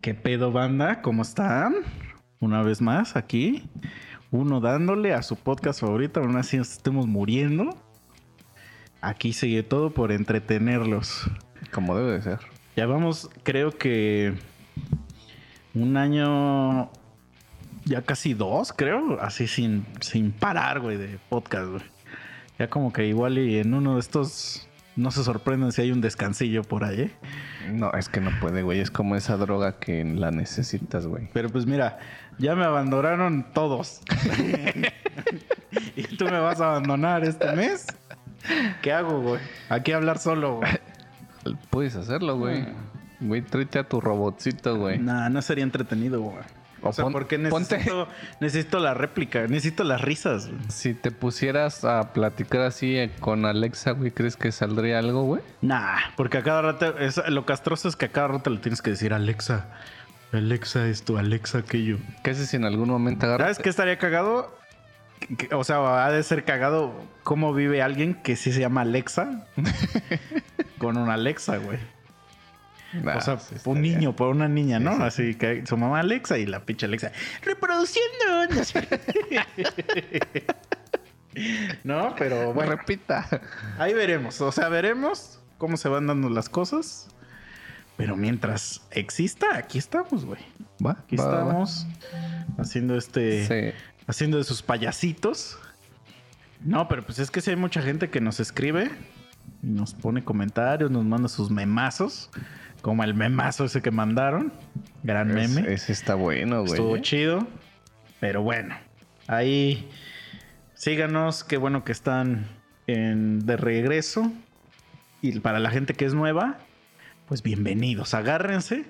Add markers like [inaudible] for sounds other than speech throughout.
¿Qué pedo, banda? ¿Cómo están? Una vez más aquí. Uno dándole a su podcast favorito, aún así nos estemos muriendo. Aquí sigue todo por entretenerlos. Como debe de ser. Ya vamos, creo que un año, ya casi dos, creo, así sin, sin parar, güey, de podcast, güey. Ya como que igual y en uno de estos no se sorprenden si hay un descansillo por ahí. ¿eh? No, es que no puede, güey. Es como esa droga que la necesitas, güey. Pero pues mira, ya me abandonaron todos. [laughs] y tú me vas a abandonar este mes. ¿Qué hago, güey? Aquí hablar solo, güey. Puedes hacerlo, güey. Güey, tráete a tu robotcito, güey. Nah, no sería entretenido, güey. O, sea, pon- porque ponte- necesito, necesito la réplica, necesito las risas. güey. Si te pusieras a platicar así eh, con Alexa, güey, ¿crees que saldría algo, güey? Nah, porque a cada rato, es- lo castroso es que a cada rato le tienes que decir Alexa, Alexa esto, Alexa aquello. ¿Qué haces si en algún momento agarras? ¿Sabes qué estaría cagado? O sea, ha de ser cagado cómo vive alguien que sí se llama Alexa [laughs] con una Alexa, güey. Nah, o sea, sí un niño por una niña, ¿no? Sí, sí. Así que su mamá Alexa y la pinche Alexa reproduciendo. [laughs] No, pero bueno, Repita. ahí veremos. O sea, veremos cómo se van dando las cosas. Pero mientras exista, aquí estamos, güey. Aquí va, va, va. estamos haciendo este, Sí. haciendo de sus payasitos. No, pero pues es que sí hay mucha gente que nos escribe y nos pone comentarios, nos manda sus memazos, como el memazo ese que mandaron, gran meme. Ese, está bueno, güey. Estuvo ¿eh? chido, pero bueno, ahí síganos, qué bueno que están en- de regreso. Y para la gente que es nueva, pues bienvenidos, agárrense,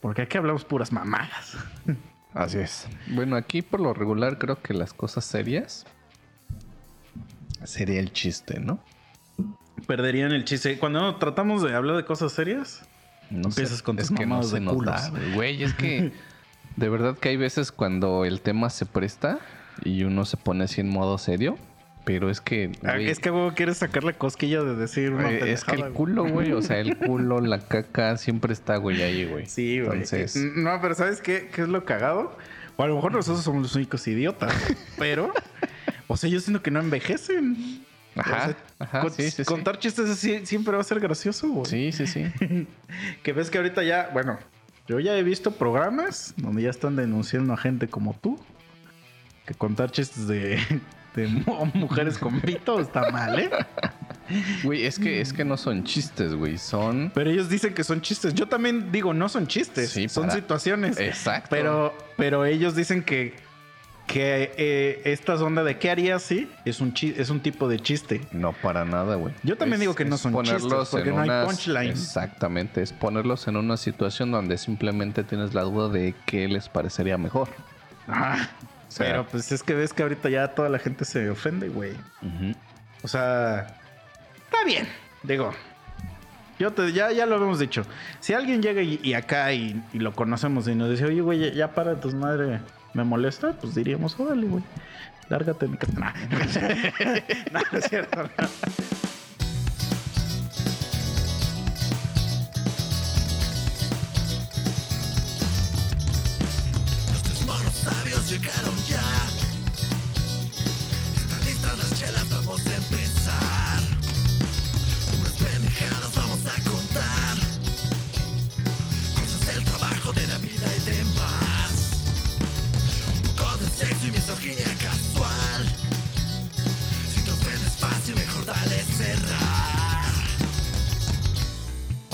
porque aquí hablamos puras mamadas. [laughs] Así es. Bueno, aquí por lo regular creo que las cosas serias sería el chiste, ¿no? Perderían el chiste. Cuando tratamos de hablar de cosas serias, No Empiezas con es tus que no mamadas se de nos da, güey. Güey, es que [laughs] de verdad que hay veces cuando el tema se presta y uno se pone así en modo serio, pero es que ah, güey, es que huevo quieres sacarle cosquilla de decir una eh, es que el güey. culo, güey, o sea, el [laughs] culo, la caca siempre está, güey, ahí, güey. Sí, güey. Entonces, No, pero ¿sabes qué, qué es lo cagado? O a lo mejor nosotros somos los únicos idiotas, [laughs] pero, o sea, yo siento que no envejecen. Ajá, ajá, con- sí, sí, sí. contar chistes así siempre va a ser gracioso, güey. sí, sí, sí. [laughs] Que ves que ahorita ya, bueno, yo ya he visto programas donde ya están denunciando a gente como tú. Que contar chistes de, [laughs] de mu- mujeres con pito está mal, ¿eh? [laughs] Güey, es que es que no son chistes, güey, son Pero ellos dicen que son chistes. Yo también digo, no son chistes, Sí, son para- situaciones. Exacto. Pero, pero ellos dicen que, que eh, esta onda de qué harías sí es un, chi- es un tipo de chiste. No, para nada, güey. Yo también digo que no son chistes, porque no hay punchline. Exactamente, es ponerlos en una situación donde simplemente tienes la duda de qué les parecería mejor. O sea- pero pues es que ves que ahorita ya toda la gente se ofende, güey. O sea, está bien. Digo, yo te, ya, ya lo habíamos dicho. Si alguien llega y, y acá y, y lo conocemos y nos dice, oye, güey, ya, para tus madre, me molesta, pues diríamos, órale, güey. Lárgate mi casa. No, [laughs] no es cierto. no.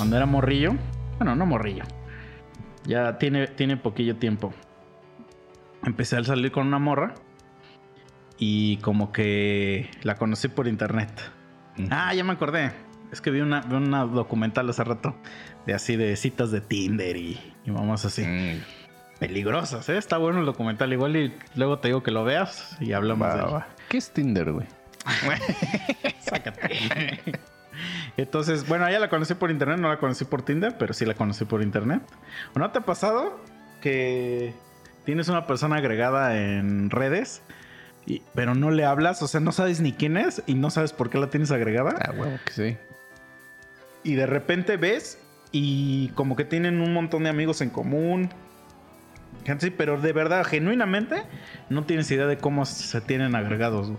Cuando era morrillo, bueno, no morrillo, ya tiene, tiene poquillo tiempo. Empecé a salir con una morra y como que la conocí por internet. Ah, ya me acordé. Es que vi una, vi una documental hace rato de así de citas de Tinder y, y mamás así. Mm, Peligrosas, ¿eh? Está bueno el documental. Igual y luego te digo que lo veas y hablamos de él. va. ¿Qué es Tinder, güey? [laughs] Sácate. [laughs] Entonces, bueno, ella la conocí por internet, no la conocí por Tinder, pero sí la conocí por internet. ¿O no te ha pasado que tienes una persona agregada en redes, y- pero no le hablas? O sea, no sabes ni quién es y no sabes por qué la tienes agregada. Ah, huevo que sí. Y de repente ves y como que tienen un montón de amigos en común. Sí, pero de verdad, genuinamente, no tienes idea de cómo se tienen agregados.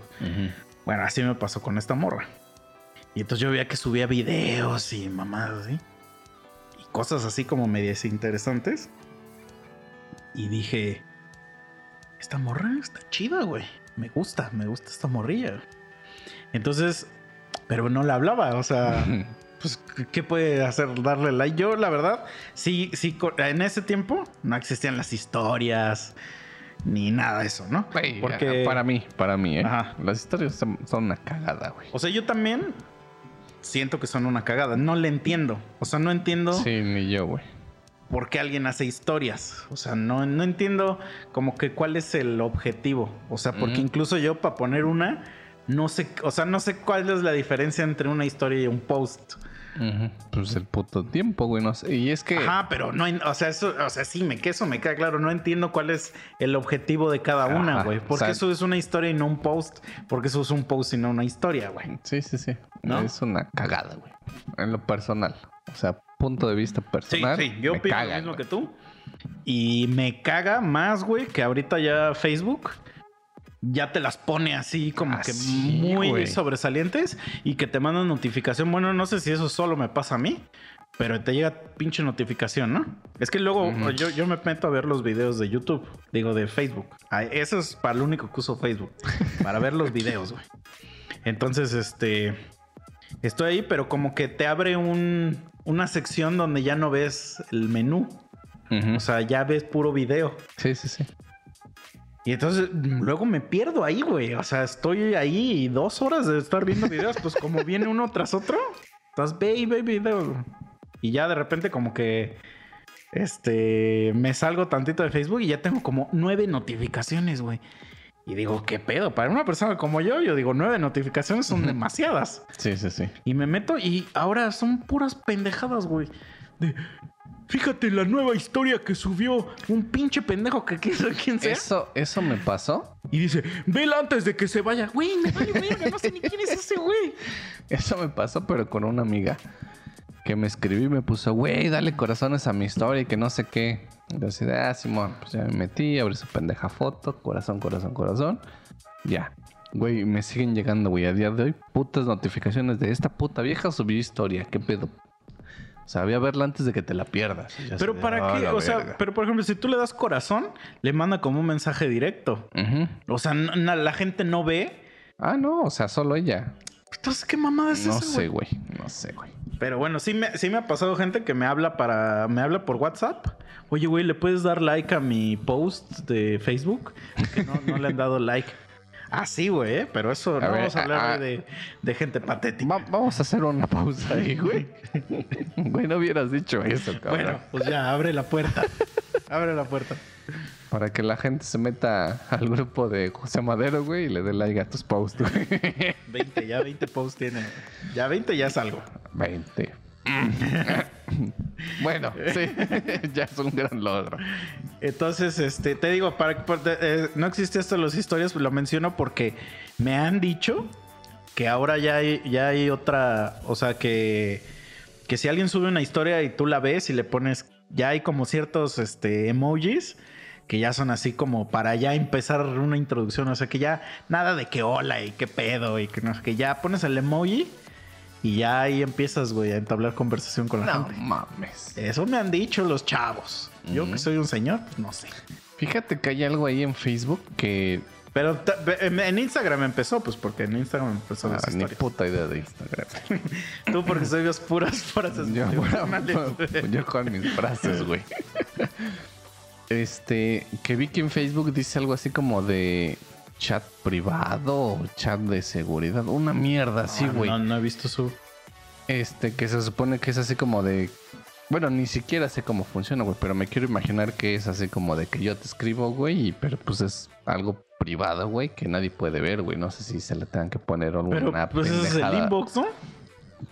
Bueno, así me pasó con esta morra. Y entonces yo veía que subía videos y mamadas así. Y cosas así como medias interesantes. Y dije, esta morra está chida, güey. Me gusta, me gusta esta morrilla. Entonces, pero no le hablaba, o sea, [laughs] pues, ¿qué puede hacer? Darle like. Yo, la verdad, sí, sí, en ese tiempo no existían las historias ni nada de eso, ¿no? Porque, Para mí, para mí, ¿eh? Ajá. Las historias son, son una cagada, güey. o sea, yo también siento que son una cagada. No le entiendo. O sea, no entiendo Sí, ni yo, güey. por qué alguien hace historias. O sea, no, no entiendo como que cuál es el objetivo. O sea, porque incluso yo para poner una, no sé, o sea, no sé cuál es la diferencia entre una historia y un post. Pues el puto tiempo, güey. No sé. Y es que. Ajá, pero no, o sea, eso, o sea, sí, me, que eso me queda claro. No entiendo cuál es el objetivo de cada una, Ajá, güey. o Porque sea- eso es una historia y no un post. Porque eso es un post y no una historia, güey. Sí, sí, sí. ¿No? Es una cagada, güey. En lo personal. O sea, punto de vista Sí, personal. sí, yo me opino lo mismo güey. que tú. Y me caga más, güey, que ahorita ya Facebook ya te las pone así como que muy sobresalientes y que te mandan notificación. Bueno, no sé si eso solo me pasa a mí, pero te llega pinche notificación, ¿no? Es que luego yo, yo me meto a ver los videos de YouTube, digo de Facebook. Eso es para lo único que uso Facebook, para ver los [laughs] videos, güey. Entonces, este, estoy ahí, pero como que te abre un, una sección donde ya no ves el menú. O sea, ya ves puro video. sí, sí, sí. Y entonces mm, luego me pierdo ahí, güey. O sea, estoy ahí y dos horas de estar viendo videos, pues como viene uno tras otro, estás ve y ve videos. Y ya de repente como que este me salgo tantito de Facebook y ya tengo como nueve notificaciones, güey. Y digo, ¿qué pedo? Para una persona como yo, yo digo, nueve notificaciones son demasiadas. Sí, sí, sí. Y me meto y ahora son puras pendejadas, güey. De, fíjate la nueva historia que subió un pinche pendejo que sabe quién sea. Eso, eso me pasó. Y dice, vela antes de que se vaya. Güey, me vale verga, no sé ni quién es ese güey. Eso me pasó, pero con una amiga que me escribió y me puso, güey, dale corazones a mi historia y que no sé qué. Y yo así de, ah, Simón, pues ya me metí, abrí su pendeja foto, corazón, corazón, corazón. Ya. Güey, me siguen llegando, güey, a día de hoy, putas notificaciones de esta puta vieja subió historia. ¿Qué pedo? O sea, voy a verla antes de que te la pierdas. Pero para "Ah, qué, o sea, verga". pero por ejemplo, si tú le das corazón, le manda como un mensaje directo. O sea, la gente no ve. Ah, no, o sea, solo ella. Entonces, ¿qué mamada es No esa, sé, güey? güey. No sé, güey. Pero bueno, sí me, sí me ha pasado gente que me habla para. Me habla por WhatsApp. Oye, güey, ¿le puedes dar like a mi post de Facebook? Que no, no le han dado like. Ah, sí, güey, ¿eh? pero eso A no ver, vamos a hablar de, de gente patética. Va- vamos a hacer una pausa ahí, güey. [laughs] güey, no hubieras dicho eso, cabrón. Bueno, pues ya, abre la puerta. abre la puerta. Para que la gente se meta al grupo de José Madero, güey, y le dé like a tus posts, güey. 20, ya 20 posts tiene. Ya 20 ya es algo. 20. [laughs] [laughs] bueno, sí, [laughs] ya es un gran logro. Entonces, este, te digo, para, para- eh, no existe esto en las historias, lo menciono porque me han dicho que ahora ya hay, ya hay otra, o sea, que, que si alguien sube una historia y tú la ves y le pones, ya hay como ciertos este, emojis que ya son así como para ya empezar una introducción, o sea, que ya nada de que hola y qué pedo y que no, que ya pones el emoji y ya ahí empiezas, güey, a entablar conversación con la No gente. mames. Eso me han dicho los chavos. Yo que soy un señor, pues no sé. Fíjate que hay algo ahí en Facebook que Pero en Instagram empezó, pues porque en Instagram empezó ah, ni puta idea de Instagram. [laughs] Tú porque subes puras frases Yo, motivacionales. [laughs] yo con mis frases, güey. [laughs] Este, que vi que en Facebook dice algo así como de chat privado o chat de seguridad. Una mierda así, güey. No, no he visto su. Este, que se supone que es así como de. Bueno, ni siquiera sé cómo funciona, güey, pero me quiero imaginar que es así como de que yo te escribo, güey, y- pero pues es algo privado, güey, que nadie puede ver, güey. No sé si se le tengan que poner alguna Pero pues ese es el inbox, ¿no?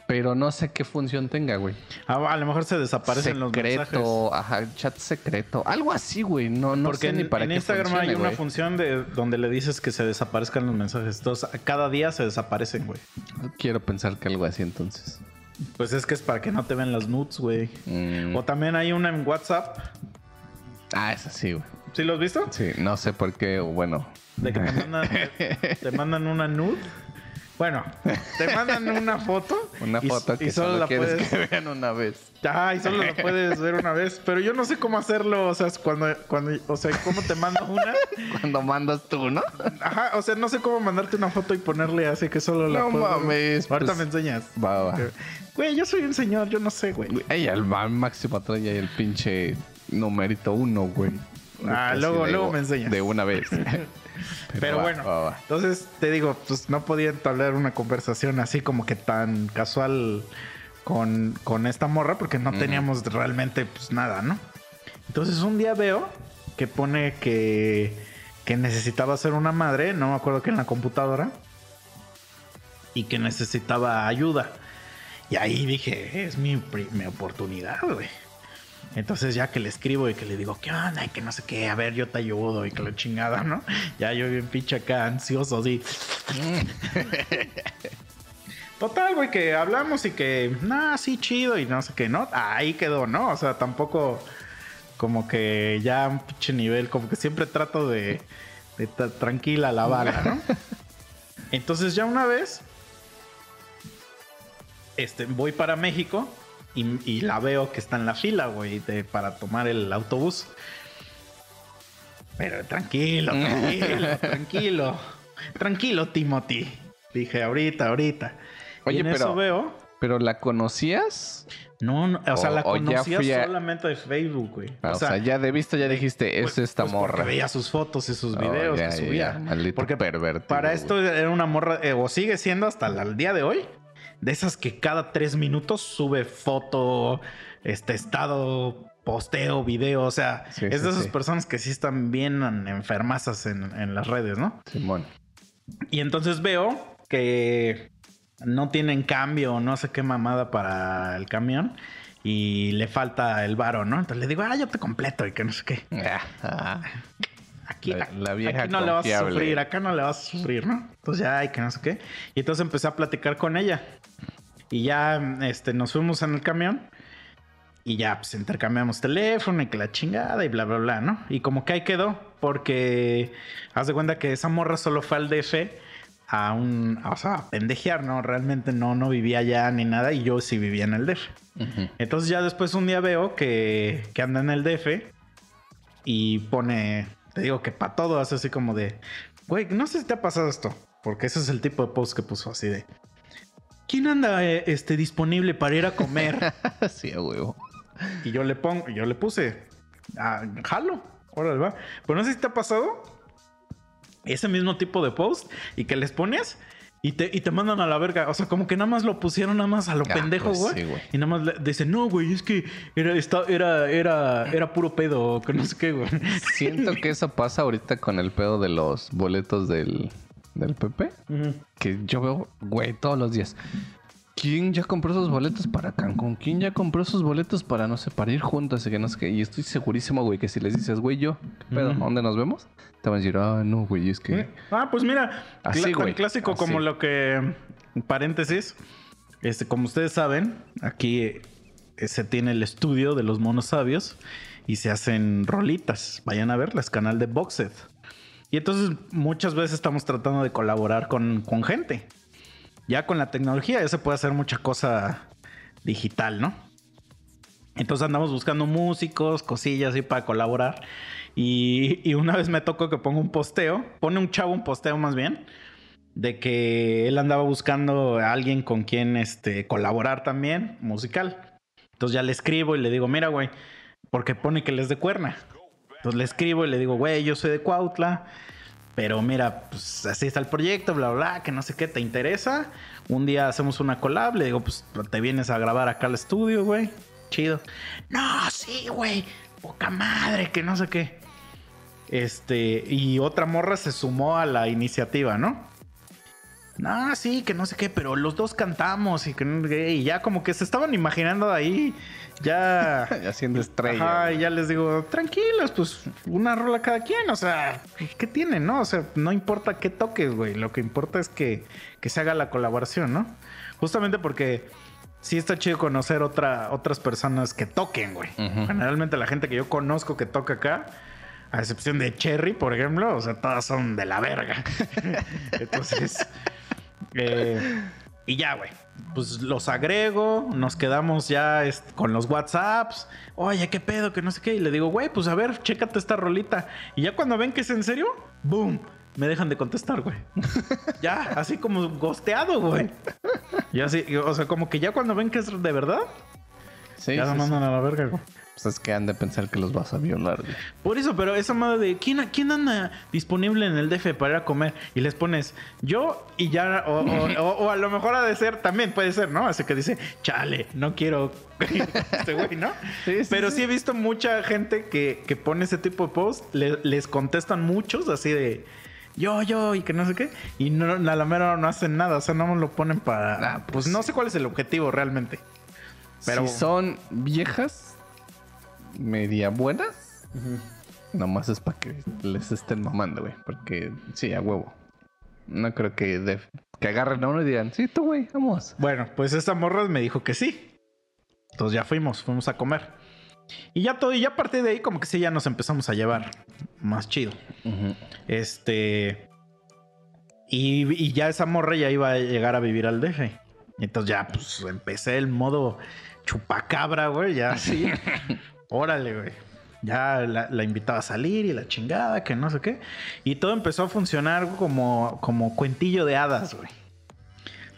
Pero no sé qué función tenga, güey. Ah, a lo mejor se desaparecen los mensajes. ajá, chat secreto, algo así, güey. No, no Porque sé ni en, para en qué Instagram funcione, hay una función de donde le dices que se desaparezcan los mensajes. Entonces, cada día se desaparecen, güey. Quiero pensar que algo así entonces. Pues es que es para que no te vean las nudes, güey. Mm. O también hay una en WhatsApp. Ah, esa sí, güey. ¿Sí lo has visto? Sí, no sé por qué, bueno. De que te [laughs] mandan, te mandan una nude. Bueno, te mandan una foto. [laughs] Una y- foto y que solo solo la quieres puedes. que vean una vez. Ah, y solo la puedes ver una vez. Pero yo no sé cómo hacerlo. O sea, cuando, cuando, o sea, cómo te mando una. [laughs] Cuando mandas tú, ¿no? Ajá, o sea, no sé cómo mandarte una foto y ponerle así que solo la No puedo mames, Ahorita pues- me enseñas. Va, va. Güey, yo soy un señor, yo no sé, güey. Ella, el máximo trae el pinche numerito uno, güey. Ah, Así luego- luego me enseñas. De una vez. [laughs] Pero va, bueno, va, va. entonces te digo, pues no podía entablar una conversación así como que tan casual con, con esta morra porque no teníamos realmente pues nada, ¿no? Entonces un día veo que pone que, que necesitaba ser una madre, no me acuerdo que en la computadora, y que necesitaba ayuda. Y ahí dije, es mi, mi oportunidad, güey. Entonces ya que le escribo y que le digo, ¿qué onda? Y que no sé qué, a ver, yo te ayudo y que la chingada, ¿no? [laughs] Ya yo bien pinche acá, ansioso, así. [laughs] Total, güey, que hablamos y que, nah, sí, chido y no sé qué, ¿no? Ahí quedó, ¿no? O sea, tampoco como que ya un pinche nivel, como que siempre trato de, de tra- tranquila la bala, ¿no? [laughs] Entonces ya una vez, este, voy para México y, y la veo que está en la fila, güey, de- para tomar el autobús. Pero tranquilo, tranquilo, [laughs] tranquilo. Tranquilo, Timothy. Dije, ahorita, ahorita. Oye, y en pero- eso veo. ¿Pero la conocías? No, no, o sea, la o ya conocía fui a- solamente de Facebook, güey. Ah, o, sea, ya de vista ya dijiste, es pues- esta pues porque morra. veía sus fotos y sus Oh, videos ya, que subía. porque pervertido, para güey. esto era una morra, eh, o sigue siendo hasta el día de hoy, de esas que cada tres minutos sube foto, este estado, posteo, video. O sea, Sí, es sí, de esas sí. personas que sí están bien enfermazas en, en las redes, ¿no? Simón. Y entonces veo que no tienen cambio, no sé qué mamada para el camión. Y le falta el varo, ¿no? Entonces le digo, ah, yo te completo y que no sé qué. Aquí, La- la vieja aquí no le vas a sufrir, acá no le vas a sufrir, ¿no? Entonces ya, ay, que no sé qué. Y entonces empecé a platicar con ella. Y ya este, nos fuimos en el camión. Y ya, pues intercambiamos teléfono y que la chingada y bla, bla, bla, ¿no? Y como que ahí quedó, porque haz de cuenta que esa morra solo fue al DF a un, o sea, a pendejear, ¿no? Realmente no, no vivía allá ni nada y yo sí vivía en el DF. Entonces ya después un día veo que, que anda en el DF y pone, te digo que para todo hace así como de, güey, no sé si te ha pasado esto, porque ese es el tipo de post que puso así de, ¿quién anda eh, este, disponible para ir a comer? [laughs] sí, huevo. y yo le pongo, yo le puse, ah, jalo, órale va. Pero no sé si te ha pasado ese mismo tipo de post y que les pones. Y te, y te mandan a la verga. O sea, como que nada más lo pusieron nada más a lo Ah, pendejo, pues güey. sí, güey. y nada más le dicen, no, güey, es que era, esta- era, era, era puro pedo, que no sé qué, güey. Siento que eso pasa ahorita con el pedo de los boletos del, del PP. Que yo veo, güey, todos los días. ¿Quién ya compró esos boletos para Cancún? ¿Quién ya compró esos boletos para, no sé, para ir juntos? Y que no sé qué. Y estoy segurísimo, güey, que si les dices, güey, yo, ¿qué pedo? ¿Dónde nos vemos? Te van a decir, ah, no, güey, es que... Ah, pues mira, Así, tan clásico así. como lo que, paréntesis, este, como ustedes saben, aquí eh, se tiene el estudio de los monos sabios y se hacen rolitas. Vayan a verlas, canal de Boxed. Y entonces muchas veces estamos tratando de colaborar con, con gente. Ya con la tecnología ya se puede hacer mucha cosa digital, ¿no? Entonces andamos buscando músicos, cosillas así para colaborar. Y, y una vez me tocó que ponga un posteo, pone un chavo un posteo más bien, de que él andaba buscando a alguien con quien este, colaborar también, musical. Entonces ya le escribo y le digo, mira, güey, porque pone que él es de cuerna. Entonces le escribo y le digo, güey, yo soy de Cuautla, pero mira, pues así está el proyecto, bla, bla, que no sé qué, ¿te interesa? Un día hacemos una collab, le digo, pues te vienes a grabar acá al estudio, güey. Chido. No, sí, güey. Poca madre, que no sé qué. Este, y otra morra se sumó a la iniciativa, ¿no? No, sí, que no sé qué, pero los dos cantamos y que y ya como que se estaban imaginando ahí, ya. [laughs] Haciendo estrella. Ajá, ya les digo, tranquilos, pues una rola cada quien, o sea, ¿qué tiene, no? O sea, no importa qué toques, güey, lo que importa es que, que se haga la colaboración, ¿no? Justamente porque sí está chido conocer otra, otras personas que toquen, güey. Generalmente la gente que yo conozco que toca acá, a excepción de Cherry, por ejemplo, o sea, todas son de la verga. [laughs] Entonces, eh, y ya, güey. Pues los agrego, nos quedamos ya este, con los WhatsApps. Oye, qué pedo, que no sé qué. Y le digo, güey, pues a ver, chécate esta rolita. Y ya cuando ven que es en serio, ¡boom! Me dejan de contestar, güey. [laughs] ya, así como gosteado, güey. Y así, o sea, como que ya cuando ven que es de verdad, Sí, ya sí. mandan a la verga, güey. Pues es que han de pensar que los vas a violar, güey. Por eso, pero esa madre de ¿quién, quién anda disponible en el DF para ir a comer? Y les pones yo y ya, o, o- [laughs] o- o a lo mejor ha de ser, también puede ser, ¿no? Así que dice, chale, no quiero [laughs] este güey, ¿no? Sí, sí, pero sí. sí. he visto mucha gente que, que pone ese tipo de post, le- les contestan muchos así de yo, yo, y que no sé qué, y no, a la mera no hacen nada, o sea, no lo ponen para. Ah, pues, pues- no sé cuál es el objetivo realmente. Pero- Si son viejas, media buenas, nomás es para que les estén mamando, güey. Porque sí, a huevo. No creo que, de- que agarren a uno y digan, sí, tú, güey, vamos. Bueno, pues esta morra me dijo que sí. Entonces ya fuimos, fuimos a comer. Y ya todo, y ya a partir de ahí, como que sí, ya nos empezamos a llevar más chido. Este. Y, y ya esa morra ya iba a llegar a vivir al DF. Entonces ya, pues empecé el modo chupacabra, güey. Ya así. [laughs] Órale, güey. Ya la, invitaba a salir y la chingada, que no sé qué. Y todo empezó a funcionar como, como cuentillo de hadas, güey.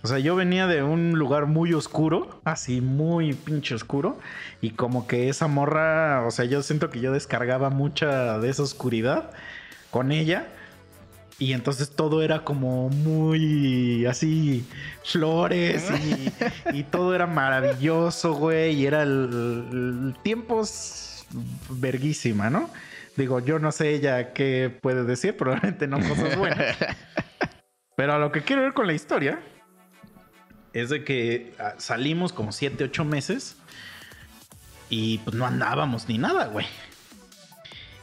O sea, yo venía de un lugar muy oscuro, así muy pinche oscuro, y como que esa morra, o sea, yo siento que yo descargaba mucha de esa oscuridad con ella, y entonces todo era como muy así, flores, y, y todo era maravilloso, güey, y era el, el tiempos verguísima, ¿no? Digo, yo no sé ella qué puede decir, probablemente no cosas buenas. [laughs] Pero a lo que quiero ver con la historia es de que ah, salimos como 7, 8 meses y pues no andábamos ni nada, güey.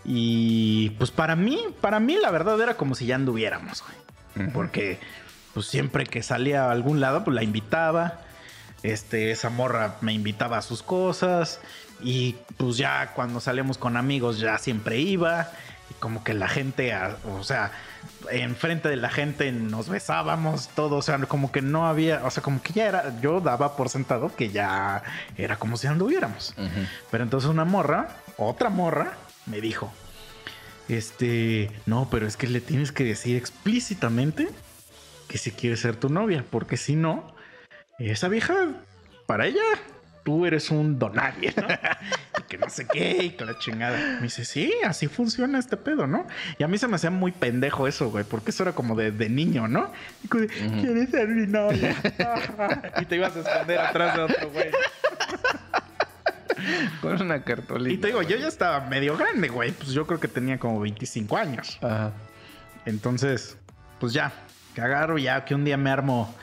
Y pues para mí, para mí la verdad era como si ya anduviéramos, güey. Porque pues siempre que salía a algún lado, pues la invitaba. Este, esa morra me invitaba a sus cosas. Y pues ya cuando salíamos con amigos ya siempre iba. Y como que la gente, o sea, enfrente de la gente nos besábamos, todo. O sea, como que no había, o sea, como que ya era, yo daba por sentado que ya era como si anduviéramos. Pero entonces una morra, otra morra, me dijo, este, no, pero es que le tienes que decir explícitamente que si quiere ser tu novia, porque si no, esa vieja, para ella, tú eres un donadie, ¿no? [laughs] y que no sé qué, y que la chingada. Me dice, sí, así funciona este pedo, ¿no? Y a mí se me hacía muy pendejo eso, güey, porque eso era como de, de niño, ¿no? Y como ¿quieres ser mi novia? [laughs] y te ibas a esconder atrás de otro güey. [laughs] Con una cartolina. Y te digo, yo ya estaba medio grande, güey. Pues yo creo que tenía como 25 años. Ajá. Entonces, pues ya, que agarro ya, que un día me armo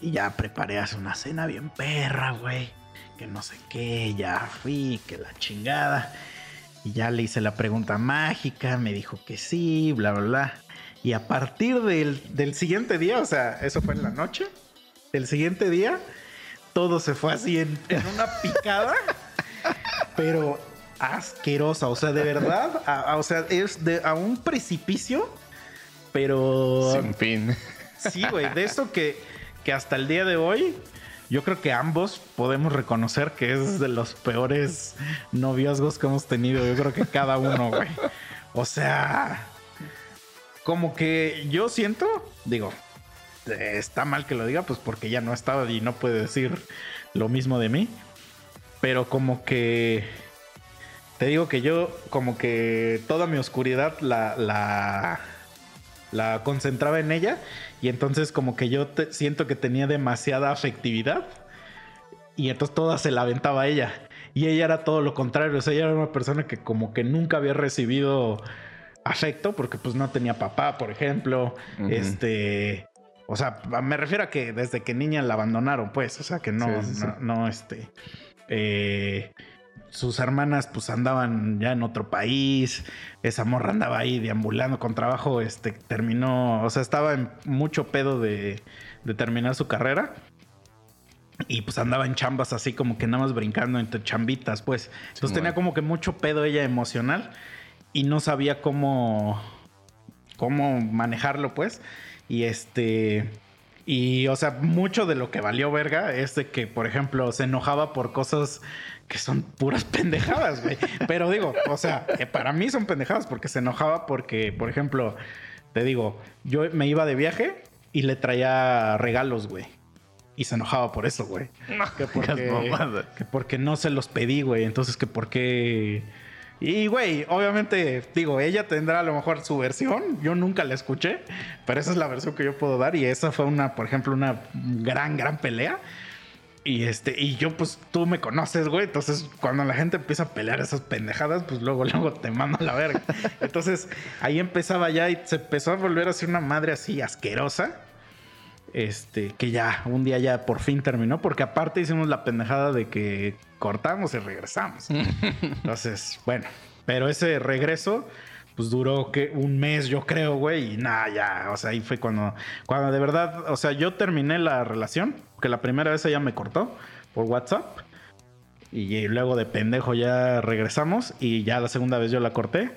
y ya preparé hace una cena bien perra, güey. Que no sé qué, ya fui, que la chingada. Y ya le hice la pregunta mágica, me dijo que sí, bla, bla, bla. Y a partir del, del siguiente día, o sea, eso fue en la noche, el siguiente día, todo se fue así en, en una picada, pero asquerosa, o sea, de verdad, a- a- o sea, es de, a un precipicio, pero Sin fin. sí, güey, de eso que, que hasta el día de hoy, yo creo que ambos podemos reconocer que es de los peores noviazgos que hemos tenido, yo creo que cada uno, güey. O sea, como que yo siento, digo, está mal que lo diga, pues porque ya no estaba y no puede decir lo mismo de mí. Pero como que te digo que yo, como que toda mi oscuridad la, la, la concentraba en ella. Y entonces, como que yo te- siento que tenía demasiada afectividad. Y entonces toda se la aventaba a ella. Y ella era todo lo contrario. O sea, ella era una persona que, como que nunca había recibido afecto, porque pues no tenía papá, por ejemplo. Este. O sea, me refiero a que desde que niña la abandonaron, pues. O sea, que no, Sí, no, no, este. eh, sus hermanas pues andaban ya en otro país. Esa morra andaba ahí deambulando con trabajo. Este terminó, o sea, estaba en mucho pedo de, de terminar su carrera. Y pues andaba en chambas así como que nada más brincando entre chambitas, pues. Entonces Sí, tenía como que mucho pedo ella emocional y no sabía cómo cómo manejarlo, pues. Y este y o sea, mucho de lo que valió verga es de que, por ejemplo, se enojaba por cosas que son puras [laughs] pendejadas, güey. Pero digo, o sea, eh, para mí son pendejadas porque se enojaba porque, por ejemplo, te digo, yo me iba de viaje y le traía regalos, güey. Y se enojaba por eso, güey. Que porque, que porque no se los pedí, güey. Entonces, que porque... Y, güey, obviamente, digo, ella tendrá a lo mejor su versión. Yo nunca la escuché, pero esa es la versión que yo puedo dar. Y esa fue una, por ejemplo, una gran, gran pelea. Y este, y yo, pues, tú me conoces, güey. Entonces, cuando la gente empieza a pelear esas pendejadas, pues luego, [laughs] luego te mando a la verga. Entonces, ahí empezaba ya y se empezó a volver a ser una madre así asquerosa. Este, que ya, un día ya por fin terminó, porque aparte hicimos la pendejada de que cortamos y regresamos. [laughs] Entonces, bueno, pero ese regreso, pues duró que un mes, yo creo, güey, y nada, ya, o sea, ahí fue cuando, cuando de verdad, o sea, yo terminé la relación, que la primera vez ella me cortó por WhatsApp. Y luego de pendejo ya regresamos y ya la segunda vez yo la corté.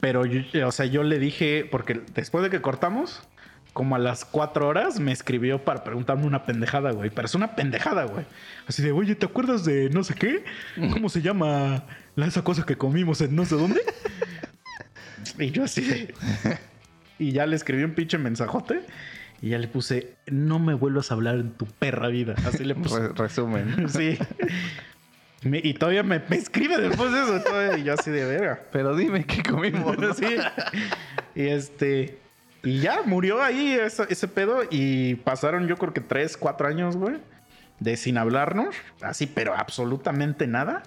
Pero, yo- o sea, yo le dije, porque después de que cortamos, como a las cuatro horas me escribió para preguntarme una pendejada, güey. Pero es una pendejada, güey. Así de, oye, ¿te acuerdas de no sé qué? ¿Cómo se llama la, esa cosa que comimos en no sé dónde? y yo así de... Y ya le escribí un pinche mensajote. Y ya le puse, no me vuelvas a hablar en tu perra vida. Así le puse. Re- resumen. [laughs] Sí. Me- y todavía me, me escribe después de eso. todavía, y yo así de verga. Pero dime qué comimos. [laughs] ¿no? sí. Y este. Y ya murió ahí ese, ese pedo. Y pasaron, yo creo que tres, cuatro años, güey. De sin hablarnos. Así, pero absolutamente nada.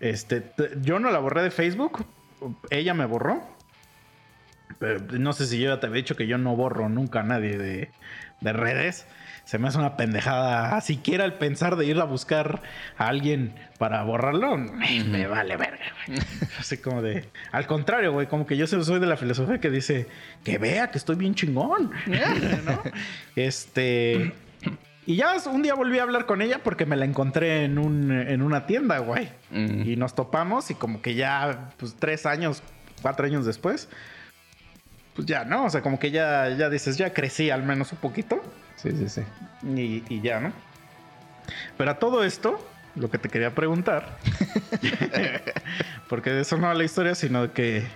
Este, yo no la borré de Facebook. Ella me borró. Pero no sé si yo ya te había dicho que yo no borro nunca a nadie de, de redes. Se me hace una pendejada. Siquiera el pensar de ir a buscar a alguien para borrarlo, me, me vale verga, güey. Así como de. Al contrario, güey, como que yo soy de la filosofía que dice que vea que estoy bien chingón. [laughs] ¿no? Este. Y ya un día volví a hablar con ella porque me la encontré en, un, en una tienda, güey. Mm. Y nos topamos y como que ya, pues tres años, cuatro años después, pues ya, ¿no? O sea, como que ya, ya dices, ya crecí al menos un poquito Sí, sí, sí. y, y ya, ¿no? Pero a todo esto, lo que te quería preguntar, [laughs] porque de eso no va la historia, sino que,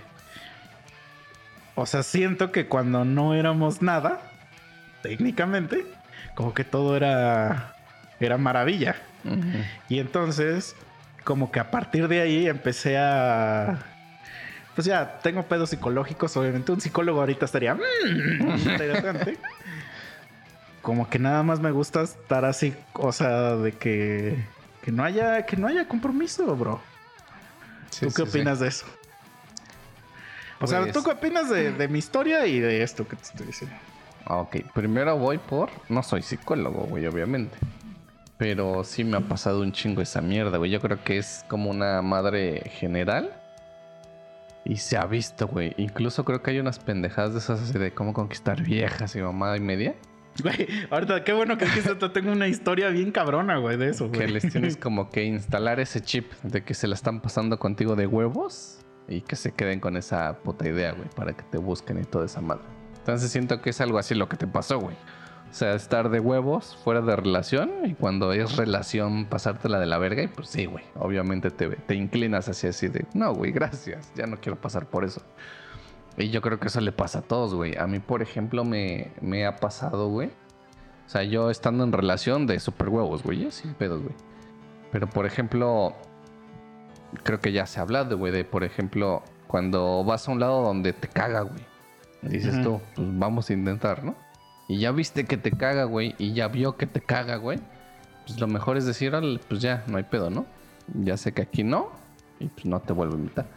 o sea, siento que cuando no éramos nada, técnicamente, como que todo era, era maravilla. Y entonces, como que a partir de ahí empecé a. Pues ya tengo pedos psicológicos, obviamente. Un psicólogo ahorita estaría. "Mm, interesante. [laughs] como que nada más me gusta estar así, o sea, de que. Que no haya, que no haya compromiso, bro. Sí, ¿Tú qué sí, sí. opinas de eso? O sea, Pues- ¿tú qué opinas de, de mi historia y de esto que te estoy diciendo? Ok, primero voy por. No soy psicólogo, güey, obviamente. Pero sí me ha pasado un chingo esa mierda, güey. Yo creo que es como una madre general. Y se ha visto, güey. Incluso creo que hay unas pendejadas de esas así de cómo conquistar viejas y mamada y media. [laughs] Güey, ahorita qué bueno que dijiste, esto, tengo una historia bien cabrona, güey, de eso, Que güey. les tienes [laughs] como que instalar ese chip de que se la están pasando contigo de huevos. Y que se queden con esa puta idea, güey. Para que te busquen y toda esa madre. Entonces siento que es algo así lo que te pasó, güey. O sea, estar de huevos fuera de relación y cuando es relación pasártela de la verga y pues sí, güey. Obviamente te, te inclinas hacia así de, no, güey, gracias, ya no quiero pasar por eso. Y yo creo que eso le pasa a todos, güey. A mí, por ejemplo, me, me ha pasado, güey. O sea, yo estando en relación de super huevos, güey, yo sin pedos, güey. Pero, por ejemplo, creo que ya se ha hablado, güey, de, por ejemplo, cuando vas a un lado donde te caga, güey. Dices tú, pues vamos a intentar, ¿no? Y ya viste que te caga, güey, y ya vio que te caga, güey. Pues lo mejor es decir, "Órale, pues ya, no hay pedo, ¿no? Ya sé que aquí no, y pues no te vuelvo a invitar.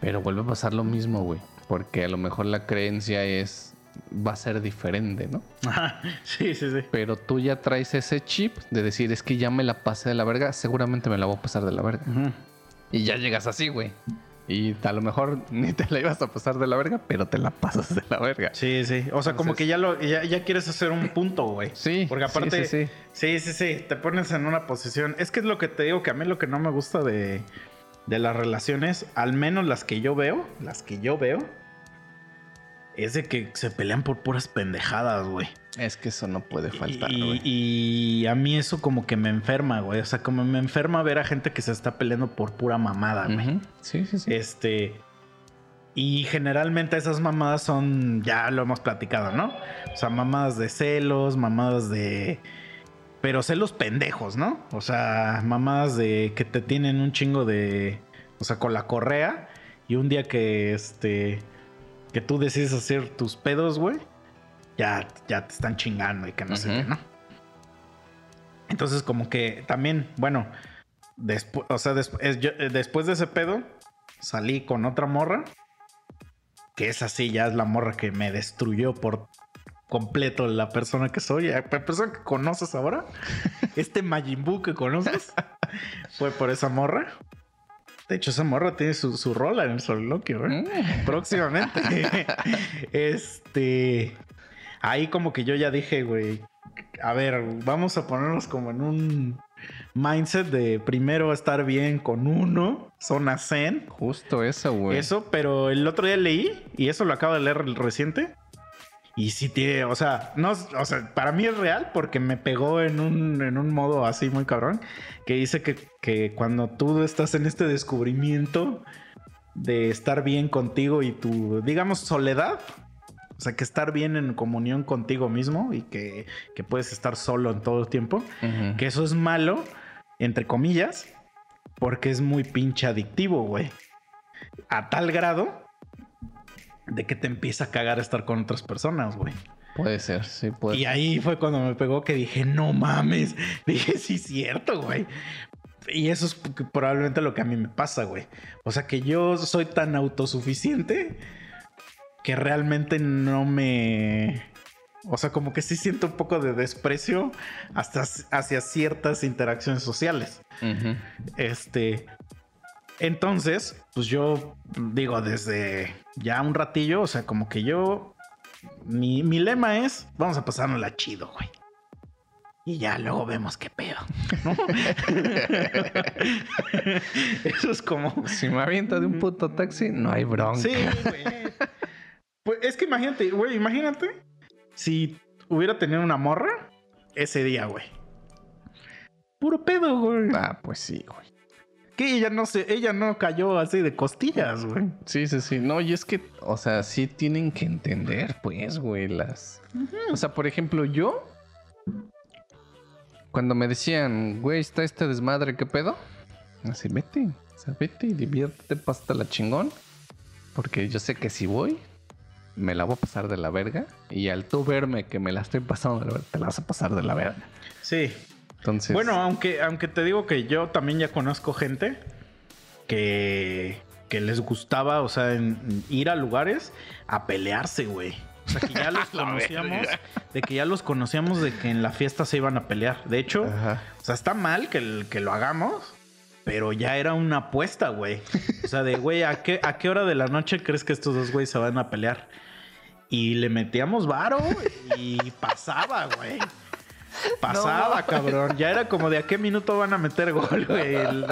Pero vuelve a pasar lo mismo, güey. Porque a lo mejor la creencia es, va a ser diferente, ¿no? Ajá, [laughs] sí, sí, sí. Pero tú ya traes ese chip de decir, es que ya me la pasé de la verga, seguramente me la voy a pasar de la verga. Y ya llegas así, güey. Y a lo mejor [laughs] ni te la ibas a pasar de la verga, pero te la pasas de la verga. Sí, sí. O sea, como que ya lo ya, ya quieres hacer un punto, güey. Sí, Porque sí, aparte. sí, Sí, sí. sí, sí, Te pones en una posición. Es que es lo que te digo que a mí lo que no me gusta de, de las relaciones, al menos las que yo veo, las que yo veo, es de que se pelean por puras pendejadas, güey. Es que eso no puede faltar, Y, güey. y a mí eso como que me enferma, güey. O sea, como me enferma ver a gente que se está peleando por pura mamada, güey. Sí, sí, sí. Este. Y generalmente esas mamadas son, ya lo hemos platicado, ¿no? O sea, mamadas de celos, mamadas de... Pero celos pendejos, ¿no? O sea, mamadas de que te tienen un chingo de... O sea, con la correa. Y un día que, este... Que tú decides hacer tus pedos, güey. Ya, ya te están chingando y que no sé Ujú. qué, ¿no? Entonces como que también, bueno... Después, o sea, yo- eh, después de ese pedo, salí con otra morra. Que es así, ya es la morra que me destruyó por completo la persona que soy. La persona que conoces ahora. [laughs] Este Majin Buu que conoces. [laughs] fue por esa morra. De hecho, esa morra tiene su, su rola en el soliloquio, ¿eh? Mm. Próximamente. [laughs] este. Ahí como que yo ya dije, güey. A ver, vamos a ponernos como en un mindset de primero estar bien con uno, zona zen. Justo eso, güey. Eso, pero el otro día leí, y eso lo acabo de leer reciente. Y sí tiene, o sea, no, o sea, para mí es real porque me pegó en un, en un modo así muy cabrón. Que dice que, que cuando tú estás en este descubrimiento de estar bien contigo y tu, digamos, soledad. O sea, que estar bien en comunión contigo mismo y que, que puedes estar solo en todo el tiempo. Que eso es malo, entre comillas, porque es muy pinche adictivo, güey. A tal grado de que te empieza a cagar estar con otras personas, güey. Puede ser, sí, puede Y ahí fue cuando me pegó que dije, no mames. [laughs] Dije, sí, cierto, güey. Y eso es probablemente lo que a mí me pasa, güey. O sea, que yo soy tan autosuficiente que realmente no me... O sea, como que sí siento un poco de desprecio hasta hacia ciertas interacciones sociales. Este. Entonces, pues yo digo, desde ya un ratillo, o sea, como que yo. Mi, mi lema es: vamos a pasárnosla chido, güey. Y ya luego vemos qué pedo. ¿no? [laughs] Eso es como. Si me aviento de un puto taxi, no hay bronca. Sí, güey. Pues es que imagínate, güey, imagínate si hubiera tenido una morra ese día, güey. Puro pedo, güey. Ah, pues sí, güey. Que ella no se, ella no cayó así de costillas, güey. Sí, sí, sí. No, y es que, o sea, sí tienen que entender, pues, güey, las... O sea, por ejemplo, yo... Cuando me decían, güey, está este desmadre, ¿qué pedo? Así, vete. O sea, vete y diviértete, pásate la chingón. Porque yo sé que si voy, me la voy a pasar de la verga. Y al tú verme que me la estoy pasando de la verga, te la vas a pasar de la verga. Sí. Entonces... Bueno, aunque, aunque te digo que yo también ya conozco gente que, que les gustaba, o sea, en- ir a lugares a pelearse, güey. O sea, que ya [laughs] los conocíamos, de que ya los conocíamos de que en la fiesta se iban a pelear. De hecho, Ajá. o sea, está mal que, el- que lo hagamos, pero ya era una apuesta, güey. O sea, de, güey, ¿a qué, ¿a qué hora de la noche crees que estos dos güeyes se van a pelear? Y le metíamos varo y pasaba, güey. [laughs] Pasaba, cabrón. Ya era como de a qué minuto van a meter gol, güey. El-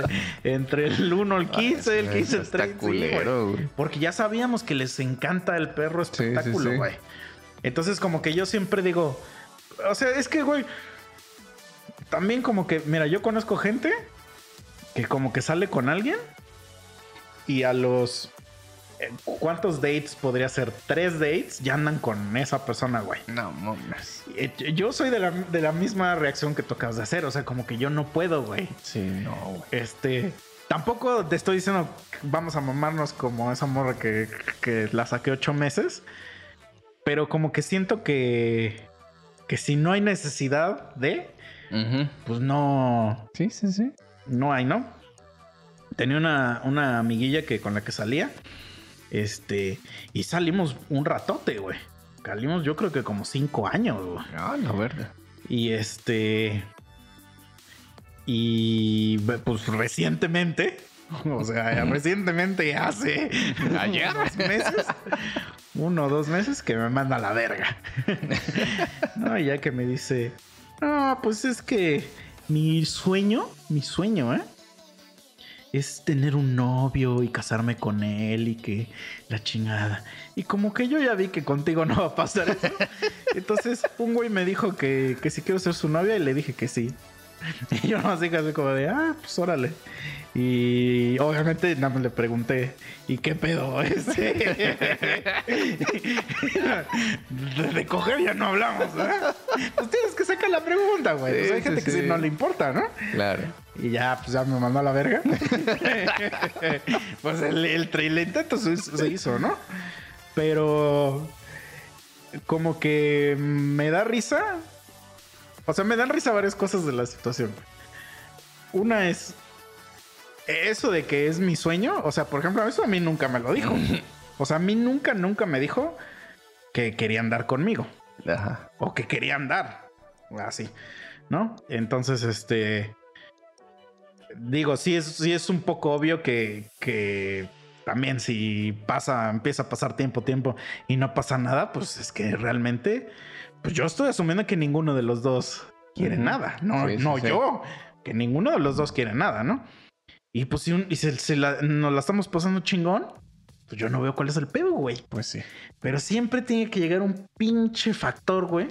entre el 1 al 15, el 15 al Está 30. sí, güey. culero, güey. Porque ya sabíamos que les encanta el perro sí, espectáculo, sí. güey. Entonces, como que yo siempre digo, o sea, es que, güey, también como que, mira, yo conozco gente que como que sale con alguien y a los... ¿Cuántos dates podría ser? Tres dates, ya andan con esa persona, güey. No, mames. Eh, Yo soy de la, de la misma reacción que tú acabas de hacer, o sea, como que yo no puedo, güey. Sí, no, güey. Este. Tampoco te estoy diciendo que vamos a mamarnos como esa morra que, que la saqué ocho meses. Pero como que siento que. Que si no hay necesidad de. Pues no. Sí, sí, sí. No hay, ¿no? Tenía una, una amiguilla que con la que salía. Este. Y salimos un ratote, güey. Salimos, yo creo que como cinco años, güey. Ah, la verga. Y este. Y pues recientemente [laughs] O sea, recientemente hace [laughs] Ayer. dos meses, uno o dos meses que me manda a la verga. [laughs] No, y ya que me dice, no, pues es que mi sueño, mi sueño, ¿eh? Es tener un novio y casarme con él y que la chingada. Y como que yo ya vi que contigo no va a pasar eso. [laughs] Entonces un güey me dijo que, que si quiero ser su novia y le dije que sí. [laughs] Y yo no así casi como de, ah, pues órale. Y obviamente nada más le pregunté, ¿y qué pedo? [laughs] Este? [laughs] de, coger ya no hablamos, ¿verdad? Pues tienes que sacar la pregunta, güey. Pues hay gente sí, que sí no le importa, ¿no? Claro. Y ya, pues ya me mandó a la verga. pues el, el, intento se hizo, ¿no? Pero como que me da risa. O sea, me dan risa varias cosas de la situación. Una es eso de que es mi sueño. O sea, por ejemplo, eso a mí nunca me lo dijo. [laughs] O sea, a mí nunca, nunca me dijo que quería andar conmigo Ajá. o que quería andar. Así, ¿no? Entonces, este. Digo, sí es, sí es un poco obvio que, que también si pasa, empieza a pasar tiempo, tiempo y no pasa nada, pues es que realmente, pues yo estoy asumiendo que ninguno de los dos quiere nada. No, Sí, no sí. yo, que ninguno de los dos quiere nada, ¿no? Y pues si, un- y se, se la- nos la estamos pasando chingón, pues yo no veo cuál es el pedo, güey. Pues sí. Pero siempre tiene que llegar un pinche factor, güey.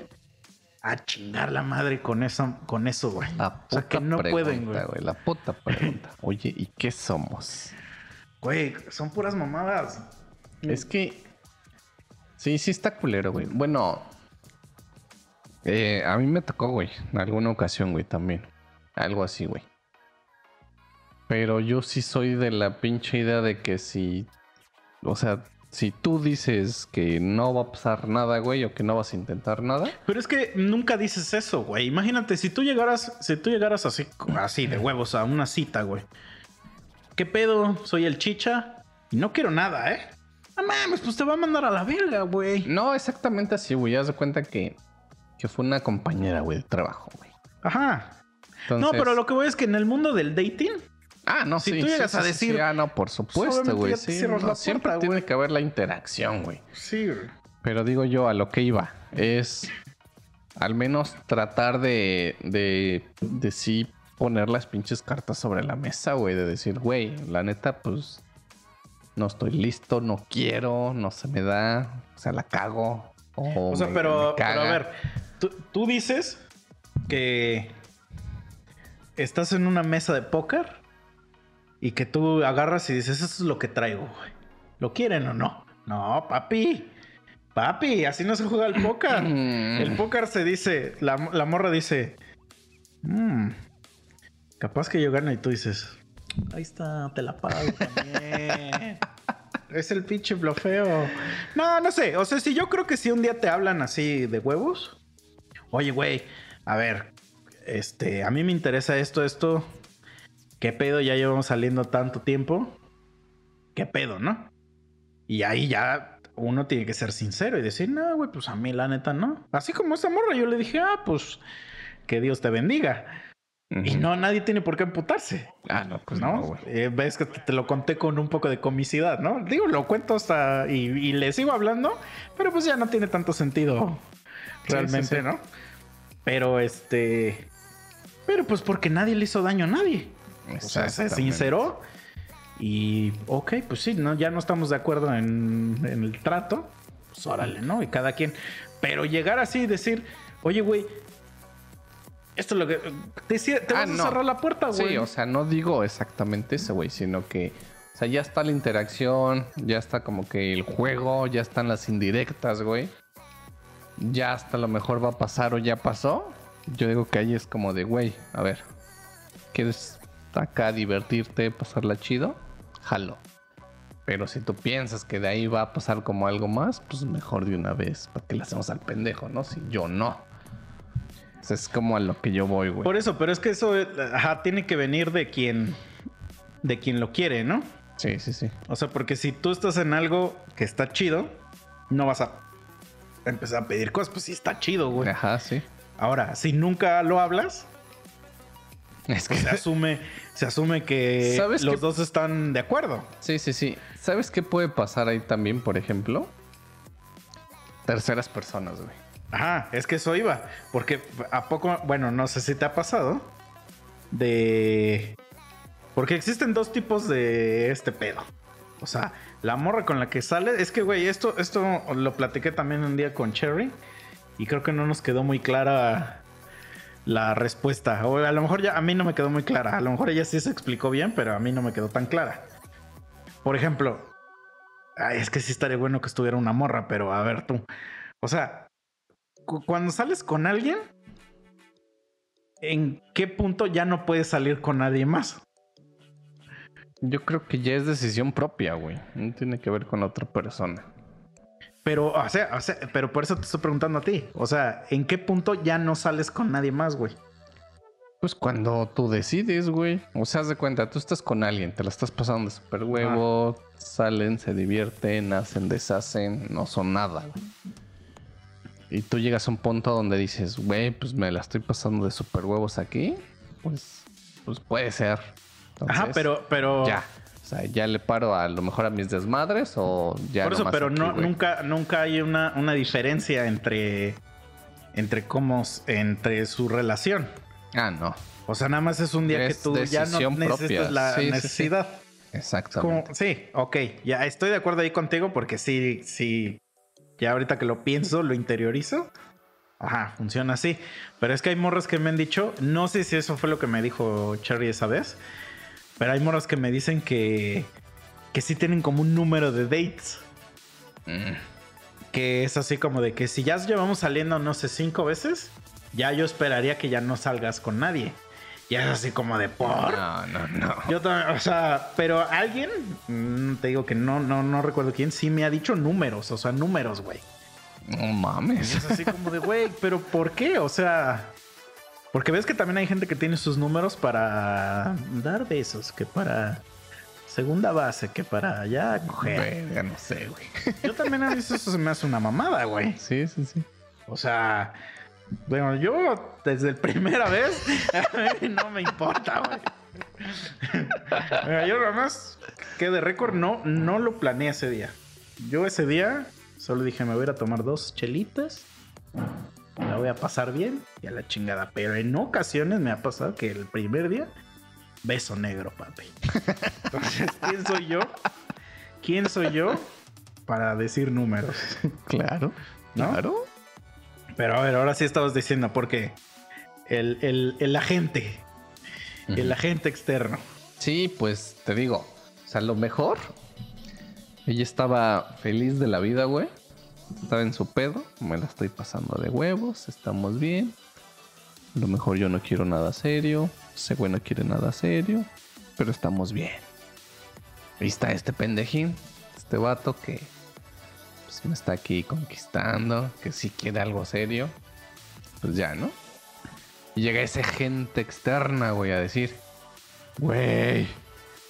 A chingar la madre con eso, con eso, güey. La O sea, que puta no pregunta, pueden, güey. güey. La puta pregunta. [laughs] Oye, ¿y qué somos? Güey, son puras mamadas. Es que. Sí, sí está culero, güey. Bueno. Eh, a mí me tocó, güey. En alguna ocasión, güey, también. Algo así, güey. Pero yo sí soy de la pinche idea de que si. O sea, si tú dices que no va a pasar nada, güey, o que no vas a intentar nada. Pero es que nunca dices eso, güey. Imagínate, si tú llegaras, si tú llegaras así, así de huevos a una cita, güey. ¿Qué pedo? Soy el chicha y no quiero nada, ¿eh? No mames, pues te va a mandar a la verga, güey. No exactamente así, güey. Haz de cuenta que. Que fue una compañera, güey, de trabajo, güey. Ajá. Entonces- No, pero lo que voy es que en el mundo del dating, Ah, no, Si sí. tú sí, llegas sí, a decir, sí. Ah, no, por supuesto, güey. no, la siempre puerta, tiene que haber la interacción, güey. sí, güey. Pero digo yo, a lo que iba, es al menos tratar de, de, de sí poner las pinches cartas sobre la mesa, güey. De decir, güey, la neta, pues no estoy listo, no quiero, no se me da, o sea, la cago. O, O sea, pero, pero a ver, tú, tú dices que estás en una mesa de póker y que tú agarras y dices, eso es lo que traigo, güey. ¿Lo quieren o no? No, papi. Papi, así no se juega el póker. Mm. El póker se dice, la, la morra dice, "Mm, capaz que yo gano y tú dices, ahí está, te la pago también. [laughs] es el pinche blofeo. No, no sé. O sea, si yo creo que si un día te hablan así de huevos, oye, güey, a ver, este, a mí me interesa esto, esto. ¿Qué pedo? Ya llevamos saliendo tanto tiempo. ¿Qué pedo, no? Y ahí ya uno tiene que ser sincero y decir, no, güey, pues a mí la neta no. Así como esa morra, yo le dije, ah, pues que Dios te bendiga. Y no, nadie tiene por qué amputarse. Ah, no, pues ¿no? no. Eh, ves que te, lo conté con un poco de comicidad, ¿no? Digo, lo cuento hasta y, y le sigo hablando, pero pues ya no tiene tanto sentido Sí, realmente, sí, sí. ¿no? Pero este, pero pues porque nadie le hizo daño a nadie. O sea, se sinceró y, ok, pues sí, ¿no? ya no estamos de acuerdo en, en el trato, pues órale, ¿no? Y cada quien. Pero llegar así y decir, oye, güey, esto es lo que. Te, te Ah, vas no. a cerrar la puerta, güey. Sí, o sea, no digo exactamente eso, güey, sino que, o sea, ya está la interacción, ya está como que el juego, ya están las indirectas, güey. Ya hasta lo mejor va a pasar o ya pasó. Yo digo que ahí es como de, güey, a ver, ¿quieres acá divertirte, pasarla chido? Jalo. Pero si tú piensas que de ahí va a pasar como algo más, pues mejor de una vez, para que le hacemos al pendejo, ¿no? Si yo no. Es como a lo que yo voy, güey. Por eso, pero es que eso eh, ajá, tiene que venir de quien, de quien lo quiere, ¿no? Sí, sí, sí. O sea, porque si tú estás en algo que está chido, no vas a empezar a pedir cosas, pues sí está chido, güey. Ajá, sí. Ahora, si nunca lo hablas, Es que Se [laughs] asume, se asume que ¿Sabes los dos están de acuerdo. Sí, sí, sí. ¿Sabes qué puede pasar ahí también, por ejemplo? Terceras personas, güey. Ajá, es que eso iba. Porque a poco, bueno, no sé si te ha pasado. De. Porque existen dos tipos de este pedo. O sea, la morra con la que sale. Es que, güey, esto, esto lo platiqué también un día con Cherry. Y creo que no nos quedó muy clara la respuesta. O a lo mejor ya a mí no me quedó muy clara. A lo mejor ella sí se explicó bien, pero a mí no me quedó tan clara. Por ejemplo, ay, es que sí estaría bueno que estuviera una morra, pero a ver tú. O sea, cuando sales con alguien, ¿en qué punto ya no puedes salir con nadie más? Yo creo que ya es decisión propia, güey. No tiene que ver con otra persona. Pero, o sea, o sea, pero por eso te estoy preguntando a ti. O sea, ¿en qué punto ya no sales con nadie más, güey? Pues cuando tú decides, güey. O sea, haz de cuenta, tú estás con alguien, te la estás pasando de super huevo, salen, se divierten, hacen, deshacen, no son nada, güey. Y tú llegas a un punto donde dices, güey, pues me la estoy pasando de super huevos aquí. Pues, pues puede ser. Ajá, pero, pero. Ya. O sea, ya le paro a lo mejor a mis desmadres o ya. por eso, pero aquí, no, nunca, nunca hay una, una diferencia entre. Entre cómo. Entre su relación. Ah, no. O sea, nada más es un día que tú ya no necesitas propia. la Sí, sí, sí. necesidad. Exactamente. Como- sí, ok, ya estoy de acuerdo ahí contigo porque sí, sí, ya ahorita que lo pienso, lo interiorizo. Ajá, funciona así. Pero es que hay morras que me han dicho, no sé si eso fue lo que me dijo Cherry esa vez, pero hay morras que me dicen que, que sí tienen como un número de dates. Que es así como de que si ya llevamos saliendo, no sé, cinco veces, ya yo esperaría que ya no salgas con nadie. Y es así como de por. No, no, no. Yo también, o sea, pero alguien, mm, te digo que no, no, no recuerdo quién, sí me ha dicho números, o sea, números, güey. No Y mames. es así como de, güey, pero ¿por qué? O sea, porque ves que también hay gente que tiene sus números para dar besos, que para segunda base, que para ya coger. Verga, no sé, güey. Yo también a veces eso se me hace una mamada, güey. Sí, sí, sí. O sea, bueno, yo desde la primera vez [laughs] no me importa, güey. Mira, yo nada más que de récord no, no lo planeé ese día. Yo ese día solo dije, me voy a ir a tomar dos chelitas, la voy a pasar bien y a la chingada. Pero en ocasiones me ha pasado que el primer día, beso negro, papi. Entonces, ¿quién soy yo? ¿Quién soy yo para decir números? [laughs] Claro. ¿No? Claro. Pero a ver, ahora sí estabas diciendo, porque el, el, el agente, el agente externo. Sí, pues te digo, o sea, lo mejor. Ella estaba feliz de la vida, güey. Estaba en su pedo. Me la estoy pasando de huevos. Estamos bien. A lo mejor yo no quiero nada serio. Ese güey no quiere nada serio. Pero estamos bien. Ahí está este pendejín. Este vato que pues, me está aquí conquistando. Que si quiere algo serio. Pues ya, ¿no? Y llega esa gente externa, güey, a decir. Güey,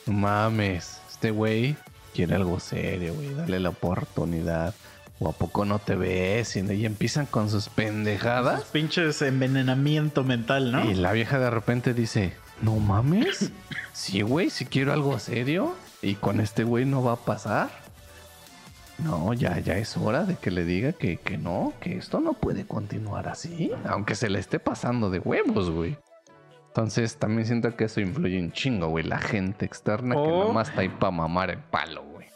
no mames. Este güey quiere algo serio, güey. Dale la oportunidad. O a poco no te ves. Y empiezan con sus pendejadas. Pinches envenenamiento mental, ¿no? Y la vieja de repente dice: No mames. [laughs] Sí, güey, si quiero algo serio. Y con este güey no va a pasar. No, ya, ya es hora de que le diga que, que no, que esto no puede continuar así. Aunque se le esté pasando de huevos, güey. Entonces también siento que eso influye un chingo, güey. La gente externa que O- nomás está ahí para mamar el palo, güey.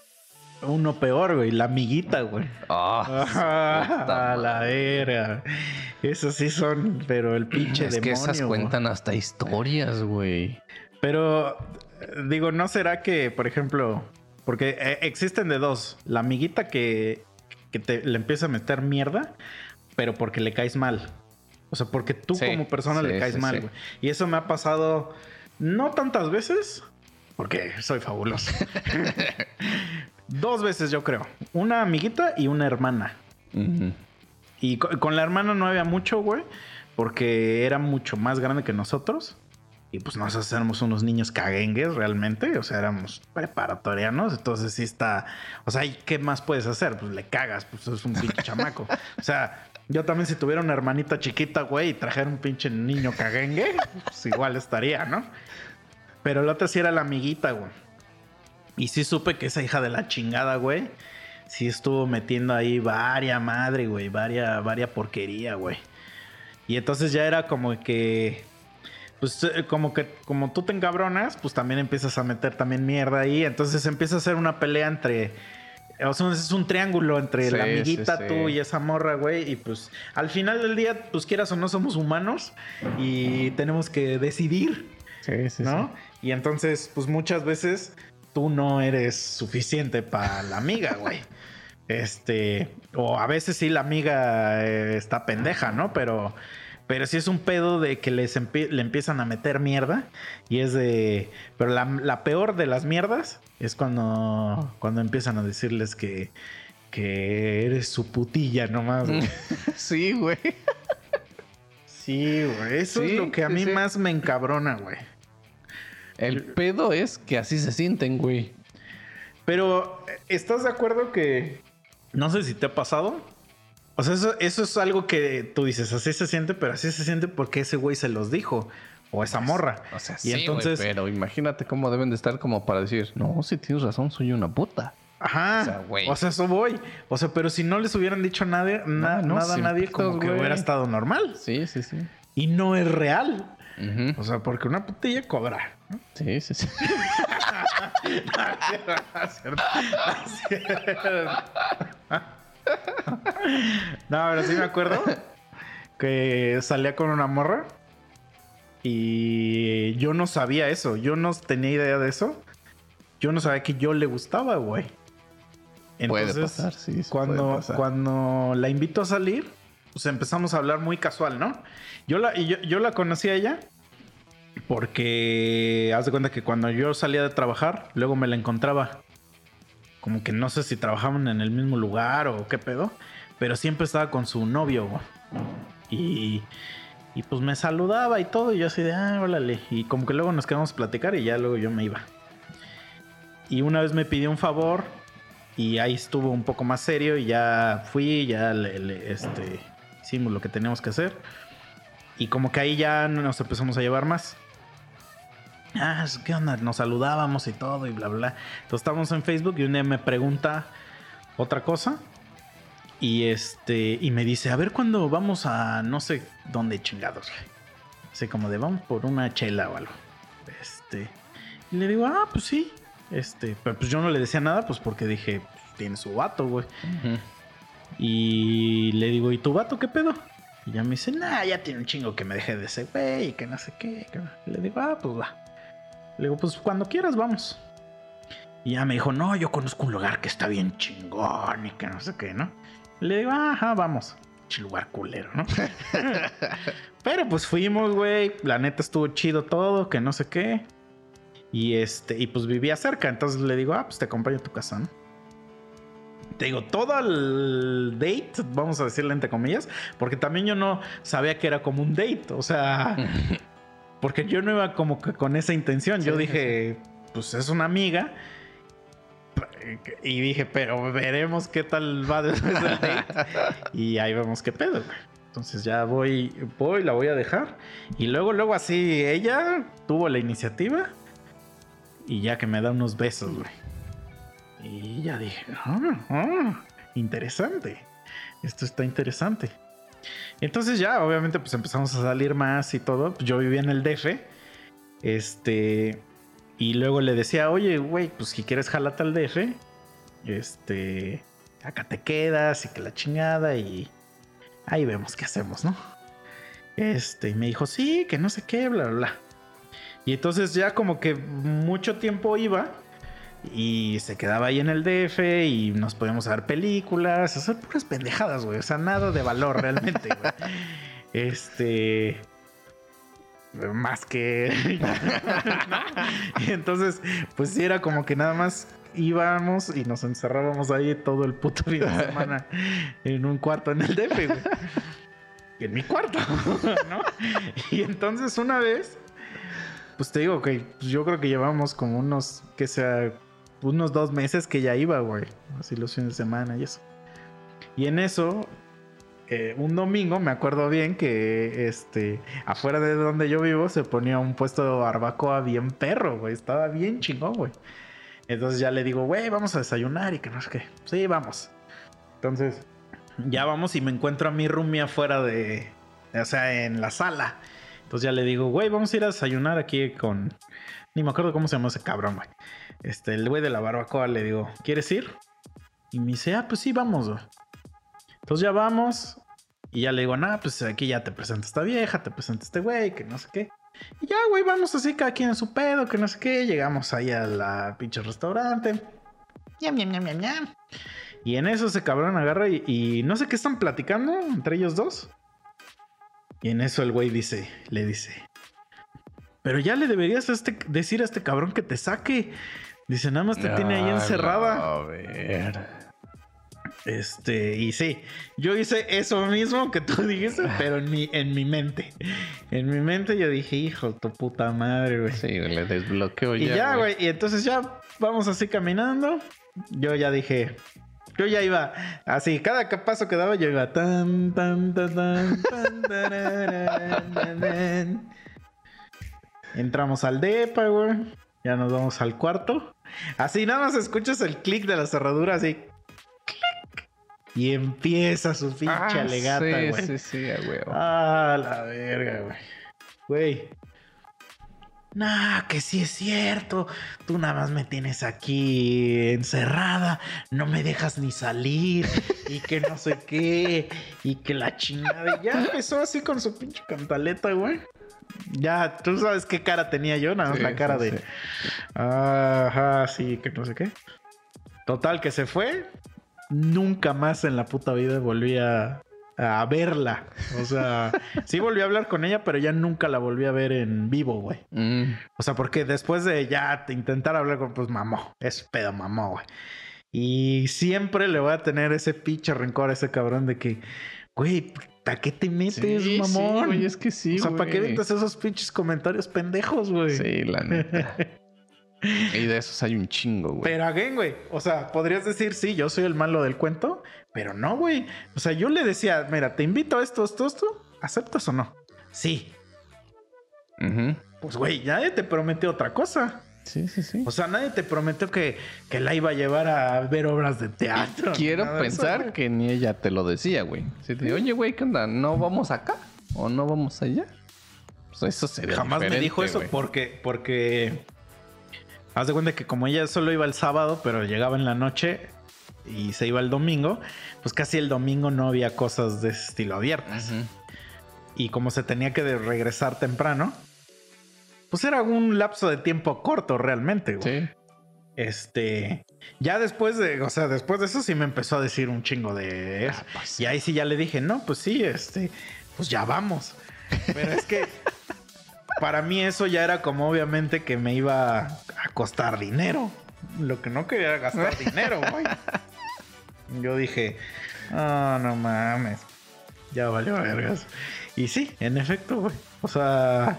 Uno peor, güey, la amiguita, güey. Ah, Ah, puta a la verga. Esos sí son, pero el pinche es que esas demonio, güey. cuentan hasta historias, güey. Pero, digo, ¿no será que, por ejemplo, porque eh, existen de dos, la amiguita que, que te, le empieza a meter mierda, pero porque le caes mal. O sea, porque tú Sí, como persona le caes sí, mal, güey. Y eso me ha pasado no tantas veces, porque soy fabuloso. [laughs] Dos veces yo creo. Una amiguita y una hermana. Y co- con la hermana no había mucho, güey, porque era mucho más grande que nosotros. Y pues nosotros éramos unos niños caguengues realmente, o sea, éramos preparatorianos, entonces sí está, o sea, ¿y ¿qué más puedes hacer? Pues le cagas, pues es un pinche [laughs] chamaco. O sea, Yo también si tuviera una hermanita chiquita, güey, y trajera un pinche niño caguengue, pues igual estaría, ¿no? Pero la otra sí era la amiguita, güey. Y sí supe que esa hija de la chingada, güey, sí estuvo metiendo ahí varia madre, güey, varia, varia porquería, güey. Y entonces ya era como que pues eh, como que como tú te encabronas, pues también empiezas a meter también mierda ahí. Entonces empieza a ser una pelea entre. O sea, es un triángulo entre la amiguita, sí, sí. tú y esa morra, güey. Y pues al final del día, pues quieras o no, somos humanos y tenemos que decidir, ¿no? Y entonces, pues muchas veces tú no eres suficiente para la amiga, güey. Este, o a veces sí la amiga eh, está pendeja, ¿no? Pero, pero sí es un pedo de que les le empiezan a meter mierda. Y es de. Pero la, la peor de las mierdas es cuando, cuando empiezan a decirles que, que eres su putilla nomás. güey. [laughs] Sí, güey. Sí, güey. Eso es lo que a mí sí. más me encabrona, güey. El pedo es que así se sienten, güey. Pero, ¿estás de acuerdo que... No sé si te ha pasado? O sea, eso, eso es algo que tú dices, así se siente, pero así se siente porque ese güey se los dijo. O esa morra. O sea, y sí, entonces... pero imagínate cómo deben de estar como para decir, no, si tienes razón, soy una puta. Ajá. O sea, güey. O sea, eso voy. O sea, pero si no les hubieran dicho a nadie, na- no, nada a nadie, como que hubiera estado normal. Sí, sí, sí. Y no es real. O sea, porque una putilla cobra. ¿no? Sí, sí, sí. [laughs] No, [laughs] pero sí me acuerdo que salía con una morra y yo no sabía eso. Yo no tenía idea de eso. Yo no sabía que yo le gustaba, güey. Puede Entonces, pasar, sí, sí cuando, puede pasar. cuando la invito a salir, pues empezamos a hablar muy casual, ¿no? Yo la, yo, yo la conocí a ella porque haz de cuenta que cuando yo salía de trabajar, luego me la encontraba. Como que no sé si trabajaban en el mismo lugar o qué pedo, pero siempre estaba con su novio. Y, y pues me saludaba y todo, y yo así de, ah, órale. Y como que luego nos quedamos a platicar y ya luego yo me iba. Y una vez me pidió un favor y ahí estuvo un poco más serio y ya fui, ya le- este, hicimos lo que teníamos que hacer. Y como que ahí ya nos empezamos a llevar más. Ah, ¿qué onda? Nos saludábamos y todo y bla, bla. Entonces estábamos en Facebook y un día me pregunta otra cosa. Y este, y me dice, a ver cuándo vamos a no sé dónde chingados. güey?". Así como de vamos por una chela o algo. Este, y le digo, ah, pues sí. Este, pero pues yo no le decía nada, pues porque dije, pues, tiene su vato, güey. Y le digo, ¿y tu vato qué pedo? Y ya me dice, nah, ya tiene un chingo que me dejé de ese güey y que no sé qué. que no". Y le digo, ah, pues va. Le digo, pues cuando quieras vamos. Y ya me dijo, no, yo conozco un lugar que está bien chingón y que no sé qué, ¿no? Le digo, ajá, vamos. Lugar culero, ¿no? [laughs] Pero pues fuimos, güey. La neta estuvo chido todo, que no sé qué. Y este, y pues vivía cerca. Entonces le digo, ah, pues te acompaño a tu casa, ¿no? Te digo, todo el date, vamos a decirle entre comillas, porque también yo no sabía que era como un date. O sea, [laughs] porque yo no iba como que con esa intención. yo Sí, dije, pues es una amiga. Y dije, pero veremos qué tal va después del date. y ahí vemos qué pedo, güey. Entonces ya voy, voy, la voy a dejar. Y luego, luego así, ella tuvo la iniciativa. Y ya que me da unos besos, güey. Y ya dije, ah, ah, interesante. Esto está interesante. Entonces ya, obviamente, pues empezamos a salir más y todo. Yo vivía en el DF. Este. Y luego le decía, oye, güey, pues si quieres jalate al DF. Este. Acá te quedas y que la chingada. Y ahí vemos qué hacemos, ¿no? Este, y me dijo, sí, que no sé qué, bla, bla, bla. Y entonces ya como que mucho tiempo iba y se quedaba ahí en el DF y nos podíamos ver películas, hacer puras pendejadas, güey. O sea, nada de valor [laughs] realmente, güey. Este. Más que. ¿no? [laughs] Y entonces, pues sí, era como que nada más íbamos y nos encerrábamos ahí todo el puto fin de semana [laughs] en un cuarto en el DF, güey. En mi cuarto, ¿no? Y entonces una vez, pues te digo que pues yo creo que llevamos como unos, que sea, unos dos meses que ya iba, güey. Así los fines de semana y eso. Y en eso, eh, un domingo, me acuerdo bien que este, afuera de donde yo vivo se ponía un puesto de barbacoa bien perro, güey. Estaba bien chingón, güey. Entonces ya le digo, güey, vamos a desayunar y que no sé qué. Sí, vamos. Entonces, ya vamos y me encuentro a mi roomie afuera de, o sea, en la sala. Entonces ya le digo, güey, vamos a ir a desayunar aquí con, ni me acuerdo cómo se llama ese cabrón, güey. Este, el güey de la barbacoa le digo, ¿quieres ir? Y me dice, ah, pues sí, vamos. Entonces ya vamos. Y ya le digo, nada, pues aquí ya te presenta esta vieja, te presenta este güey, que no sé qué. Y ya, güey, vamos así cada quien en su pedo, que no sé qué. Llegamos ahí a la pinche restaurante. Y en eso ese cabrón agarra y, no sé qué están platicando entre ellos dos. Y en eso el güey dice, le dice, pero ya le deberías este, decir a este cabrón que te saque. Dice, nada más te tiene ahí Ah, encerrada. A ver. Este, y sí, yo hice eso mismo que tú [laughs] dijiste, pero en mi, en mi mente. En mi mente yo dije, hijo, tu puta madre, güey. Sí, le desbloqueo y ya. ya, güey. Y entonces ya vamos así caminando. Yo ya dije, yo ya iba así, cada ca- paso que daba yo iba tan, tan, tan, tan, tan, tararán, tan, tan. Entramos al depa, güey. Ya nos vamos al cuarto. Así nada más escuchas el clic de la cerradura, así. clic, Y empieza su pinche Ah, alegata, sí, güey. sí, sí, a huevo. Ah, la verga, güey. Güey. Nah, que sí es cierto. Tú nada más me tienes aquí encerrada. No me dejas ni salir. Y que no sé qué. Y que la chingada. Ya empezó así con su pinche cantaleta, güey. Ya, tú sabes qué cara tenía yo, nada más Sí, la cara sí, de. sí. Ajá, sí, que no sé qué. Total, que se fue. Nunca más en la puta vida volví a, a verla. O sea, sí volví a hablar con ella, pero ya nunca la volví a ver en vivo, güey. Mm, O sea, porque después de ya te- intentar hablar con, pues mamó, es pedo, mamó, güey. Y siempre le voy a tener ese pinche rencor a ese cabrón de que, güey, ¿a qué te metes, sí, mamón? sí, güey, es que sí, o sea, ¿para qué güey. metes esos pinches comentarios pendejos, güey? Sí, la neta. [laughs] y de esos hay un chingo, güey. Pero again, güey. O sea, podrías decir, sí, yo soy el malo del cuento, pero no, güey. O sea, yo le decía, mira, te invito a esto, esto, esto. ¿Aceptas o no? Sí. Pues, güey, nadie te prometió otra cosa. Sí, sí, sí. O sea, nadie te prometió que, que la iba a llevar a ver obras de teatro. Quiero eso, pensar que ni ella te lo decía, güey. Si te digo, oye, güey, ¿qué onda? ¿No vamos acá? ¿O no vamos allá? Pues eso sería Jamás me dijo eso porque, porque. Haz de cuenta que como ella solo iba el sábado, pero llegaba en la noche y se iba el domingo, pues casi el domingo no había cosas de ese estilo abiertas. Y como se tenía que regresar temprano, pues era un lapso de tiempo corto realmente, güey. Sí. Este, ya después de, o sea, después de eso sí me empezó a decir un chingo de eso. Ah, pues Y ahí sí ya le dije, no, pues sí, este, pues ya vamos. Pero es que [laughs] para mí eso ya era como obviamente que me iba a costar dinero. Lo que no quería era gastar [laughs] dinero, güey. Yo dije, ah, no mames. Ya valió vergas. Y sí, en efecto, güey. O sea,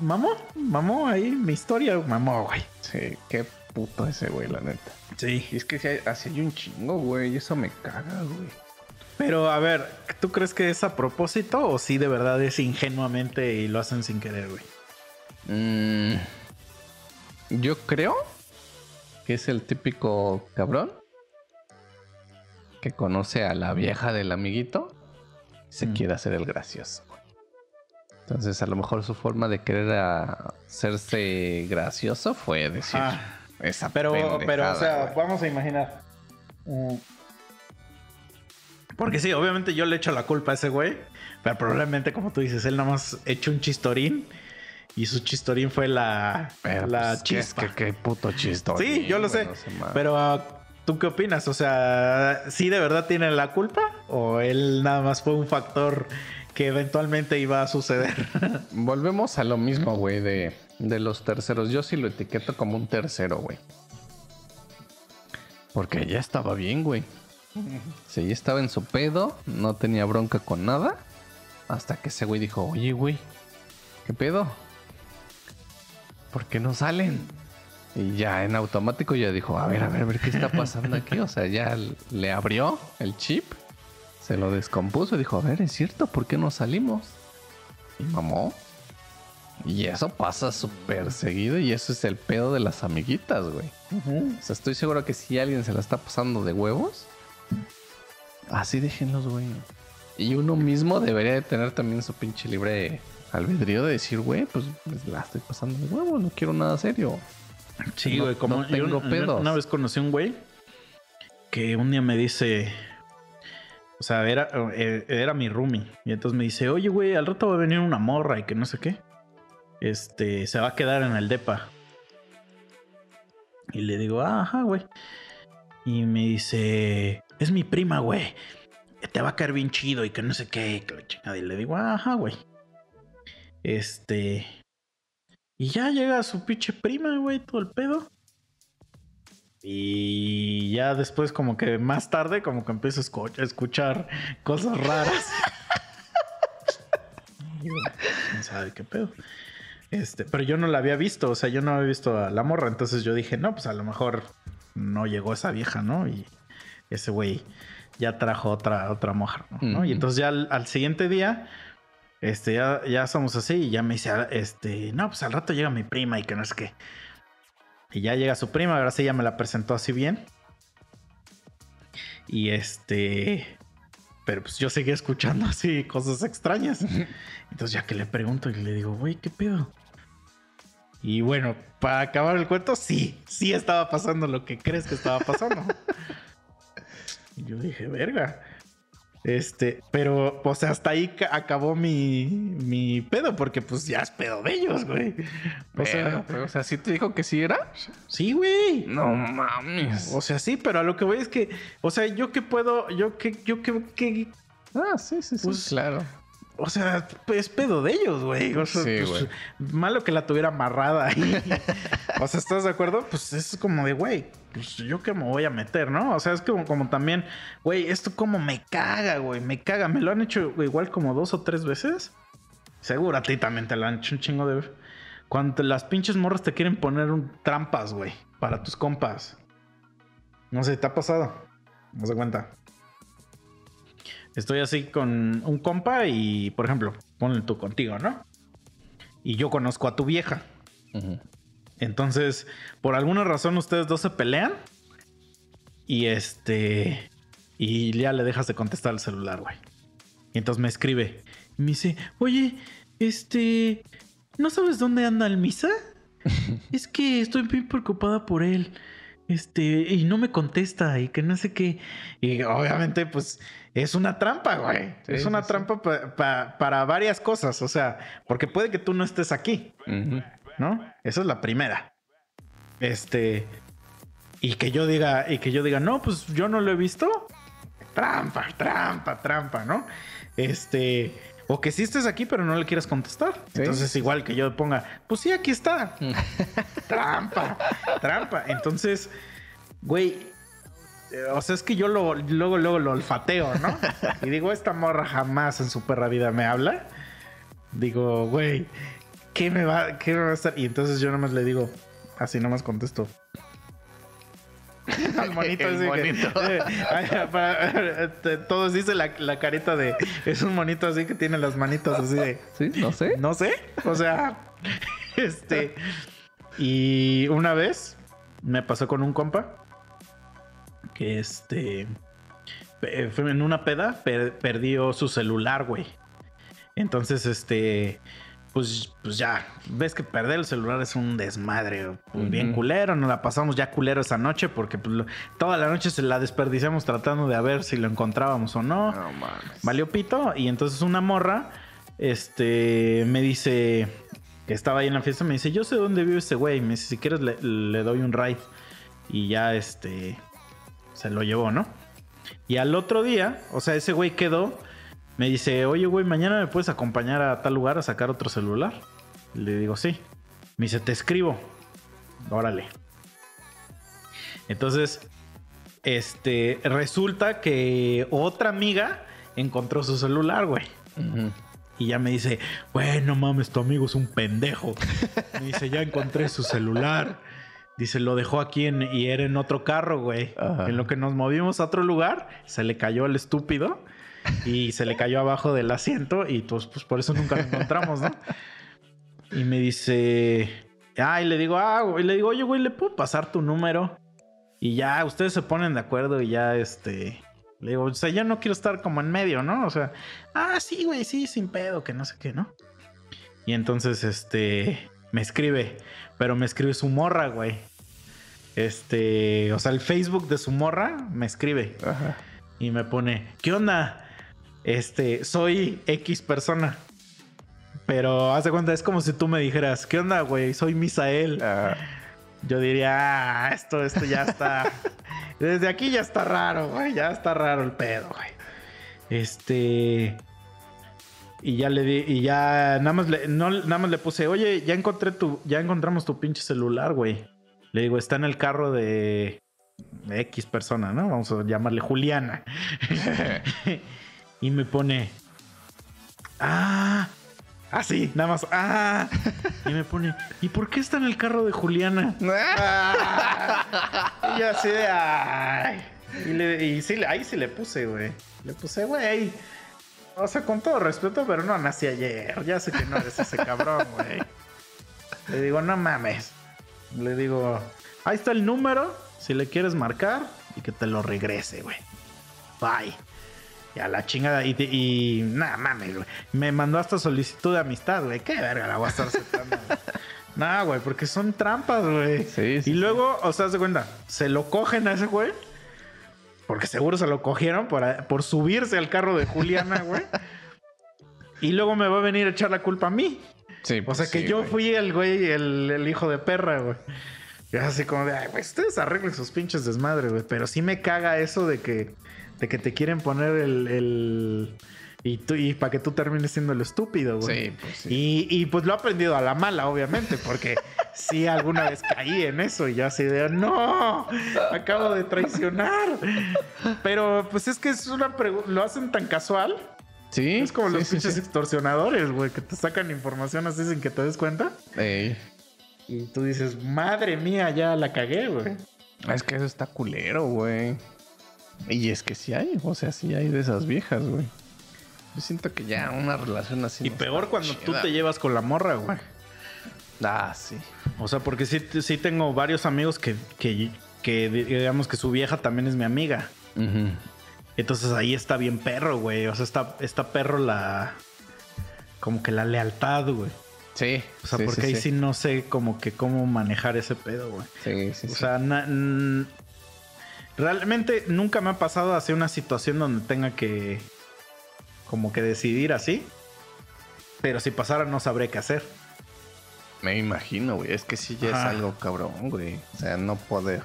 mamó, mamó ahí mi historia, mamó, güey. Sí, qué puto ese, güey, la neta. Sí. Y es que hay- así hay un chingo, güey. y Eso me caga, güey. Pero a ver, ¿tú crees que es a propósito o sí de verdad es ingenuamente y lo hacen sin querer, güey? Mm, yo creo que es el típico cabrón que conoce a la vieja del amiguito y se Mm. quiere hacer el gracioso. Entonces, a lo mejor su forma de querer hacerse gracioso fue decir Ah, esa Pero, pero, o sea, vamos a imaginar. Mm. Porque sí, obviamente yo le echo la culpa a ese güey. Pero probablemente, como tú dices, él nada más echó un chistorín. Y su chistorín fue la, Pero, la pues, ¿qué es chispa. que qué puto chistorín, Sí, yo lo sé. Pero, ah, ¿tú qué opinas? O sea, ¿sí de verdad tiene la culpa? ¿O él nada más fue un factor que eventualmente iba a suceder? [laughs] Volvemos a lo mismo, güey, de, de los terceros. Yo sí lo etiqueto como un tercero, güey. Porque ya estaba bien, güey. Ya estaba en su pedo, no tenía bronca con nada. Hasta que ese güey dijo, oye, güey, ¿qué pedo? ¿Por qué no salen? Y ya en automático ya dijo, a ver, a ver, a ver, ¿qué está pasando aquí? O sea, ya le abrió el chip Se lo descompuso y dijo, a ver, es cierto, ¿por qué no salimos? Y mamó. Y eso pasa súper seguido y eso es el pedo de las amiguitas, güey. O sea, estoy seguro que si alguien se la está pasando de huevos, así déjenlos, güey. Y uno mismo debería de tener también su pinche libre albedrío de decir, güey, pues, pues la estoy pasando de huevos, no quiero nada serio. Sí, No- güey, como no tengo yo una- pedos. una vez conocí a un güey que un día me dice, o sea, era, eh, era mi roomie. Y entonces me dice, oye, güey, al rato va a venir una morra y que no sé qué. Este, se va a quedar en el depa. Y le digo, "Ah, ajá, güey. Y me dice, es mi prima, güey. Te va a caer bien chido y que no sé qué. que la chingada". Y le digo, "Ah, ajá, güey. Este. Y ya llega su pinche prima, güey, todo el pedo. Y ya después, como que más tarde, como que empiezo a escu- a escuchar cosas raras. ¿Quién sabe qué pedo? Este, pero yo no la había visto, o sea, yo no había visto a la morra. Entonces yo dije, no, pues a lo mejor no llegó esa vieja, ¿no? Y ese güey ya trajo otra, otra mujer, ¿no? Y entonces ya al, al siguiente día, este, ya, ya somos así y ya me dice, ah, este, no, pues al rato llega mi prima y que no es que. Y ya llega su prima, ahora sí ya me la presentó así bien. Y este. Pero pues yo seguía escuchando así cosas extrañas. Entonces ya que le pregunto y le digo, güey, ¿qué pedo? Y bueno, para acabar el cuento, sí, sí estaba pasando lo que crees que estaba pasando. [laughs] y yo dije, verga. Este, pero, o sea, hasta ahí ca- acabó mi, mi pedo, porque pues ya es pedo de ellos, güey. O sea, Pero, o sea, ¿sí te dijo que sí era? sí, güey. No mames. O sea, sí, pero a lo que voy es que, o sea, yo que puedo, yo que, yo que, que- Ah, sí, sí, sí. Pues, claro. o sea, es pedo de ellos, güey. O sea, Sí, pues, güey. malo que la tuviera amarrada ahí. [laughs] o sea, ¿estás de acuerdo? Pues es como de, güey, pues yo que me voy a meter, ¿no? O sea, es como, como también, güey, esto como me caga, güey, me caga. Me lo han hecho igual como dos o tres veces. Seguro a ti también te lo han hecho un chingo de... Cuando las pinches morras te quieren poner un, trampas, güey, para tus compas. No sé, ¿te ha pasado? No se cuenta. Estoy así con un compa y, por ejemplo, ponle tú contigo, ¿no? Y yo conozco a tu vieja. Ujú. Entonces, por alguna razón ustedes dos se pelean. Y este. Y ya le dejas de contestar el celular, güey. Y entonces me escribe. Y me dice, oye, este. ¿No sabes dónde anda el misa? [laughs] es que estoy bien preocupada por él. Este, y no me contesta y que no sé qué. Y obviamente, pues, es una trampa, güey. Sí, es una sí, trampa pa- pa- para varias cosas. O sea, porque puede que tú no estés aquí. ¿No? Esa es la primera. Este. Y que yo diga, y que yo diga, no, pues yo no lo he visto. Trampa, trampa, trampa, ¿no? Este. O que sí estés aquí, pero no le quieras contestar. Sí. Entonces, igual que yo ponga, pues sí, aquí está. [laughs] trampa, trampa. Entonces, güey. eh, O sea, es que yo lo, luego, luego lo olfateo, ¿no? [laughs] Y digo, esta morra jamás en su perra vida me habla. Digo, güey, ¿qué me va, qué me va a estar? Y entonces yo nomás le digo, así nomás contesto. [laughs] Al monito que- monito. eh, para- eh, todos dicen la, la carita de es un monito así que tiene las manitas así de Sí, no sé. no sé. O sea, [laughs] este. Y una vez me pasó con un compa que este. Fue en una peda, per- perdió su celular, güey. Entonces, este. Pues, pues ya, ves que perder el celular es un desmadre, pues, bien culero, nos la pasamos ya culero esa noche porque pues, lo- toda la noche se la desperdiciamos tratando de a ver si lo encontrábamos o no. No mames. Valió pito. Y entonces una morra, este, me dice que estaba ahí en la fiesta. Me dice, yo sé dónde vive ese güey. Me dice, si quieres le, le doy un ride. Y ya, este, se lo llevó, ¿no? Y al otro día, o sea, ese güey quedó. Me dice, oye, güey, mañana me puedes acompañar a tal lugar a sacar otro celular. Le digo, sí. Me dice, te escribo. Órale. Entonces, este, resulta que otra amiga encontró su celular, güey. Y ya me dice, güey, no mames, tu amigo es un pendejo. Me dice, ya encontré su celular. Dice, lo dejó aquí en- y era en otro carro, güey. En lo que nos movimos a otro lugar, se le cayó el estúpido. Y se le cayó abajo del asiento y pues, pues por eso nunca lo encontramos, ¿no? Y me dice, ah, y le digo, ah, güey, le digo, oye, güey, ¿le puedo pasar tu número? Y ya, ustedes se ponen de acuerdo y ya, este, le digo, o sea, ya no quiero estar como en medio, ¿no? O sea, ah, sí, güey, sí, sin pedo, que no sé qué, ¿no? Y entonces, este, me escribe, pero me escribe su morra, güey. Este, o sea, el Facebook de su morra me escribe Ajá. y me pone, ¿qué onda? Este, soy X persona. Pero haz de cuenta, es como si tú me dijeras, ¿qué onda, güey? Soy Misael. Ah, Yo diría, ah, esto, esto ya está. [laughs] Desde aquí ya está raro, güey. Ya está raro el pedo, güey. Este. Y ya le di, y ya nada más le, no, nada más le puse, oye, ya encontré tu, ya encontramos tu pinche celular, güey. Le digo, está en el carro de X persona, ¿no? Vamos a llamarle Juliana. [laughs] [laughs] y me pone, ah, así, nada más, ah. Y me pone, ¿y por qué está en el carro de Juliana? Ah. [laughs] y yo así de, ay. Y, le- y sí, ahí sí le puse, güey. Le puse, güey. O sea, con todo respeto, pero no nací ayer. Ya sé que no eres ese cabrón, güey. Le digo, no mames. Le digo, ahí está el número. Si le quieres marcar y que te lo regrese, güey. Bye. Y a la chingada. Y, y nada mames, güey. Me mandó hasta solicitud de amistad, güey. Qué verga la voy a estar aceptando. [laughs] güey. Nah, güey, porque son trampas, güey. Sí, sí, Y luego, o sea, de cuenta, se lo cogen a ese güey. Porque seguro se lo cogieron por, por subirse al carro de Juliana, [laughs] güey. y luego me va a venir a echar la culpa a mí. sí, O pues sea que sí, yo güey. fui el güey, el, el hijo de perra, güey. Y así como de, ay, güey, ustedes arreglen sus pinches desmadres, güey. Pero sí me caga eso de que, de que te quieren poner el. el- y tú, y para que tú termines siendo el estúpido, güey. Sí, pues sí. Y, y, pues lo he aprendido a la mala, obviamente, porque [laughs] sí alguna vez caí en eso y ya así de, no, acabo de traicionar. Pero pues es que es una pregu- lo hacen tan casual. Sí. Es como sí, los pinches extorsionadores, güey, que te sacan información así sin que te des cuenta. Ey. Y tú dices, madre mía, ya la cagué, güey. Es que eso está culero, güey. Y es que sí hay, o sea, sí hay de esas viejas, güey. Yo siento que ya una relación así. Y no peor cuando tú te llevas con la morra, güey. Ah, sí. O sea, porque sí, sí tengo varios amigos que, que, que digamos que su vieja también es mi amiga. Entonces ahí está bien perro, güey. O sea, está, está perro la. Como que la lealtad, güey. Sí. O sea, sí, porque sí, ahí sí. sí no sé como que cómo manejar ese pedo, güey. Sí, sí, O sí. sea, na- realmente nunca me ha pasado hacia una situación donde tenga que como que decidir así. Pero si pasara no sabré qué hacer. Me imagino, güey. Es que sí ya Ajá. es algo cabrón, güey. O sea, no poder.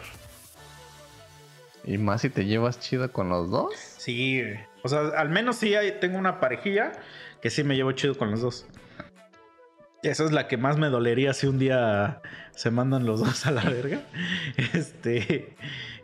Y más si te llevas chido con los dos. Sí. O sea, al menos sí hay- tengo una parejilla que sí me llevo chido con los dos. Esa es la que más me dolería si un día se mandan los dos a la verga. [laughs] Este,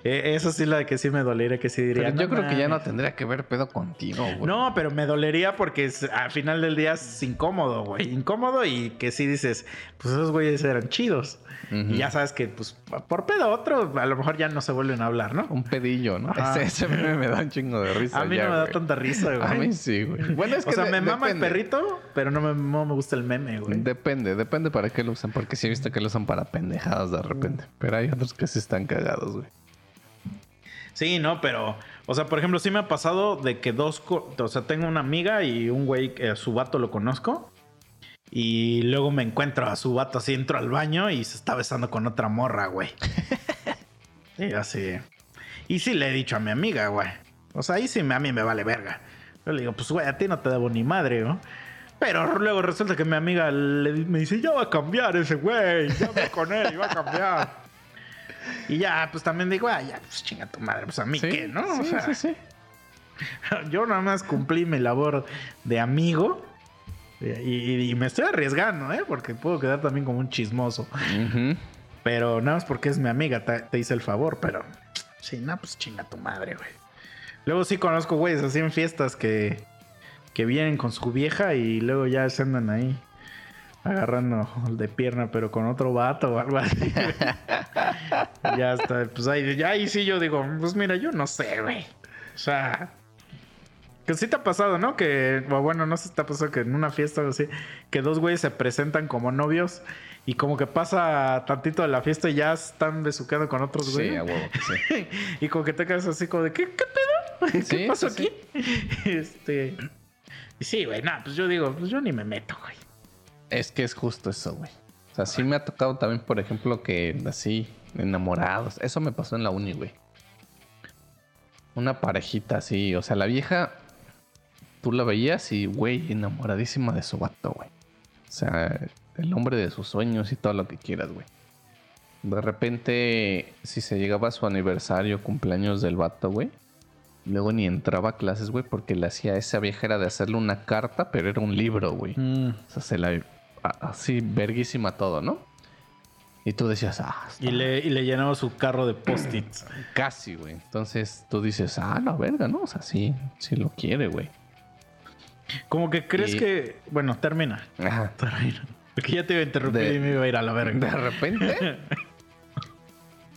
eh, esa sí la que sí me dolería, que sí diría. Pero yo "No creo que ya no mames". tendría que ver pedo contigo, güey. No, pero me dolería porque es- al final del día es incómodo, güey. Incómodo y que sí dices, pues esos güeyes eran chidos. Y ya sabes que, pues, por pedo otro, a lo mejor ya no se vuelven a hablar, ¿no? Un pedillo, ¿no? Ese, ese meme me da un chingo de risa. A mí ya, no me da tanta risa, [laughs] güey. A mí sí, güey. Bueno, es que o sea, de- me mama el perrito, pero no me, no me gusta el meme, güey. Depende, depende para qué lo usan. Porque sí he visto que lo usan para pendejadas de repente. Pero hay otros que sí están cagados, güey. Sí, no, pero, o sea, por ejemplo, sí me ha pasado de que dos, o sea, tengo una amiga y un güey a su vato lo conozco. Y luego me encuentro a su vato así, entro al baño y se está besando con otra morra, güey. [laughs] Sí, así. Y sí le he dicho a mi amiga, güey. O sea, ahí sí me- a mí me vale verga. Yo le digo, pues, güey, a ti no te debo ni madre, ¿no? Pero luego resulta que mi amiga le me dice, ya va a cambiar ese güey, ya voy con él y va a cambiar. Y ya, pues también digo, ah, ya, pues chinga tu madre, pues a mí Sí, qué, ¿no? Sí, o sea, sí, sí. [laughs] yo nada más cumplí mi labor de amigo. Y, y- y me estoy arriesgando, ¿eh? Porque puedo quedar también como un chismoso. Pero nada más porque es mi amiga, te, te hice el favor, pero sí, no, pues chinga tu madre, güey. Luego sí conozco güeyes así en fiestas que, que vienen con su vieja y luego ya se andan ahí agarrando [laughs] de pierna, pero con otro vato o algo así. [laughs] ya está, pues ahí, ya ahí sí yo digo, pues mira, yo no sé, güey. O sea, Que sí te ha pasado, ¿no? Que, bueno, no sé si te ha pasado que en una fiesta o así, que dos güeyes se presentan como novios y como que pasa tantito de la fiesta y ya están besuqueando con otros Sí, güeyes. a huevo sí. [laughs] y como que te quedas así como de, ¿qué, qué pedo? ¿Qué Sí, pasó sí, aquí? este... Y sí, güey, nada, pues yo digo, pues yo ni me meto, güey. Es que es justo eso, güey. O sea, sí me ha tocado también, por ejemplo, que así, enamorados. Eso me pasó en la uni, güey. Una parejita así, o sea, la vieja, tú la veías y, güey, enamoradísima de su vato, güey. O sea, el hombre de sus sueños y todo lo que quieras, güey. De repente, si se llegaba a su aniversario, cumpleaños del vato, güey. Luego ni entraba a clases, güey, porque le hacía a esa vieja era de hacerle una carta, pero era un libro, güey. Mm. O sea, se la. Así, verguísima todo, ¿no? Y tú decías, ah, Y le, y le llenaba su carro de post-its. casi, güey. Entonces tú dices, ah, la verga, ¿no? O sea, sí, sí lo quiere, güey. Como que crees Y- que... Bueno, termina. Ajá. Termina. Porque ya te iba a interrumpir De- y me iba a ir a la verga. De repente,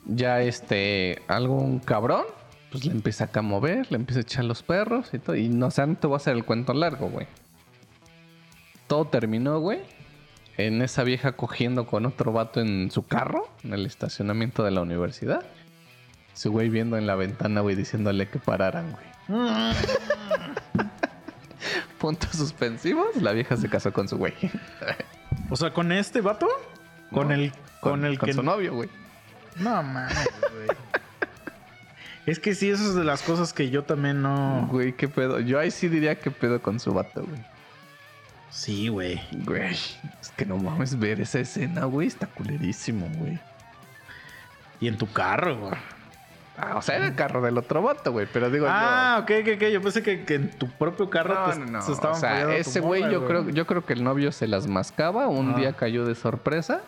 ya este, algún cabrón, pues le empieza acá a mover, le empieza a echar los perros y todo. Y no, o sea, no te voy a hacer el cuento largo, güey. Todo terminó, güey. En esa vieja cogiendo con otro vato en su carro, en el estacionamiento de la universidad. Su güey viendo en la ventana, güey, diciéndole que pararan, güey. [laughs] Puntos suspensivos, la vieja se casó con su güey. O sea, con este vato, con No, el con, el con que su novio, güey. no mames, güey. es que sí, eso es de las cosas que yo también no. Güey, qué pedo. Yo ahí sí diría qué pedo con su vato, güey. Sí, güey. Güey, es que no mames ver esa escena, güey. Está culerísimo, güey. Y en tu carro, güey. Ah, o sea, era el carro del otro vato, güey. Pero digo Ah, ok, ok, ok. Yo pensé que, que en tu propio yo. carro No, te- no, no. se estaban O sea, ese güey, yo creo, yo creo que el novio se las mascaba. Un Ah. día cayó de sorpresa.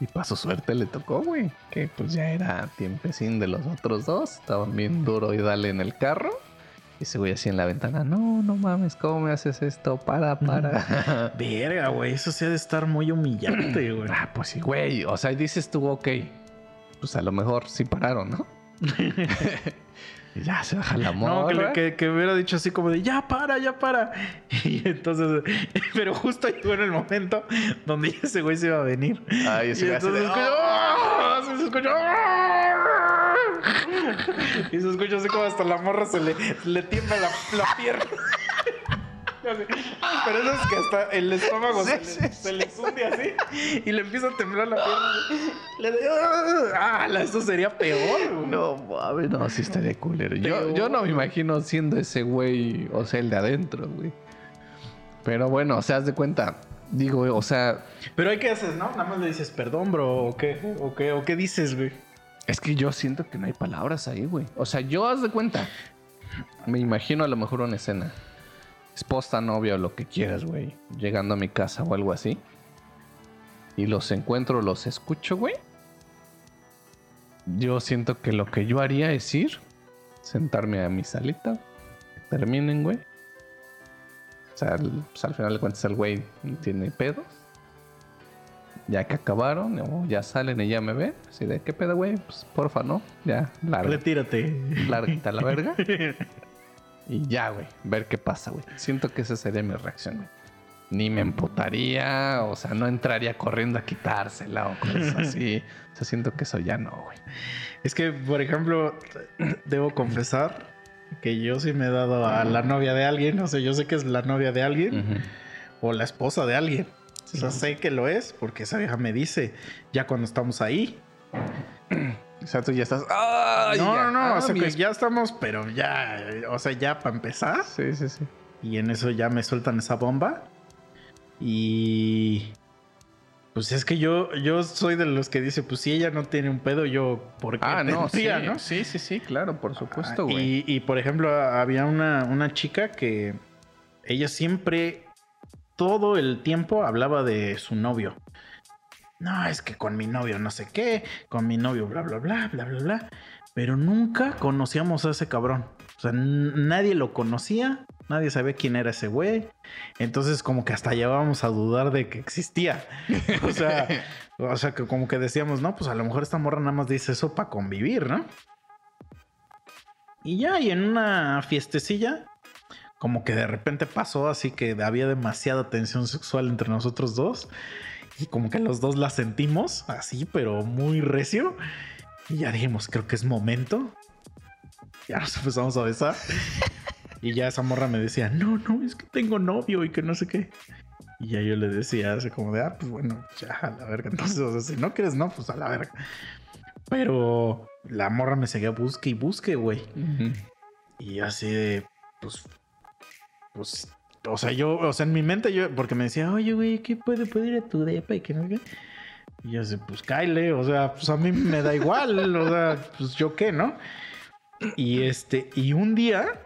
Y para su suerte le tocó, güey. Que pues ya era tiempecín de los otros dos. Estaban bien duro y dale en el carro. Y ese güey así en la ventana. No, no mames, ¿cómo me haces esto? Para, para. [laughs] Verga, güey. Eso sí ha de estar muy humillante, [clears throat] güey. Ah, pues sí, güey. O sea, y dices tú, ok. Pues a lo mejor sí pararon, ¿no? y [laughs] [laughs] ya se baja la No, que, morra. que, que hubiera dicho así como de ya para, ya para. Y entonces, pero justo ahí fue en el momento donde ese güey se iba a venir. Ay, Y ese güey así entonces se escuchó. Sí, se escuchó, ¡ah! Y se escucha así como hasta la morra se le, le tiembla la, la pierna. [laughs] Pero eso es que hasta el estómago se, le, se le hunde así y le empieza a temblar la pierna. Le de, ¡ah! ¡Ah! Eso sería peor. güey. No, mames, no, sí estaría culero. Yo, yo no me imagino siendo ese güey, o sea, el de adentro, güey. Pero bueno, o sea, haz de cuenta. Digo, o sea, Pero hay que hacer, ¿no? Nada más le dices, perdón, bro, o qué, o qué, o qué dices, güey. Es que yo siento que no hay palabras ahí, güey. O sea, yo haz de cuenta. Me imagino a lo mejor una escena. Esposa, novia o lo que quieras, güey. Llegando a mi casa o algo así. Y los encuentro, los escucho, güey. Yo siento que lo que yo haría es ir, sentarme a mi salita, terminen, güey. O sea, al, pues, al final de cuentas el güey tiene pedos. Ya que acabaron, o ya salen y ya me ven. Así de, ¿qué pedo, güey? Pues porfa, ¿no? Ya, larga, Retírate. lárgate a la verga. [laughs] Y ya, güey, ver qué pasa, güey. Siento que esa sería mi reacción, güey. Ni me emputaría, o sea, no entraría corriendo a quitársela o cosas [laughs] así. O sea, siento que eso ya no, güey. Es que, por ejemplo, debo confesar que yo sí me he dado a la novia de alguien. O sea, yo sé que es la novia de alguien o la esposa de alguien. O sea, sé que lo es porque esa vieja me dice ya cuando estamos ahí. O sea, tú ya estás. ¡Ay, no, ya! no, no. Ah, o sea, que ya estamos, pero ya. O sea, ya para empezar. Sí, sí, sí. Y en eso ya me sueltan esa bomba. Y. Pues es que yo, yo soy de los que dice, pues si ella no tiene un pedo, yo, ¿por qué Ah, no, sí, tendría, no? sí, sí, sí, claro, por supuesto, Ah, güey. Y, y, por ejemplo, había una, una chica que ella siempre, todo el tiempo hablaba de su novio. No, es que con mi novio no sé qué, con mi novio bla, bla, bla, bla, bla, bla. Pero nunca conocíamos a ese cabrón. O sea, nadie lo conocía, nadie sabía quién era ese güey. Entonces como que hasta llevábamos a dudar de que existía. O sea, [laughs] o sea, que como que decíamos, no, pues a lo mejor esta morra nada más dice eso para convivir, ¿no? Y ya, y en una fiestecilla, como que de repente pasó así que había demasiada tensión sexual entre nosotros dos. Y como que los dos la sentimos así, pero muy recio. Y ya dijimos, creo que es momento. Ya nos empezamos a besar. [laughs] y ya esa morra me decía, no, no, es que tengo novio y que no sé qué. Y ya yo le decía, así como de, ah, pues bueno, ya a la verga. [laughs] Entonces, o sea, si no quieres, no, pues a la verga. Pero la morra me seguía busque y busque, güey. Y así de, pues, pues, o sea, yo, o sea, en mi mente yo, porque me decía, oye, güey, ¿qué puede, puede ir a tu depa y que no? Y yo así, pues, Kyle, o sea, pues a mí me da igual, o sea, pues yo qué, ¿no? Y este, y un día,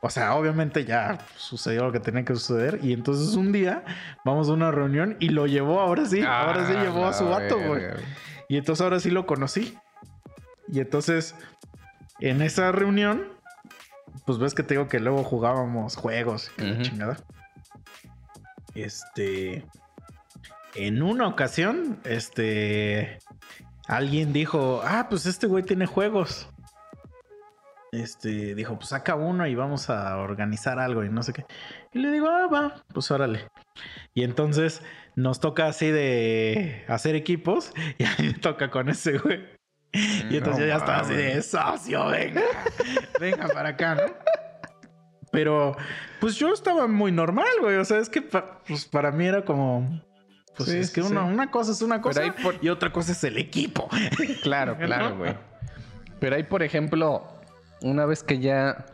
o sea, obviamente ya sucedió lo que tenía que suceder. Y entonces un día vamos a una reunión y lo llevó, ahora sí, ahora sí Ah, llevó a su vato, güey. Y entonces ahora sí lo conocí. Y entonces, en esa reunión, pues ves que te digo que luego jugábamos juegos, la chingada. Este. En una ocasión, este. Alguien dijo, ah, pues este güey tiene juegos. Este, dijo, pues saca uno y vamos a organizar algo y no sé qué. Y le digo, ah, va, pues órale. Y entonces nos toca así de hacer equipos [laughs] y a mí me toca con ese güey. [laughs] Y entonces No yo ya estaba así de socio, venga, [laughs] venga para acá, ¿no? Pero pues yo estaba muy normal, güey. O sea, es que pa- pues, para mí era como. Pues Sí, es que sí, una, una cosa es una cosa por- y otra cosa es el equipo. [laughs] Claro, claro, güey. Pero ahí, por ejemplo, una vez que ya.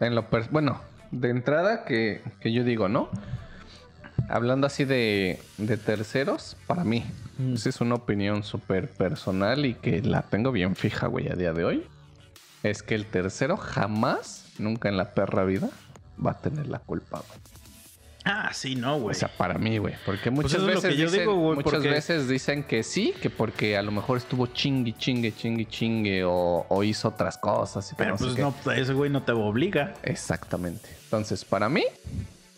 En lo Bueno, de entrada que, que yo digo, ¿no? Hablando así de, de terceros, para mí, Mm. esa es una opinión súper personal y que la tengo bien fija, güey, a día de hoy. Es que el tercero jamás, nunca en la perra vida, va a tener la culpa, güey. Ah, sí, no, güey. O sea, para mí, güey. Porque muchas eso es lo veces yo dicen, digo, güey, muchas porque- veces dicen que sí, que porque a lo mejor estuvo chingue, chingue, chingue, chingue o, o hizo otras cosas. y Pero no pues no, ese güey no te obliga. Exactamente. Entonces, para mí,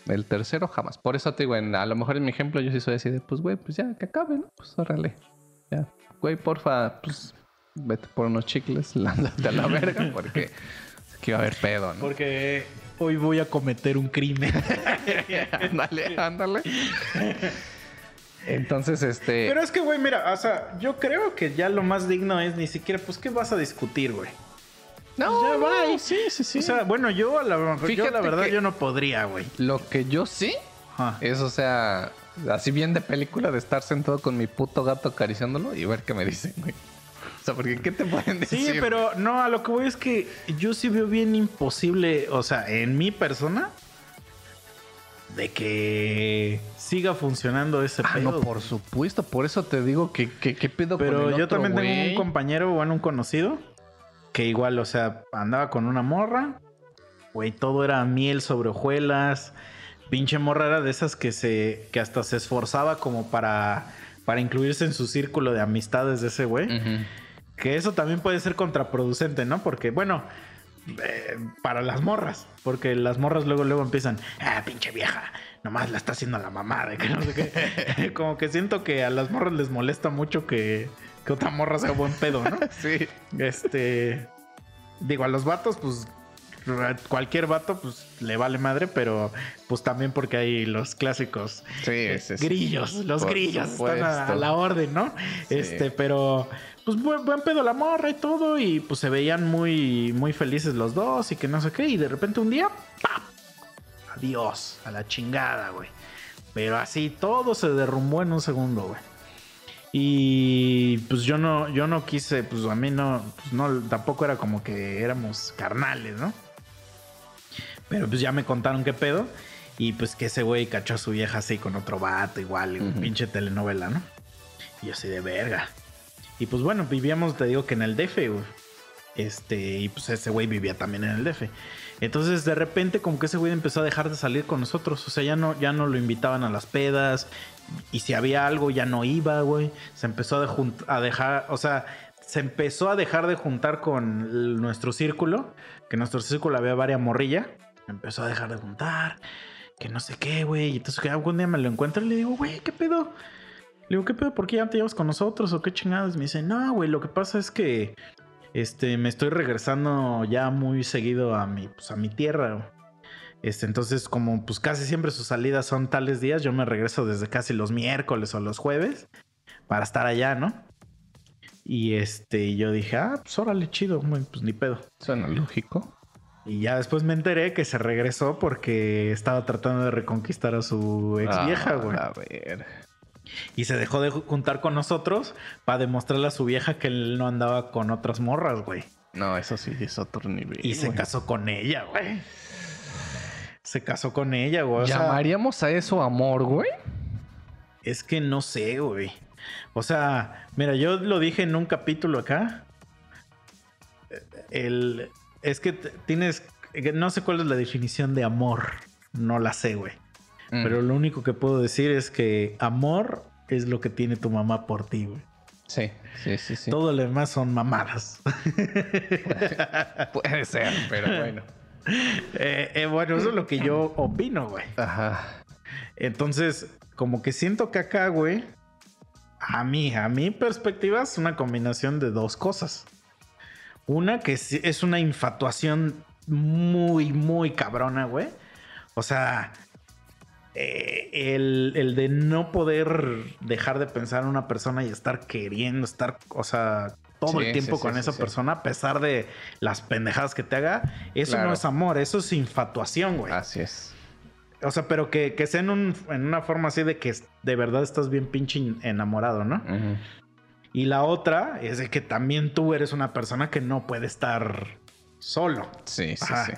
el tercero jamás. Por eso te digo, en- a lo mejor en mi ejemplo yo sí soy así de, pues, güey, pues ya, que acabe, ¿no? Pues órale. Ya. Güey, porfa, pues, vete por unos chicles, [laughs] lánzate a la verga, porque aquí va a haber pedo, ¿no? Porque hoy voy a cometer un crimen. [laughs] ándale, ándale. Entonces, este... Pero es que, güey, mira, o sea, yo creo que ya lo más digno es ni siquiera, pues, ¿qué vas a discutir, güey? No, ya no, va. sí, sí, sí. O sea, bueno, yo a la, yo, Fíjate la verdad que- yo no podría, güey. Lo que yo sí Ajá. es, o sea, así bien de película de estar sentado con mi puto gato acariciándolo y ver qué me dicen, güey. O sea, porque ¿qué te pueden decir? Sí, pero no, a lo que voy es que yo sí veo bien imposible, o sea, en mi persona, de que siga funcionando ese Ah, pedo. no, por supuesto. Por eso te digo que qué pedo con Pero el yo otro, también tengo un compañero, bueno, un conocido, que igual, o sea, andaba con una morra, güey, todo era miel sobre hojuelas, pinche morra era de esas que se, que hasta se esforzaba como para, para incluirse en su círculo de amistades de ese güey. Que eso también puede ser contraproducente, ¿no? Porque, bueno, eh, para las morras. Porque las morras luego, luego empiezan, ah, pinche vieja, nomás la está haciendo la mamá, de [laughs] que no sé qué. [laughs] Como que siento que a las morras les molesta mucho que, que otra morra sea buen pedo, ¿no? [laughs] Sí. Este. Digo, a los vatos, pues. Cualquier vato, pues le vale madre, pero pues también porque hay los clásicos Sí, sí, sí. grillos, los grillos están a, la orden, ¿no? Sí. Este, pero pues buen, buen pedo la morra y todo y pues se veían muy muy felices los dos y que no sé qué y de repente un día ¡pam! adiós a la chingada, güey. Pero así todo se derrumbó en un segundo, güey. Y pues yo no yo no quise, pues a mí no pues, no tampoco era como que éramos carnales, ¿no? Pero pues ya me contaron qué pedo. Y pues que ese güey cachó a su vieja así con otro vato, igual, Ujú. pinche telenovela, ¿no? Y yo así de verga. Y pues bueno, vivíamos, te digo que en el DF, güey. Este, y pues ese güey vivía también en el DF. Entonces de repente como que ese güey empezó a dejar de salir con nosotros. O sea, ya no, ya no lo invitaban a las pedas. Y si había algo ya no iba, güey. Se empezó a, dejar, o sea, se empezó a dejar de juntar con nuestro círculo. Que nuestro círculo había varias morrillas. Empezó a dejar de juntar. Que no sé qué, güey. Y entonces que algún día me lo encuentro y le digo, güey, ¿qué pedo? Le digo, ¿qué pedo? ¿Por qué ya te llevas con nosotros? ¿O qué chingados? Me dice, no, güey, lo que pasa es que este, me estoy regresando ya muy seguido a mi, pues, a mi tierra. Este, entonces, como pues casi siempre sus salidas son tales días, yo me regreso desde casi los miércoles o los jueves para estar allá, ¿no? Y este, yo dije, ah, pues órale, chido, güey, pues ni pedo. Suena lógico. Y ya después me enteré que se regresó porque estaba tratando de reconquistar a su ex vieja, Ah, güey. A ver. Y se dejó de juntar con nosotros para demostrarle a su vieja que él no andaba con otras morras, güey. No, eso sí es otro nivel. Y se güey. casó con ella, güey. Se casó con ella, güey. O sea, ¿Llamaríamos a eso amor, güey? es que no sé, güey. O sea, mira, yo lo dije en un capítulo acá. El, es que tienes, no sé cuál es la definición de amor. No la sé, güey. Mm. Pero lo único que puedo decir es que amor es lo que tiene tu mamá por ti, güey. Sí, sí, sí, sí. Todo lo demás son mamadas. [laughs] Puede ser, pero bueno. Eh, eh, bueno, eso es lo que yo opino, güey. Ajá. Entonces, como que siento que acá, güey, a mí, a mi perspectiva, es una combinación de dos cosas. Una que es una infatuación muy, muy cabrona, güey. O sea, eh, el, el de no poder dejar de pensar en una persona y estar queriendo estar, o sea, todo Sí, el tiempo sí, con sí, esa persona, a pesar de las pendejadas que te haga, eso Claro. no es amor, eso es infatuación, güey. Así es. O sea, pero que, que sea en, un- en una forma así de que de verdad estás bien pinche enamorado, ¿no? Y la otra es de que también tú eres una persona que no puede estar solo. Sí, sí, Ajá. sí.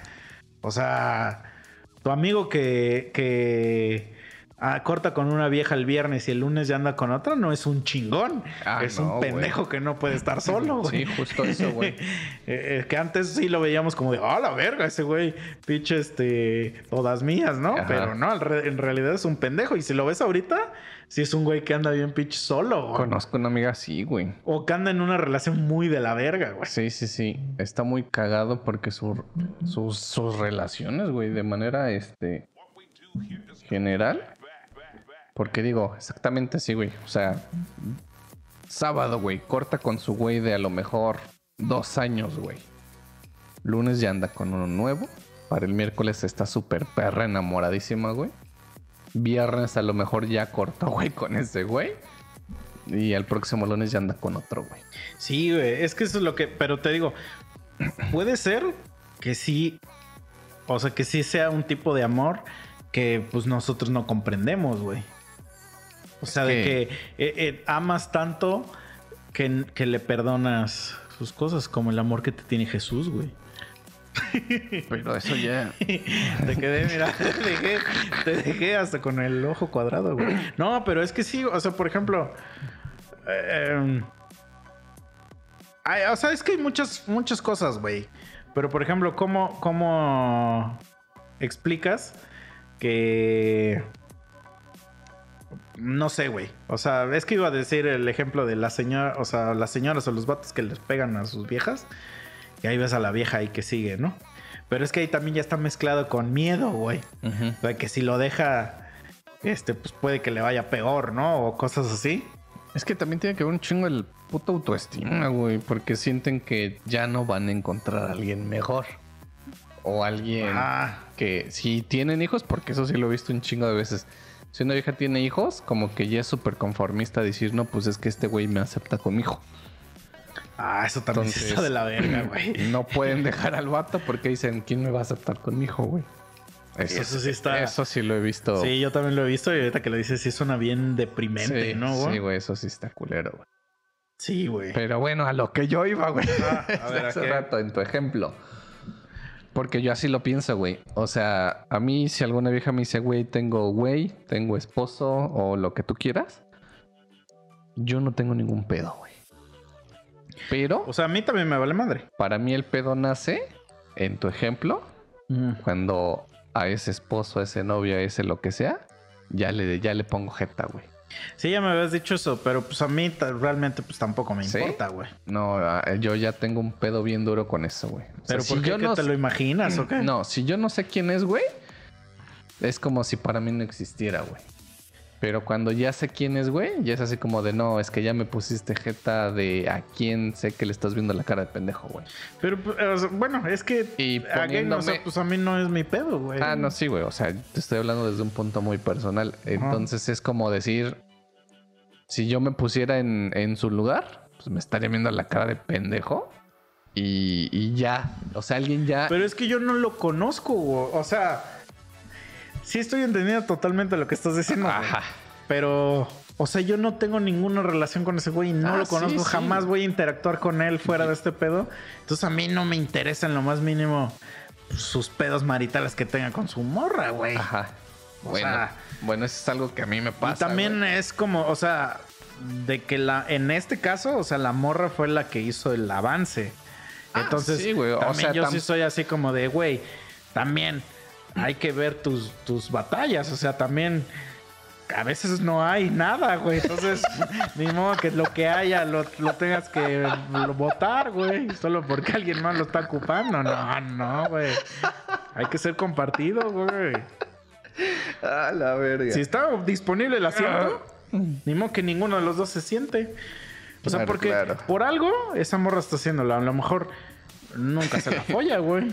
O sea, tu amigo que, que ah, corta con una vieja el viernes y el lunes ya anda con otra, no es un chingón. Ah, es no, un pendejo que no puede estar solo, güey. Sí, justo eso, güey. [laughs] Eh, eh, que antes sí lo veíamos como de, ah, la verga, ese güey, pinche, este, todas mías, ¿no? Ajá. Pero no, en realidad es un pendejo. Y si lo ves ahorita, sí es un güey que anda bien pinche solo, güey. Conozco una amiga así, güey. O que anda en una relación muy de la verga, güey. Sí, sí, sí. Está muy cagado porque su- sus, sus relaciones, güey, de manera este general. Porque digo, exactamente así, güey. O sea, sábado, güey, corta con su güey de a lo mejor dos años, güey. Lunes ya anda con uno nuevo. Para el miércoles está súper perra enamoradísima, güey. Viernes a lo mejor ya cortó, güey, con ese güey. Y el próximo lunes ya anda con otro, güey. Sí, güey. Es que eso es lo que. Pero te digo, puede ser que sí. O sea, que sí sea un tipo de amor que pues nosotros no comprendemos, güey. O sea, de que que- eh, eh, amas tanto que, que le perdonas sus cosas, como el amor que te tiene Jesús, güey. Pero eso ya. [laughs] Te quedé, mira, [laughs] te dejé, te dejé hasta con el ojo cuadrado, güey. No, pero es que sí, o sea, por ejemplo. hay- o sea, es que hay muchas, muchas cosas, güey. Pero, por ejemplo, ¿cómo, ¿cómo explicas que. No sé, güey. O sea, es que iba a decir el ejemplo de la señora, o sea, las señoras o los vatos que les pegan a sus viejas. Y ahí ves a la vieja ahí que sigue, ¿no? Pero es que ahí también ya está mezclado con miedo, güey. O sea, que si lo deja, este, pues puede que le vaya peor, ¿no? O cosas así. Es que también tiene que ver un chingo el puto autoestima, güey. Porque sienten que ya no van a encontrar a alguien mejor. O alguien Ah, que si tienen hijos, porque eso sí lo he visto un chingo de veces. Si una vieja tiene hijos, como que ya es súper conformista decir, no, pues es que este güey me acepta con mi hijo. Ah, eso también Entonces- está de la verga, güey. [clears throat] No pueden dejar al vato porque dicen, ¿quién me va a aceptar con mi hijo, güey? Eso sí está- Eso sí lo he visto. Sí, yo también lo he visto y ahorita que lo dices sí suena bien deprimente, Sí, ¿no, güey? Sí, güey, eso sí está culero, güey. Sí, güey. Pero bueno, a lo que yo iba, güey. Ah, a [laughs] ver, ¿a Hace rato, en tu ejemplo. Porque yo así lo pienso, güey. O sea, a mí si alguna vieja me dice, güey, tengo güey, tengo esposo o lo que tú quieras, yo no tengo ningún pedo, güey. Pero O sea, a mí también me vale madre. para mí el pedo nace, en tu ejemplo, cuando a ese esposo, a ese novio, a ese lo que sea, ya le, ya le pongo jeta, güey. Sí, ya me habías dicho eso, pero pues a mí realmente pues tampoco me ¿Sí? importa, güey. No, yo ya tengo un pedo bien duro con eso, güey. O sea, Pero si ¿por qué? yo ¿Qué no te lo imaginas o qué? No, si yo no sé quién es, güey, es como si para mí no existiera, güey. Pero cuando ya sé quién es, güey, ya es así como de no, es que ya me pusiste jeta de a quién sé que le estás viendo la cara de pendejo, güey. Pero bueno, es que Y again, o sea, poniéndome- pues a mí no es mi pedo, güey. Ah, no, sí, güey. O sea, te estoy hablando desde un punto muy personal. Entonces es como decir, si yo me pusiera en, en su lugar, pues me estaría viendo la cara de pendejo. Y, y ya. O sea, alguien ya... Pero es que yo no lo conozco, güey. O sea, sí estoy entendiendo totalmente lo que estás diciendo. Ajá. Pero, o sea, yo no tengo ninguna relación con ese güey y no Ah, lo conozco. sí, sí. Jamás voy a interactuar con él fuera de este pedo. Entonces a mí no me interesa en lo más mínimo sus pedos maritales que tenga con su morra, güey. Ajá. O Bueno, sea- bueno, eso es algo que a mí me pasa. y también güey. es como, o sea, de que la, en este caso, o sea, la morra fue la que hizo el avance. Ah, Entonces, sí, güey. O también sea, yo sí soy así como de, güey, también hay que ver tus, tus batallas. O sea, también a veces no hay nada, güey. Entonces, [laughs] ni modo que lo que haya lo, lo tengas que votar, güey. Solo porque alguien más lo está ocupando. No, no, güey. Hay que ser compartido, güey. Ah, la verga. Si está disponible el asiento, ni modo que ninguno de los dos se siente. O sea, Claro, porque claro. por algo esa morra está haciéndolo. A lo mejor nunca se la [laughs] folla, güey.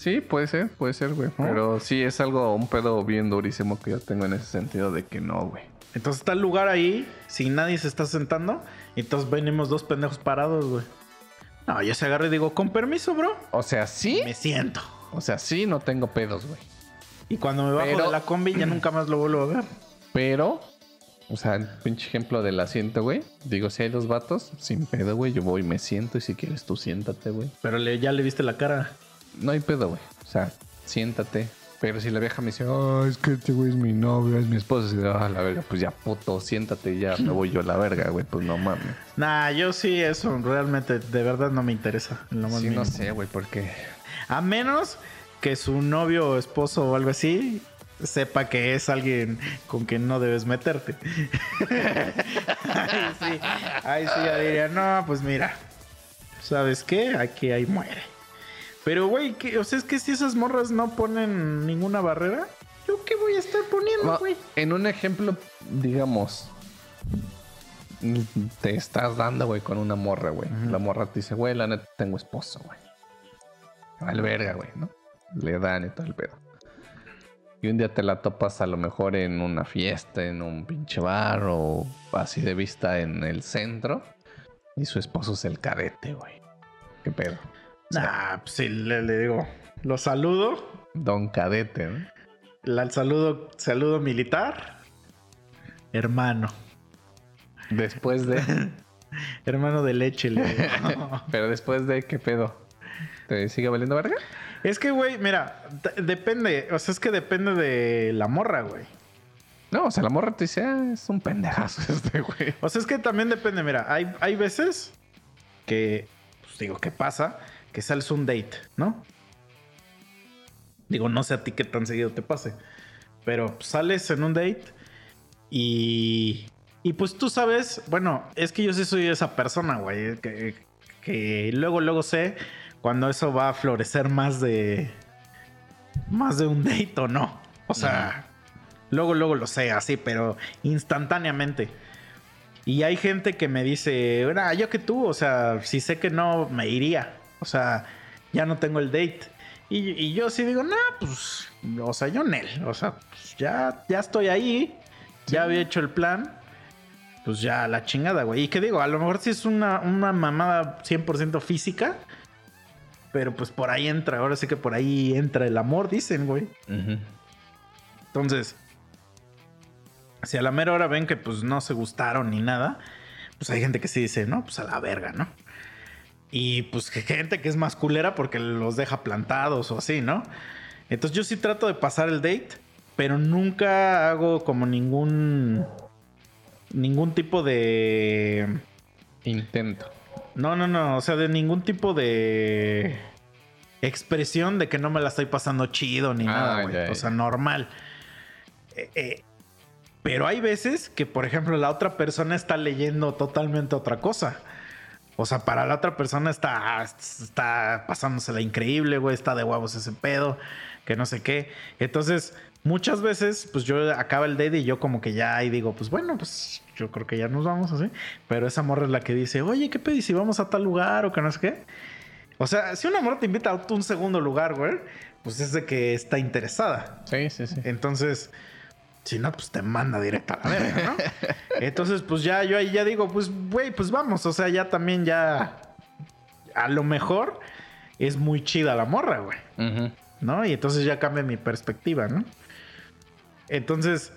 Sí, puede ser, puede ser, güey. Pero sí es algo, un pedo bien durísimo que yo tengo en ese sentido de que no, güey. Entonces está el lugar ahí, sin nadie se está sentando. Y entonces venimos dos pendejos parados, güey. No, yo se agarro y digo, con permiso, bro. O sea, sí. Me siento. O sea, sí, no tengo pedos, güey. Y cuando me bajo Pero- de la combi ya nunca más lo vuelvo a ver. Pero, o sea, el pinche ejemplo del asiento, güey. Digo, si hay dos vatos, sin pedo, güey. Yo voy me siento y si quieres tú siéntate, güey. Pero le- ya le viste la cara. No hay pedo, güey. O sea, siéntate. Pero si la vieja me dice, oh, es que este güey es mi novio, es mi esposo, y ah, la verga, pues ya puto, siéntate y ya me voy yo a la verga, güey. Pues no mames. Nah, yo sí, eso realmente de verdad no me interesa. en lo más Sí, mínimo. no sé, güey, porque. A menos que su novio o esposo o algo así sepa que es alguien con quien no debes meterte. [laughs] ahí sí, ahí sí ya diría, no, pues mira, ¿sabes qué? Aquí ahí muere. Pero, güey, o sea, es que si esas morras no ponen ninguna barrera, ¿yo qué voy a estar poniendo, No, güey? en un ejemplo, digamos, te estás dando, güey, con una morra, güey. La morra te dice, güey, la neta tengo esposo, güey. Al verga, güey, ¿no? Le dan y todo el pedo. Y un día te la topas a lo mejor en una fiesta, en un pinche bar o así de vista en el centro. Y su esposo es el cadete, güey. ¿Qué pedo? Nah, pues sí, le, le digo, lo saludo, Don Cadete, el saludo, saludo militar, hermano. Después de... [laughs] Hermano de leche, le digo. [laughs] Pero después de, ¿qué pedo? ¿Te sigue valiendo verga? Es que, güey, mira, depende. O sea, es que depende de la morra, güey. No, o sea, la morra te dice, ah, es un pendejazo [laughs] este, güey. O sea, es que también depende. Mira, hay, hay veces que, pues digo, ¿qué pasa? Que sales un date, ¿no? Digo, no sé a ti qué tan seguido te pase. Pero sales en un date y. Y pues tú sabes, bueno, es que yo sí soy esa persona, güey, que, que luego, luego sé cuando eso va a florecer más de. Más de un date o no. O sea, luego, luego lo sé así, pero instantáneamente. Y hay gente que me dice, "Ah, yo que tú, o sea, si sé que no, me iría. O sea, ya no tengo el date. Y, y yo sí digo, no, pues, o sea, yo Nel, o sea, pues, ya, ya estoy ahí, ya había hecho el plan, pues ya la chingada, güey. Y que digo, a lo mejor sí es una, una mamada 100% física, pero pues por ahí entra, ahora sí que por ahí entra el amor, dicen, güey. Entonces, si a la mera hora ven que pues no se gustaron ni nada, pues hay gente que sí dice, no, pues a la verga, ¿no? Y pues gente que es más culera porque los deja plantados o así, ¿no? Entonces yo sí trato de pasar el date, pero nunca hago como ningún ningún tipo de Intento. no, no, no, o sea, de ningún tipo de expresión de que no me la estoy pasando chido ni Ah, nada, güey. O sea, normal. Eh, eh, pero hay veces que, por ejemplo, la otra persona está leyendo totalmente otra cosa. O sea, para la otra persona está, está pasándosela increíble, güey. Está de huevos ese pedo, que no sé qué. Entonces, muchas veces, pues yo acaba el date y yo como que ya y digo, pues bueno, pues yo creo que ya nos vamos así. Pero esa morra es la que dice, oye, ¿qué pedís si vamos a tal lugar o que no sé qué? O sea, si una morra te invita a un segundo lugar, güey, pues es de que está interesada. Sí, sí, sí. Entonces, si no, pues te manda directo a la verga, ¿no? [laughs] Entonces, pues ya yo ahí ya digo, pues, güey, pues vamos. O sea, ya también ya. A lo mejor es muy chida la morra, güey. ¿No? Y entonces ya cambia mi perspectiva, ¿no? Entonces,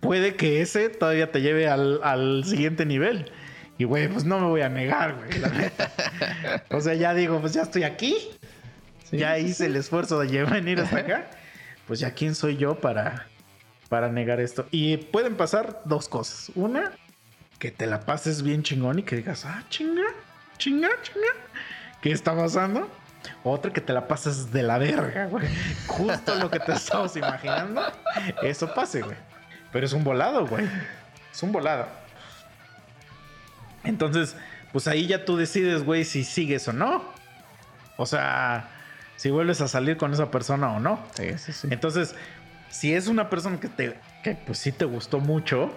puede que ese todavía te lleve al, al siguiente nivel. Y, güey, pues no me voy a negar, güey. la neta. [laughs] o sea, ya digo, pues ya estoy aquí. Sí, ya hice el esfuerzo de venir hasta acá. Pues ya, ¿quién soy yo para, para negar esto? Y pueden pasar dos cosas. Una, que te la pases bien chingón y que digas, ah, chinga, chinga, chinga. ¿Qué está pasando? Otra que te la pases de la verga, güey. Justo lo que te estabas imaginando. Eso pase, güey. Pero es un volado, güey. Es un volado. Entonces, pues ahí ya tú decides, güey, si sigues o no. O sea, si vuelves a salir con esa persona o no. Sí, sí, sí. Entonces, si es una persona que te, que pues sí te gustó mucho,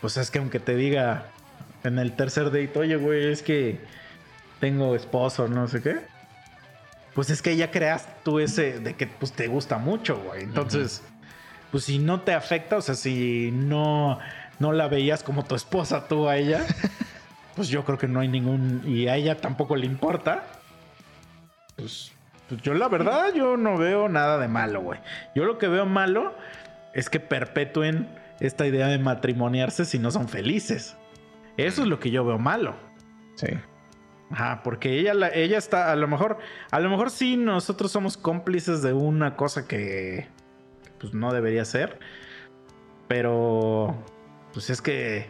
pues es que aunque te diga en el tercer date, oye, güey, es que tengo esposo, no sé qué. Pues es que ya creas tú ese de que pues te gusta mucho, güey. Entonces, pues si no te afecta, o sea, si no, no la veías como tu esposa tú a ella, [laughs] pues yo creo que no hay ningún... Y a ella tampoco le importa. Pues, pues yo la verdad, yo no veo nada de malo, güey. Yo lo que veo malo es que perpetúen esta idea de matrimoniarse si no son felices. Eso es lo que yo veo malo. Sí. Ajá, porque ella, la- ella está, a lo mejor, a lo mejor sí nosotros somos cómplices de una cosa que, pues no debería ser, pero, pues es que,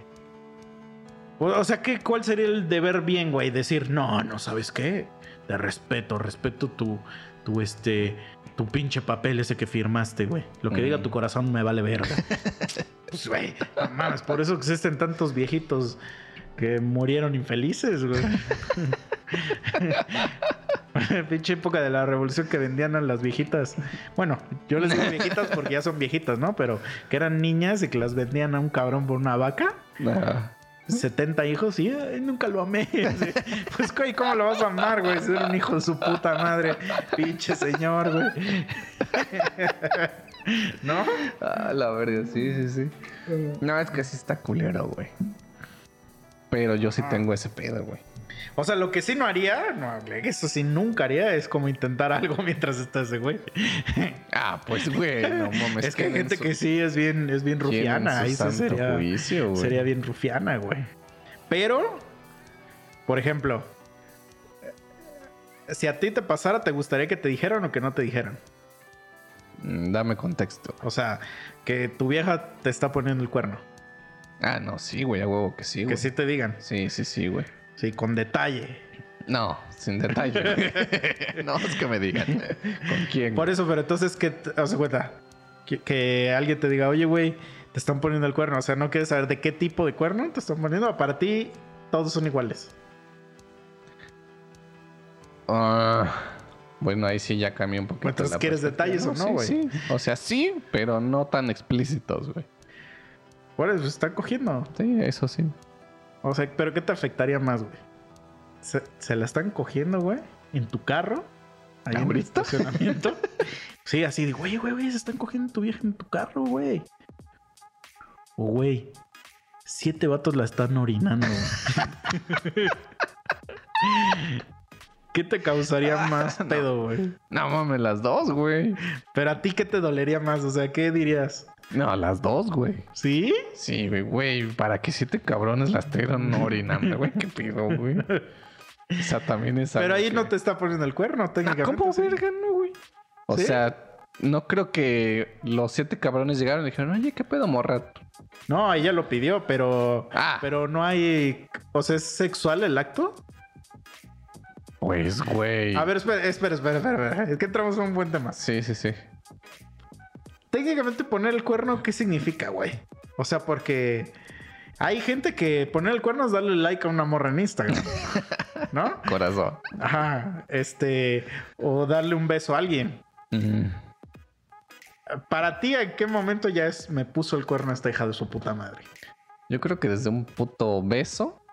o, o sea, ¿qué, ¿cuál sería el deber bien, güey? Decir, no, no, ¿sabes qué? Te respeto, respeto tu, tu, este, tu pinche papel ese que firmaste, güey. Lo que diga Mm. tu corazón me vale verga. [laughs] pues, güey, no mames, por eso existen tantos viejitos que murieron infelices, güey. [laughs] Pinche época de la revolución que vendían a las viejitas. Bueno, yo les digo viejitas porque ya son viejitas, ¿no? Pero que eran niñas y que las vendían a un cabrón por una vaca. 70 hijos y "Ay, nunca lo amé. [laughs] Pues, güey, ¿cómo lo vas a amar, güey? Ser un hijo de su puta madre. Pinche señor, güey. [laughs] ¿No? ah, la verga, sí, sí, sí. No, es que sí está culero, güey. Pero yo sí tengo ese pedo, güey. O sea, lo que sí no haría, no, eso sí nunca haría, es como intentar algo [laughs] mientras está ese güey. Ah, pues, güey, no [laughs] mames. es que hay ¿quién en gente su- que sí es bien, es bien rufiana. santo sería, juicio, güey? sería bien rufiana, güey. Pero, por ejemplo, si a ti te pasara, ¿te gustaría que te dijeran o que no te dijeran? Mm, Dame contexto. O sea, que tu vieja te está poniendo el cuerno. Ah, no, sí, güey, a huevo que sí, güey. Que sí te digan. Sí, sí, sí, güey. Sí, con detalle. No, sin detalle. [laughs] no, es que me digan. ¿Con quién? Por eso, pero entonces, que haz de cuenta? Que, que alguien te diga, oye, güey, te están poniendo el cuerno. O sea, no quieres saber de qué tipo de cuerno te están poniendo. Para ti, todos son iguales. Ah, bueno, ahí sí ya cambió un poquito. Entonces, ¿quieres detalles o no, Sí, güey? Sí, O sea, sí, pero no tan explícitos, güey. Por eso, están cogiendo. Sí, eso sí. O sea, pero ¿qué te afectaría más, güey? ¿Se, se la están cogiendo, güey? ¿En tu carro? Ahí en el estacionamiento. [laughs] sí, así de, güey, güey, güey, se están cogiendo tu vieja en tu carro, güey. O, güey, siete vatos la están orinando. güey. [laughs] ¿Qué te causaría más pedo, güey? No mames, las dos, güey. Pero a ti, ¿qué te dolería más? O sea, ¿qué dirías? No, las dos, güey. ¿Sí? Sí, güey, güey. ¿Para qué siete cabrones las estuvieron orinando, güey? ¿Qué pido, güey? O sea, también es Pero ahí no que- te está poniendo el cuerno, técnicamente. ¿Cómo verga, no, güey? O ¿Sí? sea, no creo que los siete cabrones llegaron y dijeron, oye, ¿qué pedo, morra? No, ella lo pidió, pero. Ah. Pero no hay. O sea, ¿es sexual el acto? Pues, güey. A ver, espera, espera, espera. espera. Es que entramos a un buen tema. Sí, sí, sí. Técnicamente poner el cuerno, ¿qué significa, güey? O sea, porque hay gente que poner el cuerno es darle like a una morra en Instagram. [laughs] ¿No? Corazón. Ajá. Este. O darle un beso a alguien. Para ti, ¿en qué momento ya es me puso el cuerno esta hija de su puta madre? Yo creo que desde un puto beso.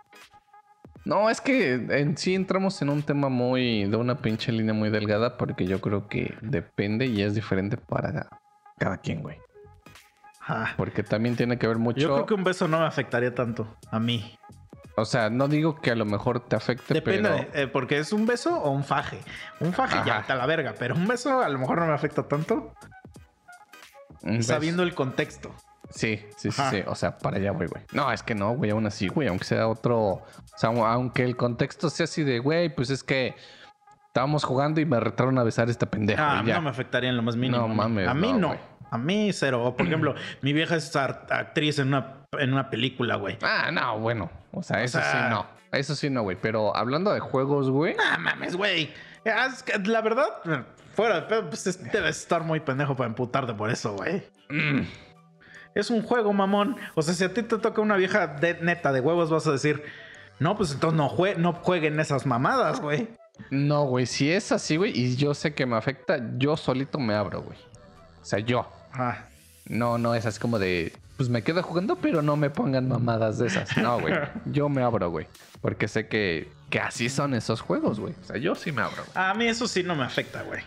No, es que en sí entramos en un tema muy. de una pinche línea muy delgada, porque yo creo que depende y es diferente para cada quien, güey. Ah, Porque también tiene que ver mucho. yo creo que un beso no me afectaría tanto a mí. O sea, no digo que a lo mejor te afecte, Depende, pero. eh, porque es un beso o un faje. Un faje ya Ajá. está la verga, pero un beso a lo mejor no me afecta tanto sabiendo el contexto. Sí, sí, sí, Ajá. sí. O sea, para allá voy, güey. No, es que no, güey, aún así, güey. Aunque sea otro. O sea, aunque el contexto sea así de, güey, pues es que estábamos jugando y me retaron a besar esta pendeja. Ah, a ya. no me afectaría en lo más mínimo. No a mames, A mí no, no. A mí cero. O, por ejemplo, [clears throat] mi vieja es actriz en una, en una película, güey. Ah, no, bueno. O sea, eso sea- sí no. Eso sí no, güey. Pero hablando de juegos, güey. Ah, mames, güey. La verdad, fuera de pedo, pues es- debes estar muy pendejo para emputarte por eso, güey. mm, Es un juego, mamón. O sea, si a ti te toca una vieja de, neta de huevos, vas a decir, no, pues entonces no, jue no jueguen esas mamadas, güey. No, güey. Si es así, güey, y yo sé que me afecta, yo solito me abro, güey. O sea, yo. Ah, No, no es así como de. Pues me quedo jugando, pero no me pongan mamadas de esas. No, güey. [laughs] Yo me abro, güey. Porque sé que, que así son esos juegos, güey. O sea, yo sí me abro. güey. A mí eso sí no me afecta, güey.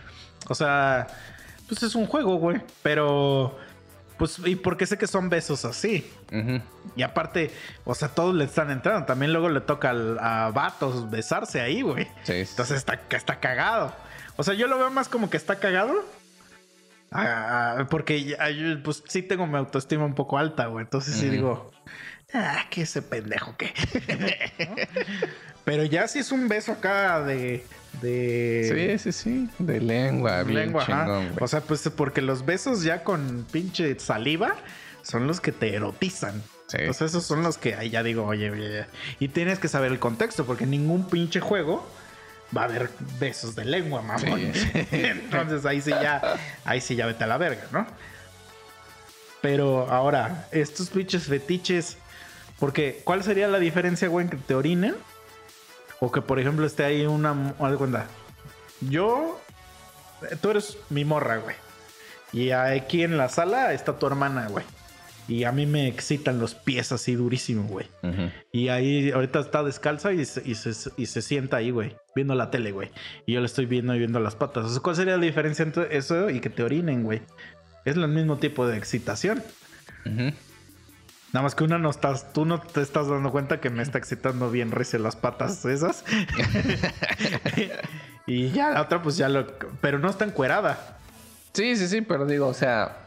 O sea, pues es un juego, güey. Pero, pues, y porque sé que son besos así. Y aparte, o sea, todos le están entrando. También luego le toca al- a vatos besarse ahí, güey. Sí. Entonces está, está cagado. O sea, yo lo veo más como que está cagado. Ah, porque ya- yo, pues sí tengo mi autoestima un poco alta, güey. Entonces sí digo, ah, que ese pendejo que. [laughs] Pero ya si es un beso acá de. de Sí, sí, sí. De lengua, bien lengua, chingón. O sea, pues porque los besos ya con pinche saliva son los que te erotizan. Sí. Entonces esos son los que ahí ya digo, oye, oye, oye. y tienes que saber el contexto, porque ningún pinche juego va a haber besos de lengua, mamón. Sí. [laughs] Entonces ahí sí ya, ahí sí ya vete a la verga, ¿no? Pero ahora, estos pinches fetiches, porque ¿cuál sería la diferencia, güey, en que te orinen? O que, por ejemplo, esté ahí una... haz cuenta, yo, tú eres mi morra, güey. Y aquí en la sala está tu hermana, güey. Y a mí me excitan los pies así durísimo, güey. Y ahí ahorita está descalza y se, y se, y se sienta ahí, güey, viendo la tele, güey. Y yo le estoy viendo y viendo las patas. O sea, ¿Cuál sería la diferencia entre eso y que te orinen, güey? Es el mismo tipo de excitación. Nada más que una no estás, tú no te estás dando cuenta que me está excitando bien recio las patas esas. [laughs] [laughs] y ya la otra, pues ya lo. Pero no está encuerada. Sí, sí, sí, pero digo, o sea.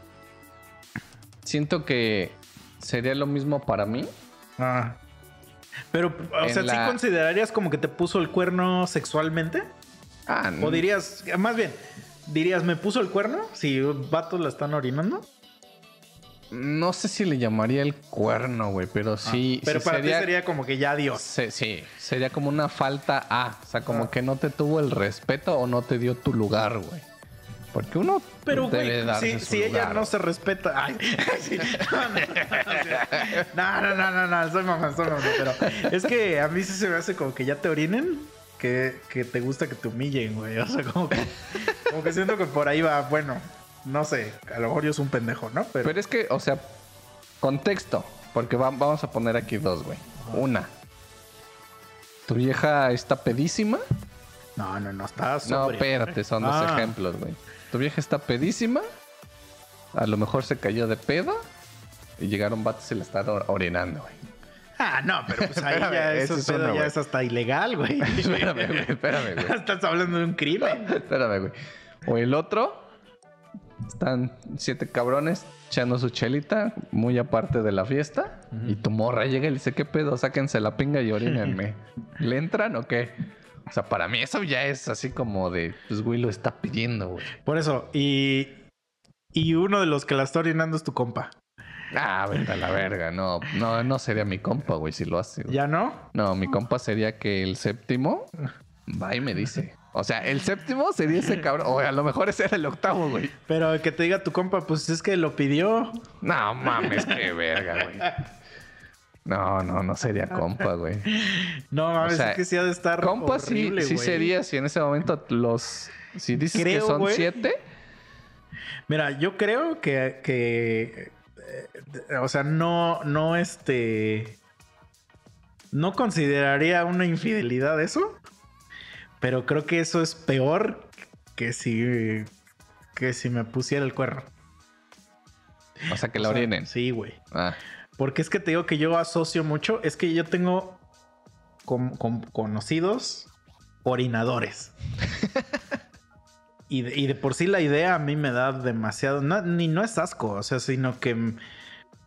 Siento que sería lo mismo para mí. Ah. Pero, o sea, ¿sí la- considerarías como que te puso el cuerno sexualmente? Ah, O dirías, más bien, dirías, ¿me puso el cuerno? Si vatos la están orinando. no sé si le llamaría el cuerno, güey, pero sí. Ah, Pero sí para sería, ti sería como que ya Dios. se- sí, sería como una falta a. O sea, como Ah. que no te tuvo el respeto o no te dio tu lugar, güey. Porque uno Pero, debe güey, si, si ella no se respeta. Ay, [laughs] sí. No, no, no, no, no, soy mamá, soy mamá. Pero es que a mí sí se me hace como que ya te orinen, que, que te gusta que te humillen, güey. O sea, como que, como que siento que por ahí va, bueno, no sé, a lo mejor yo soy un pendejo, ¿no? Pero, Pero es que, o sea, contexto. Porque va- vamos a poner aquí dos, güey. Una. Tu vieja está pedísima. no, no, no, está No, espérate, son dos Ah. ejemplos, güey. Tu vieja está pedísima. A lo mejor se cayó de pedo. Y llegaron vatos y la están or- orinando, güey. Ah, no, pero pues ahí [laughs] Espérame, ya eso es uno, ya es hasta ilegal, güey. [laughs] Espérame, güey, espérame, güey. [laughs] Estás hablando de un crimen. Espérame, güey. O el otro. Están siete cabrones echando su chelita, muy aparte de la fiesta. Y tu morra llega y le dice, ¿qué pedo? Sáquense la pinga y orínenme. ¿Le entran o qué? O sea, para mí eso ya es así como de, pues, güey, lo está pidiendo, güey. Por eso, y, y uno de los que la está orinando es tu compa. Ah, vete a la verga. No, no, no sería mi compa, güey, si lo hace. güey. ¿Ya no? No, mi compa sería que el séptimo va y me dice. O sea, el séptimo sería ese cabrón. O a lo mejor ese era el octavo, güey. Pero que te diga tu compa, pues es que lo pidió. No mames, qué verga, güey. No, no, no sería compa, güey. [laughs] No mames, O sea, es que sí ha de estar. Compa sí, horrible, sí güey. sería si en ese momento los. Si dices Creo, que son güey. siete, Mira, yo creo que, que eh, o sea, no, no, este, no consideraría una infidelidad eso, pero creo que eso es peor que si, que si me pusiera el cuerno. O sea, que O la sea, orinen. Sí, güey. Ah, Porque es que te digo que yo asocio mucho, es que yo tengo con- con- conocidos orinadores. [laughs] y, de, y de por sí la idea a mí me da demasiado, no, ni no es asco, o sea, sino que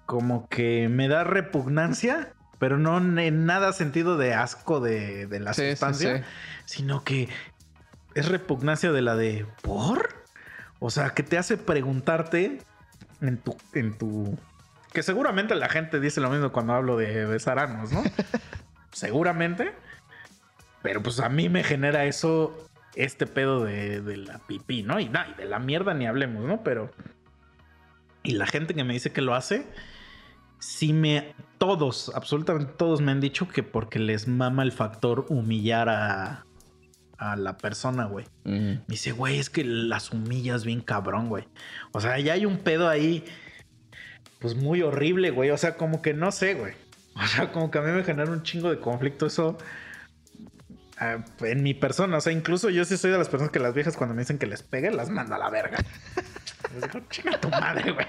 como que me da repugnancia, pero no en nada sentido de asco de, de la Sí, sí, sustancia, sí. sino que es repugnancia de la de ¿por? O sea, que te hace preguntarte en tu, en tu. Que seguramente la gente dice lo mismo cuando hablo de besar anos, ¿no? [laughs] seguramente. Pero pues a mí me genera eso, este pedo de, de la pipí, ¿no? Y, nah, y de la mierda ni hablemos, ¿no? Pero. Y la gente que me dice que lo hace, sí me. Todos, absolutamente todos me han dicho que porque les mama el factor humillar a, a la persona, güey. mm, Me dice, güey, es que las humillas bien cabrón, güey. O sea, ya hay un pedo ahí, pues muy horrible, güey. O sea, como que no sé, güey. O sea, como que a mí me genera un chingo de conflicto eso ah, en mi persona. O sea, incluso yo sí soy de las personas que las viejas cuando me dicen que les pegue, las manda a la verga. [laughs] Les digo, chinga tu madre, güey.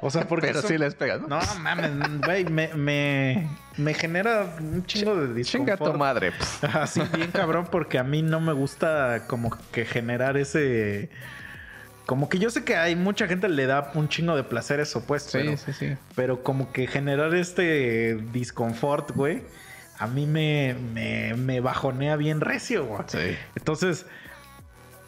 O sea, porque... Pero eso- sí les pegas, ¿no? No mames, güey, me, me, me genera un chingo de Chinga tu disconfort. madre. pf. Así bien cabrón, porque a mí no me gusta como que generar ese. Como que yo sé que hay mucha gente le da un chingo de placer eso, pues. Sí, pero, sí, sí. pero como que generar este disconfort, güey, a mí me, me, me bajonea bien recio, güey. Sí. Entonces.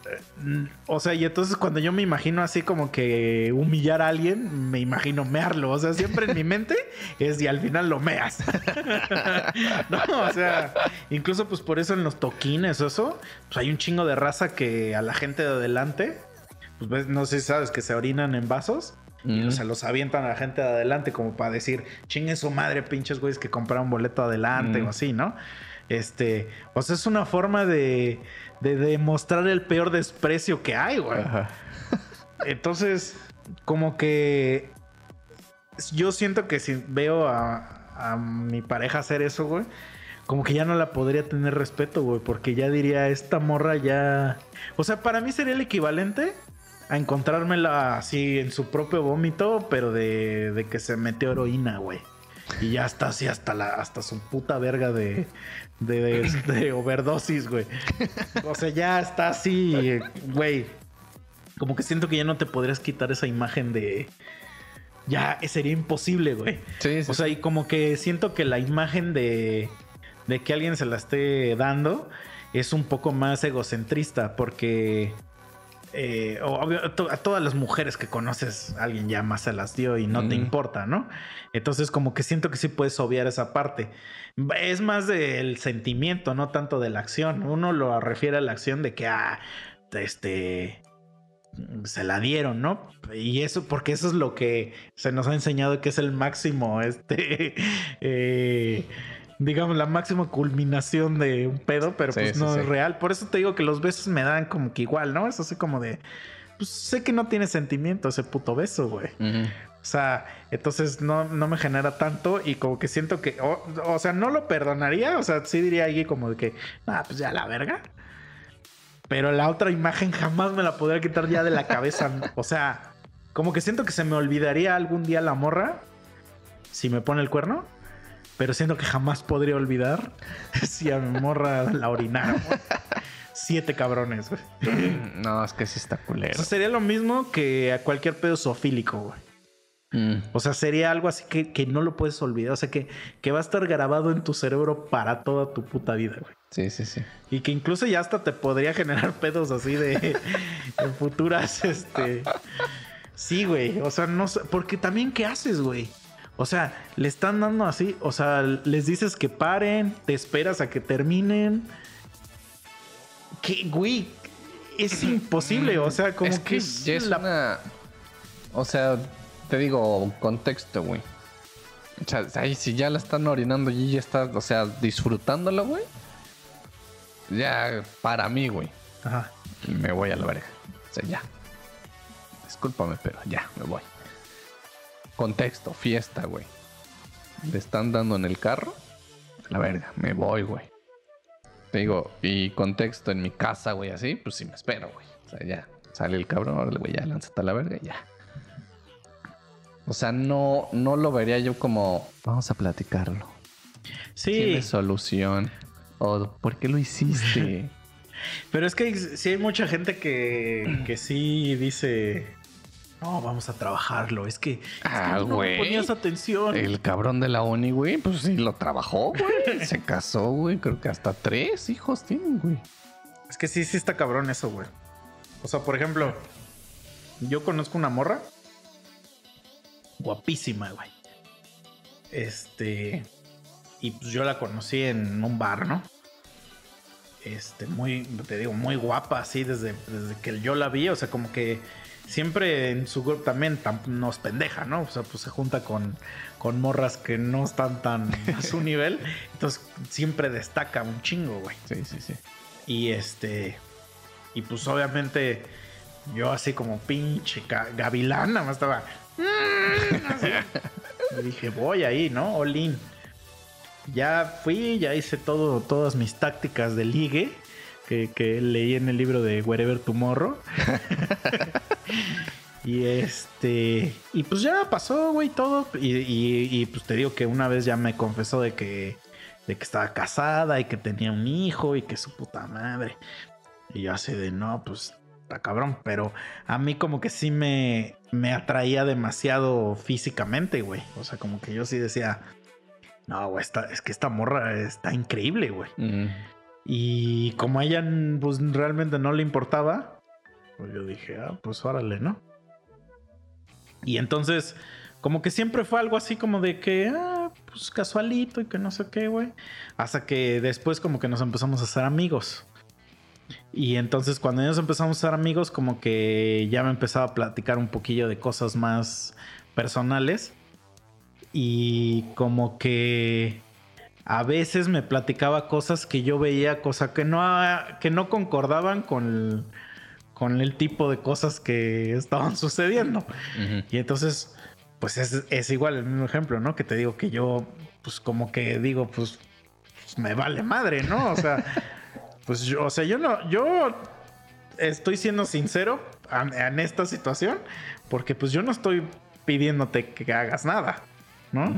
eh, O sea, y entonces cuando yo me imagino así como que humillar a alguien, me imagino mearlo. O sea, siempre en mi [laughs] mente es y al final lo meas. [laughs] no, o sea, incluso pues por eso en los toquines eso, pues hay un chingo de raza que a la gente de adelante, pues ves, no sé si sabes que se orinan en vasos. Y Mm. se los avientan a la gente de adelante como para decir, chingue su madre, pinches güeyes que compraron boleto adelante Mm. o así, ¿no? Este, o sea, es una forma de, de demostrar el peor desprecio que hay, güey. Ajá. Entonces, como que yo siento que si veo a, a mi pareja hacer eso, güey, como que ya no la podría tener respeto, güey, porque ya diría, esta morra ya... O sea, para mí sería el equivalente a encontrármela así en su propio vómito, pero de, de que se metió heroína, güey. Y ya está así hasta la hasta su puta verga de, de, de- de overdosis, güey. O sea, ya está así, güey. Como que siento que ya no te podrías quitar esa imagen de. Ya sería imposible, güey. Sí, sí, O sea, y como que siento que la imagen de, de que alguien se la esté dando es un poco más egocentrista porque eh, obvio, a to- a todas las mujeres que conoces, alguien ya más se las dio y no te importa, ¿no? Entonces como que siento que sí puedes obviar esa parte. Es más del sentimiento, no tanto de la acción. Uno lo refiere a la acción de que, ah, este, se la dieron, ¿no? Y eso, porque eso es lo que se nos ha enseñado que es el máximo, este, [laughs] eh, digamos, la máxima culminación de un pedo, pero Sí, pues sí, no sí. es real. Por eso te digo que los besos me dan como que igual, ¿no? Es así como de, pues sé que no tiene sentimiento ese puto beso, güey. O sea, entonces no, no me genera tanto y como que siento que, o, o sea, no lo perdonaría, o sea, sí diría ahí como de que, ah, pues ya la verga. Pero la otra imagen jamás me la podría quitar ya de la cabeza. [laughs] O sea, como que siento que se me olvidaría algún día la morra si me pone el cuerno. Pero siento que jamás podría olvidar [laughs] si a mi morra la orinara. güey. Siete cabrones, güey. [laughs] No, es que sí está culero. Eso sería lo mismo que a cualquier pedo zoofílico, güey. Mm. O sea, sería algo así que, que no lo puedes olvidar. O sea, que, que va a estar grabado en tu cerebro para toda tu puta vida, güey. Sí, sí, sí. Y que incluso ya hasta te podría generar [laughs] pedos así de en futuras, este. Sí, güey. O sea, no sé. Porque también, ¿qué haces, güey? O sea, le están dando así. O sea, les dices que paren, te esperas a que terminen. ¿Qué, güey? Es imposible. O sea, como es que, que es es la- una. O sea, te digo, contexto, güey. O sea, ahí si ya la están orinando y ya está, o sea, disfrutándolo, güey. Ya, para mí, güey. Ajá. Me voy a la verga. O sea, ya. discúlpame, pero ya, me voy. Contexto, fiesta, güey. Le están dando en el carro. La verga, me voy, güey. Te digo, y contexto en mi casa, güey, así, pues sí me espero, güey. O sea, ya, sale el cabrón, órale, güey, ya, lánzate a la verga y ya. O sea, no, no lo vería yo como, vamos a platicarlo. Sí, Tiene solución. O, ¿por qué lo hiciste? [laughs] pero es que sí hay mucha gente que, que sí dice, no, vamos a trabajarlo. Es que, es que Ah, tú no ponías atención. El cabrón de la uni, güey, pues sí lo trabajó, güey. [laughs] Se casó, güey. Creo que hasta tres hijos tienen, güey. Es que sí, sí está cabrón eso, güey. O sea, por ejemplo, yo conozco una morra guapísima, güey. Este. Y pues yo la conocí en un bar, ¿no? Este, muy, te digo, muy guapa, así desde, desde que yo la vi. O sea, como que siempre en su grupo también tam- nos pendeja, ¿no? O sea, pues se junta con, con morras que no están tan [laughs] a su nivel. Entonces siempre destaca un chingo, güey. Sí, sí, sí. Y este. Y pues obviamente. Yo así como pinche ga- gavilán, nada más estaba. "Mm". Y dije, voy ahí, ¿no? Olin. Ya fui, ya hice todo, todas mis tácticas de ligue. Que, que leí en el libro de Wherever Tomorrow. [laughs] y este. Y pues ya pasó, güey, todo. Y, y- y, pues te digo que una vez ya me confesó de que. De que estaba casada y que tenía un hijo y que su puta madre. Y yo así de no, pues está cabrón. Pero a mí como que sí me, me atraía demasiado físicamente, güey. O sea, como que yo sí decía. No, güey, esta- es que esta morra está increíble, güey. Mm. Y como a ella pues, realmente no le importaba, pues yo dije, ah, pues órale, ¿no? Y entonces, como que siempre fue algo así como de que, ah, pues casualito y que no sé qué, güey. Hasta que después como que nos empezamos a hacer amigos. Y entonces cuando nos empezamos a ser amigos, como que ya me empezaba a platicar un poquillo de cosas más personales. Y como que a veces me platicaba cosas que yo veía, cosas que no, que no concordaban con, con el tipo de cosas que estaban [laughs] sucediendo. Y entonces, pues es, es igual el mismo ejemplo, ¿no? Que te digo que yo, pues como que digo, pues, pues, me vale madre, ¿no? O sea, [laughs] pues yo, o sea, yo no, yo estoy siendo sincero en, esta situación, porque pues yo no estoy pidiéndote que hagas nada, ¿no?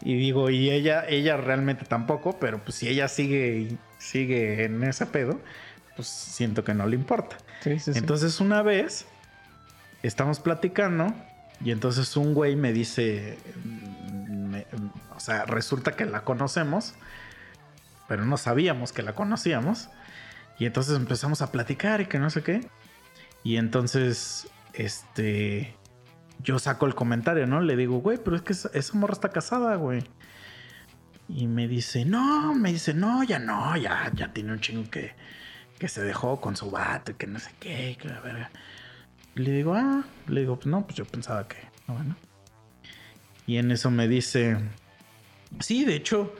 Y digo, y ella, ella realmente tampoco, pero pues si ella sigue, sigue en ese pedo, pues siento que no le importa. Sí, sí, sí. Entonces una vez estamos platicando y entonces un güey me dice, me- o sea, resulta que la conocemos, pero no sabíamos que la conocíamos. Y entonces empezamos a platicar y que no sé qué. Y entonces, este, yo saco el comentario, ¿no? Le digo, güey, pero es que esa, esa morra está casada, güey. Y me dice, no, me dice, no, ya no, ya, ya tiene un chingo que, que se dejó con su vato y que no sé qué, que la verga. Y le digo, ah, le digo, pues no, pues yo pensaba que, no, bueno. Y en eso me dice, sí, de hecho,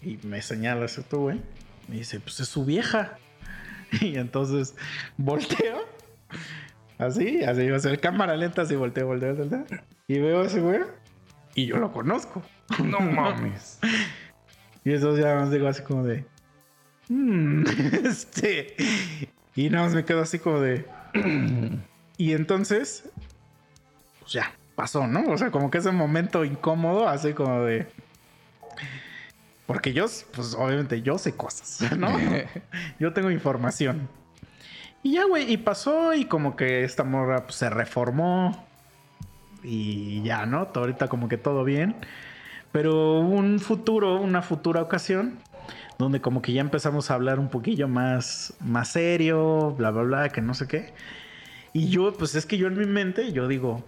y me señala eso tú, güey. Me dice, pues es su vieja. [laughs] Y entonces volteo, así, así, o sea, cámara lenta, así, volteo, volteo, volteo. Y veo a ese güey, y yo lo conozco. No mames. [laughs] Y entonces ya más digo así como de. "Mm, [laughs] este. Y nada más me quedo así como de. [clears throat] y entonces. Pues ya, pasó, ¿no? O sea, como que ese momento incómodo, así como de. Porque yo, pues obviamente yo sé cosas, [laughs] ¿no? [laughs] yo tengo información. Y ya, güey, y pasó y como que esta morra pues, se reformó. Y ya, ¿no? Ahorita como que todo bien. Pero un futuro, una futura ocasión, donde como que ya empezamos a hablar un poquillo más, más serio, bla, bla, bla, que no sé qué. Y yo, pues es que yo en mi mente, yo digo,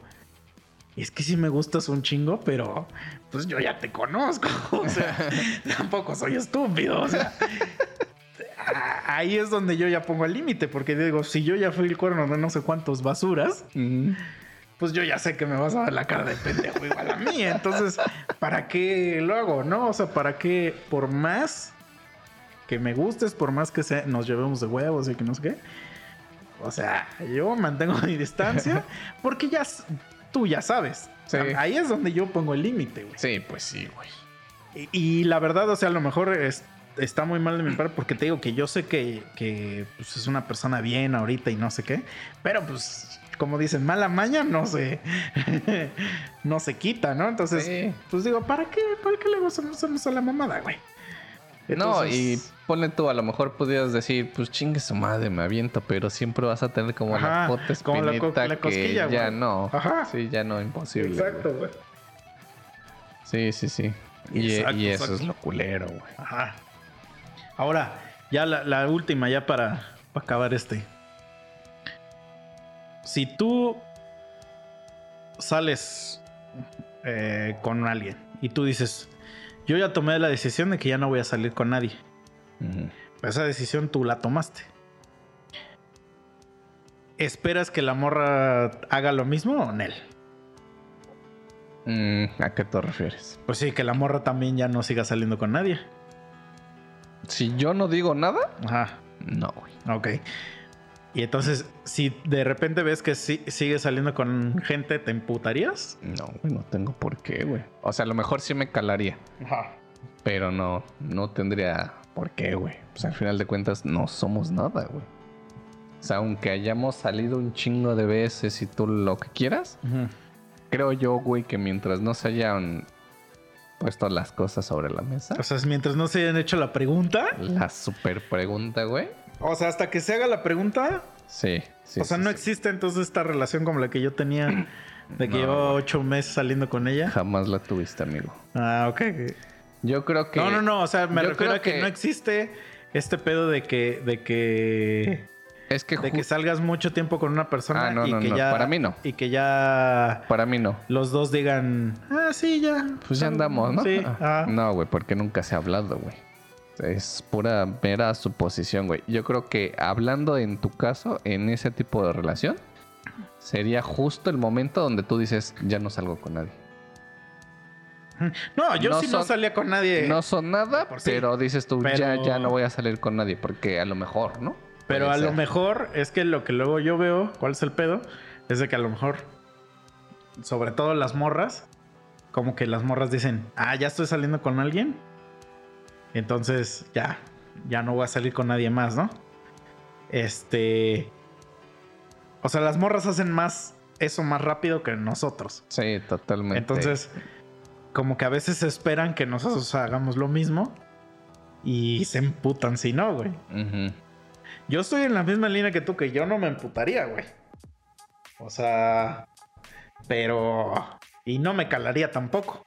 es que sí me gustas un chingo, pero pues yo ya te conozco. [laughs] O sea, [laughs] tampoco soy estúpido. O sea, ahí es donde yo ya pongo el límite, porque digo, si yo ya fui el cuerno de no sé cuántos basuras, Ujú. Pues yo ya sé que me vas a ver la cara de pendejo igual a mí. Entonces, ¿para qué lo hago? ¿No? O sea, ¿para qué? Por más que me gustes, por más que se- nos llevemos de huevos y que no sé qué, O sea, yo mantengo mi distancia [laughs] porque ya tú ya sabes. O sea, Sí. ahí es donde yo pongo el límite, güey. Sí, pues sí, güey. Y, y la verdad, o sea, a lo mejor es- está muy mal de mi parte porque te digo que yo sé que, que, pues, es una persona bien ahorita y no sé qué, pero pues, como dicen, mala maña no se, [laughs] no se quita, ¿no? Entonces, Sí. pues digo, ¿para qué? ¿Para qué le hacemos a la mamada, güey? No, y ponle tú, a lo mejor podrías decir, pues chingue su madre, me aviento, pero siempre vas a tener como la Ajá, como la co- espinita la cosquilla, que ya no. Ajá. Sí, ya no, imposible. Exacto, güey. Sí, sí, sí. Y, Exacto, y eso exacto. es lo culero, güey. Ajá. Ahora, ya la, la última, ya para, para acabar este. Si tú sales eh, con alguien y tú dices, yo ya tomé la decisión de que ya no voy a salir con nadie. Esa decisión tú la tomaste. ¿Esperas que la morra haga lo mismo o Nel? Mm, ¿A qué te refieres? Pues sí, que la morra también ya no siga saliendo con nadie. Si yo no digo nada, Ajá. no, güey. Ok. Y entonces, si de repente ves que sí, sigue saliendo con gente, ¿te emputarías? No, güey, no tengo por qué, güey. O sea, a lo mejor sí me calaría, Ajá. pero no, no tendría por qué, güey. Pues al final de cuentas no somos nada, güey. O sea, aunque hayamos salido un chingo de veces y tú lo que quieras, creo yo, güey, que mientras no se hayan puesto las cosas sobre la mesa, O sea, mientras no se hayan hecho la pregunta. la super pregunta, güey. O sea, hasta que se haga la pregunta. Sí, sí. o sea, sí, no sí. existe entonces esta relación como la que yo tenía. De que No, llevaba ocho meses saliendo con ella. Jamás la tuviste, amigo. Ah, ok. Yo creo que. No, no, no. O sea, me refiero a que, que- no existe este pedo de que. de que. Es que, de que salgas mucho tiempo con una persona Ah, no, y no, que no. ya. Para mí no. Y que ya. para mí no. Los dos digan. Ah, sí, ya. Pues ya andamos, ¿no? Sí. Ah, ah. No, güey, porque nunca se ha hablado, güey. Es pura mera suposición, güey. Yo creo que hablando en tu caso, en ese tipo de relación, sería justo el momento donde tú dices, ya no salgo con nadie. No, yo No sí no salía con nadie. No son nada, sí. pero dices tú, Pero- ya, ya no voy a salir con nadie, porque a lo mejor, ¿no? Pero Puede a lo mejor es que lo que luego yo veo, ¿cuál es el pedo? Es de que a lo mejor, sobre todo las morras, como que las morras dicen, ah, ya estoy saliendo con alguien. Entonces ya, ya no voy a salir con nadie más, ¿no? Este... O sea, las morras hacen más eso más rápido que nosotros. Sí, totalmente. Entonces, como que a veces esperan que nosotros hagamos lo mismo y se emputan si no, güey. Ujú. Yo estoy en la misma línea que tú, que yo no me emputaría, güey. O sea, pero... Y no me calaría tampoco.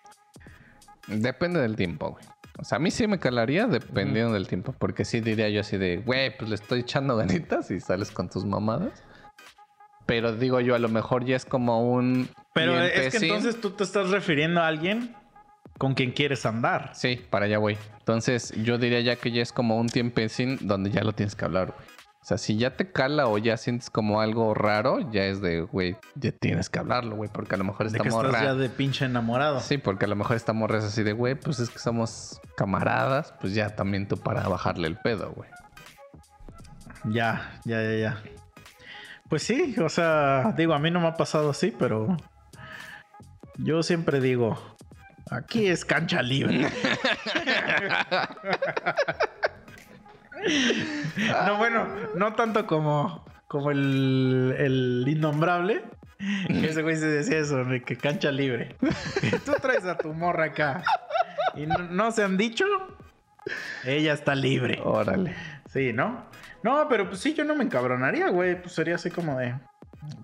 Depende del tiempo, güey. O sea, a mí sí me calaría dependiendo del tiempo. Porque sí diría yo así de, güey, pues le estoy echando ganitas y sales con tus mamadas. Pero digo yo, a lo mejor ya es como un. Pero es que entonces tú te estás refiriendo a alguien con quien quieres andar. Sí, para allá voy. Entonces yo diría ya que ya es como un tiempecín donde ya lo tienes que hablar, güey. O sea, si ya te cala o ya sientes como algo raro, ya es de, güey, ya tienes que hablarlo, güey. Porque a lo mejor De esta que estás ya de pinche enamorado. Sí, porque a lo mejor esta morra es así de, güey, pues es que somos camaradas, pues ya también tú para bajarle el pedo, güey. Ya, ya, ya, ya. Pues sí, o sea, digo, a mí no me ha pasado así, pero yo siempre digo, aquí es cancha libre. [laughs] [laughs] no, bueno, no tanto como, como el, el innombrable. Ese güey se decía eso, que cancha libre. [laughs] Tú traes a tu morra acá y no, no se han dicho, ella está libre. Órale. Sí, ¿no? No, pero pues sí, yo no me encabronaría, güey. Pues sería así como de.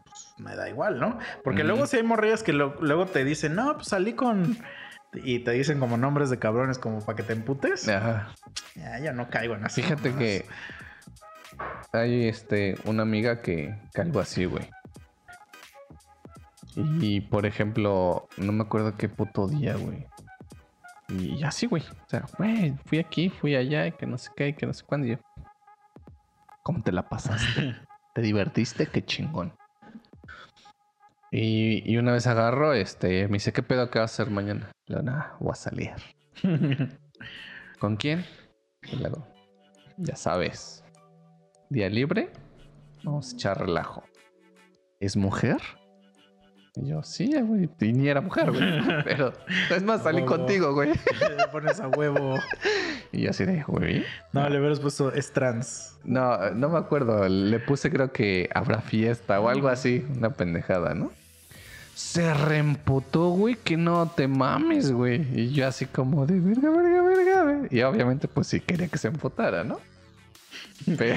Pues me da igual, ¿no? Porque luego sí hay morrillas que lo- luego te dicen, no, pues salí con. Y te dicen como nombres de cabrones como para que te emputes. Ajá. Ya, ya no caigo en así. Fíjate que hay este una amiga que, algo así, güey. Y por ejemplo, no me acuerdo qué puto día, güey. Y así, güey. O sea, güey, fui aquí, fui allá, y que no sé qué, y que no sé cuándo. Y yo, ¿cómo te la pasaste? [laughs] ¿Te divertiste? Qué chingón. Y, y una vez agarro, este, me dice, ¿qué pedo que vas a hacer mañana? Le digo, nada, voy a salir. [laughs] ¿Con quién? Luego, ya sabes, día libre Vamos a echar relajo. ¿Es mujer? Y yo, sí, güey. Y ni era mujer, güey. [laughs] Pero es más, salí Huevo. contigo, güey. [laughs] Le pones a huevo. [laughs] Y yo así de, güey. No, le hubieras puesto es trans. No, no me acuerdo. Le puse creo que habrá fiesta o algo así. Una pendejada, ¿no? Se reemputó, güey, que no te mames, güey. Y yo así como de verga, verga, verga, güey. Y obviamente, pues sí quería que se emputara, ¿no? [laughs] Pe-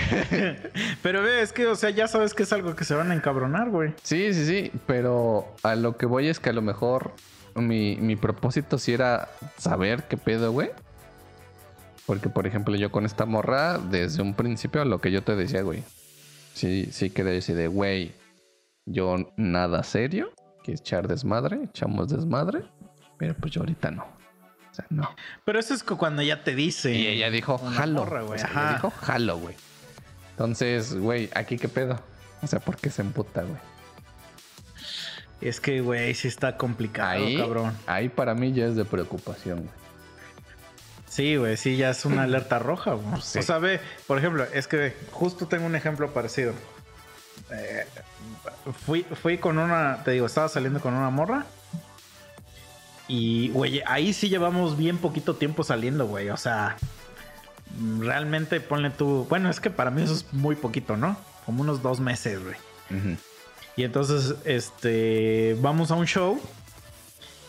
Pero ve, es que, o sea, ya sabes que es algo que se van a encabronar, güey. sí, sí, sí. Pero a lo que voy es que a lo mejor mi, mi propósito sí era saber qué pedo, güey. Porque, por ejemplo, yo con esta morra, desde un principio, lo que yo te decía, güey. Sí, sí quería decir de, güey, yo nada serio, que echar desmadre, echamos desmadre, pero pues yo ahorita no. O sea, no. Pero eso es cu- cuando ya te dice. Y ella dijo, jalo. morra, güey, O sea, ajá. ella dijo, jalo, güey. Entonces, güey, ¿aquí qué pedo? O sea, ¿por qué se emputa, güey? Es que, güey, sí está complicado, Ahí, cabrón. ahí para mí ya es de preocupación, güey. Sí, güey, sí, ya es una [clears throat] alerta roja, güey. Sí. O sea, ve, por ejemplo, es que justo tengo un ejemplo parecido. Eh, fui, fui con una, te digo, estaba saliendo con una morra. Y, güey, ahí sí llevamos bien poquito tiempo saliendo, güey. O sea, realmente ponle tú. Bueno, es que para mí eso es muy poquito, ¿no? Como unos dos meses, güey. Y entonces, este, vamos a un show.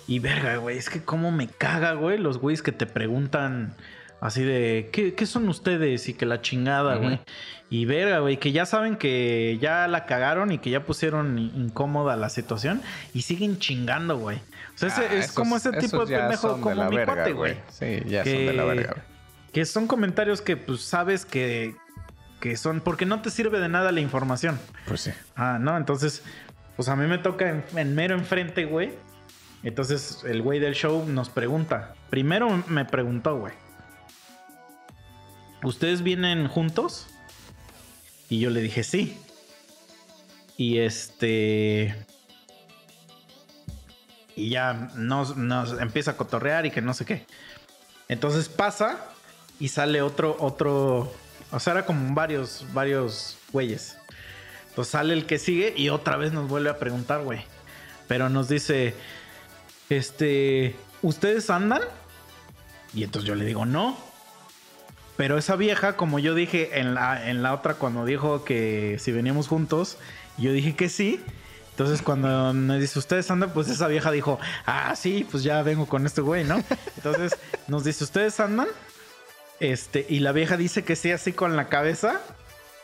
Y verga, güey, es que cómo me caga, güey, los güeyes que te preguntan así de, ¿qué, qué son ustedes? Y que la chingada, güey. Y verga, güey, que ya saben que ya la cagaron y que ya pusieron incómoda la situación y siguen chingando, güey. O sea, Ah, es esos- como ese tipo de pendejo de como la mi verga, cuate, güey. Sí, ya son de la Que- verga, güey. Que son comentarios que pues sabes que, que son, porque no te sirve de nada la información. Pues sí. Ah, no, entonces, pues a mí me toca en, en mero enfrente, güey. Entonces el güey del show nos pregunta. Primero me preguntó, güey. ¿Ustedes vienen juntos? Y yo le dije sí. Y este... Y ya nos, nos empieza a cotorrear y que no sé qué. Entonces pasa y sale otro, otro... O sea, era como varios, varios güeyes. Entonces sale el que sigue y otra vez nos vuelve a preguntar, güey. Pero nos dice, este, ¿ustedes andan? Y entonces yo le digo, no. Pero esa vieja, como yo dije en la, en la otra cuando dijo que si veníamos juntos, yo dije que sí. Entonces cuando me dice, ¿ustedes andan? Pues esa vieja dijo, ah, sí, pues ya vengo con este güey, ¿no? Entonces nos dice, ¿ustedes andan? Este, y la vieja dice que sí, así con la cabeza.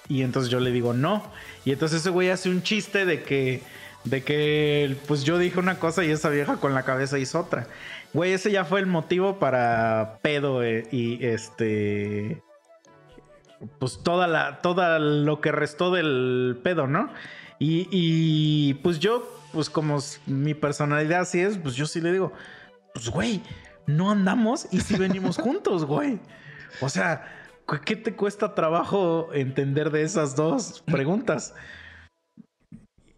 Y entonces yo le digo no. Y entonces ese güey hace un chiste de que, de que, pues yo dije una cosa y esa vieja con la cabeza hizo otra. Güey, ese ya fue el motivo para pedo eh, y este, pues toda la, toda lo que restó del pedo, ¿no? Y, y pues yo, pues como mi personalidad así es, pues yo sí le digo, pues güey, no andamos y sí venimos [laughs] juntos, güey. O sea, ¿Cu- ¿Qué te cuesta trabajo entender de esas dos preguntas?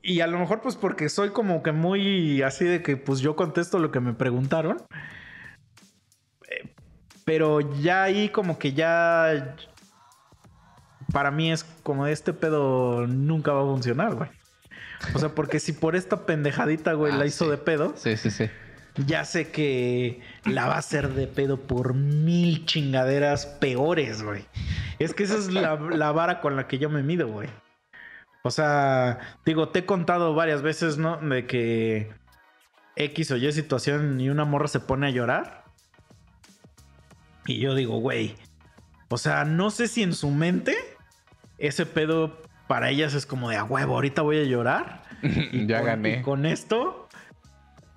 Y a lo mejor pues porque soy como que muy así de que pues yo contesto lo que me preguntaron. Eh, Pero ya ahí como que ya... Para mí es como este pedo nunca va a funcionar, güey. O sea, porque si por esta pendejadita, güey, Ah, la hizo sí. de pedo, Sí, sí, sí. ya sé que la va a hacer de pedo por mil chingaderas peores, güey. Es que esa es la, la vara con la que yo me mido, güey. O sea, digo, te he contado varias veces, ¿no? De que X o Y situación y una morra se pone a llorar. Y yo digo, güey. O sea, no sé si en su mente ese pedo para ellas es como de a huevo, ahorita voy a llorar. [laughs] Y ya con- gané. y con esto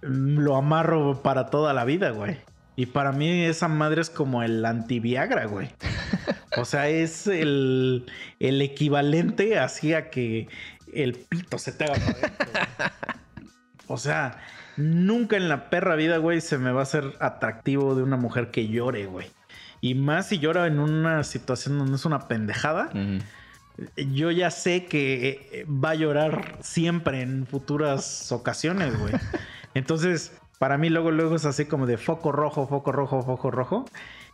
mm, lo amarro para toda la vida, güey. Y para mí esa madre es como el anti-Viagra, güey. [laughs] O sea, es el, el equivalente así a que el pito se te haga para adentro. O sea, nunca en la perra vida, güey, se me va a hacer atractivo de una mujer que llore, güey. Y más si llora en una situación donde es una pendejada yo ya sé que eh, va a llorar siempre en futuras ocasiones, güey. [laughs] Entonces, para mí luego, luego es así como de foco rojo, foco rojo, foco rojo.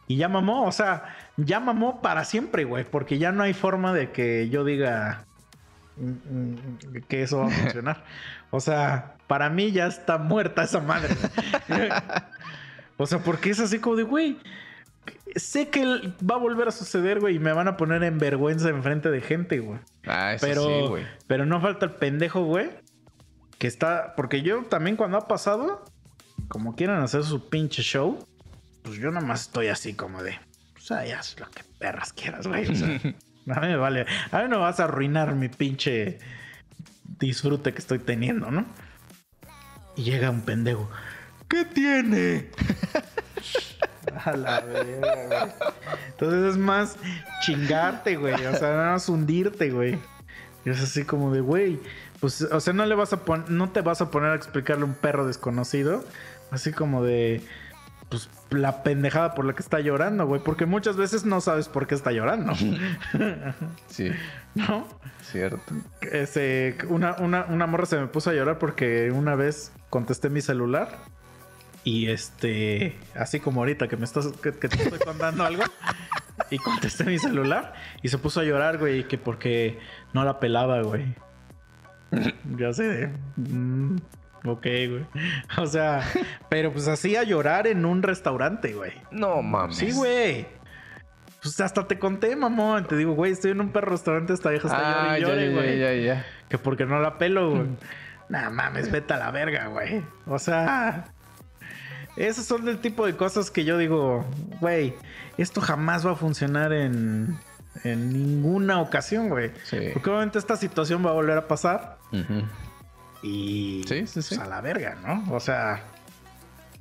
Y ya mamó, o sea, ya mamó para siempre, güey. Porque ya no hay forma de que yo diga, mm, mm, que eso va a funcionar. [laughs] O sea, para mí ya está muerta esa madre. [laughs] o sea, porque es así como de, güey, sé que va a volver a suceder, güey, y me van a poner en vergüenza enfrente de gente, güey. Ah, eso Pero, sí, güey. pero no falta el pendejo, güey, que está, porque yo también cuando ha pasado, como quieran hacer su pinche show, pues yo nada más estoy así como de, o sea, ya haz lo que perras quieras, güey. O sea, [laughs] a mí me vale. A mí no vas a arruinar mi pinche disfrute que estoy teniendo, ¿no? Y llega un pendejo. ¿Qué tiene? [laughs] A la verga, güey. Entonces es más chingarte, güey. O sea, nada más hundirte, güey. Y es así como de, güey. Pues, o sea, no le vas a poner, no te vas a poner a explicarle a un perro desconocido. Así como de, pues, la pendejada por la que está llorando, güey. Porque muchas veces no sabes por qué está llorando. [laughs] Sí, ¿No? cierto. Ese, una, una, una morra se me puso a llorar porque una vez contesté mi celular y este, así como ahorita que me estás, que, que te estoy contando algo y contesté mi celular y se puso a llorar, güey, que porque no la pelaba, güey. Ya sé, mm, ok, güey. [laughs] O sea, pero pues así a llorar en un restaurante, güey. No mames. Sí, güey. Pues hasta te conté, mamón. Te digo, güey, estoy en un perro restaurante, esta vieja está Ah, llorando y ya, ya, güey. ya, ya. Que porque no la pelo, güey. Nah, mames, vete a la verga, güey. O sea, esos son del tipo de cosas que yo digo, güey, esto jamás va a funcionar en, en ninguna ocasión, güey. Sí. Porque obviamente esta situación va a volver a pasar Ujú. Y Sí, sí, sí. pues, a la verga, ¿no? O sea,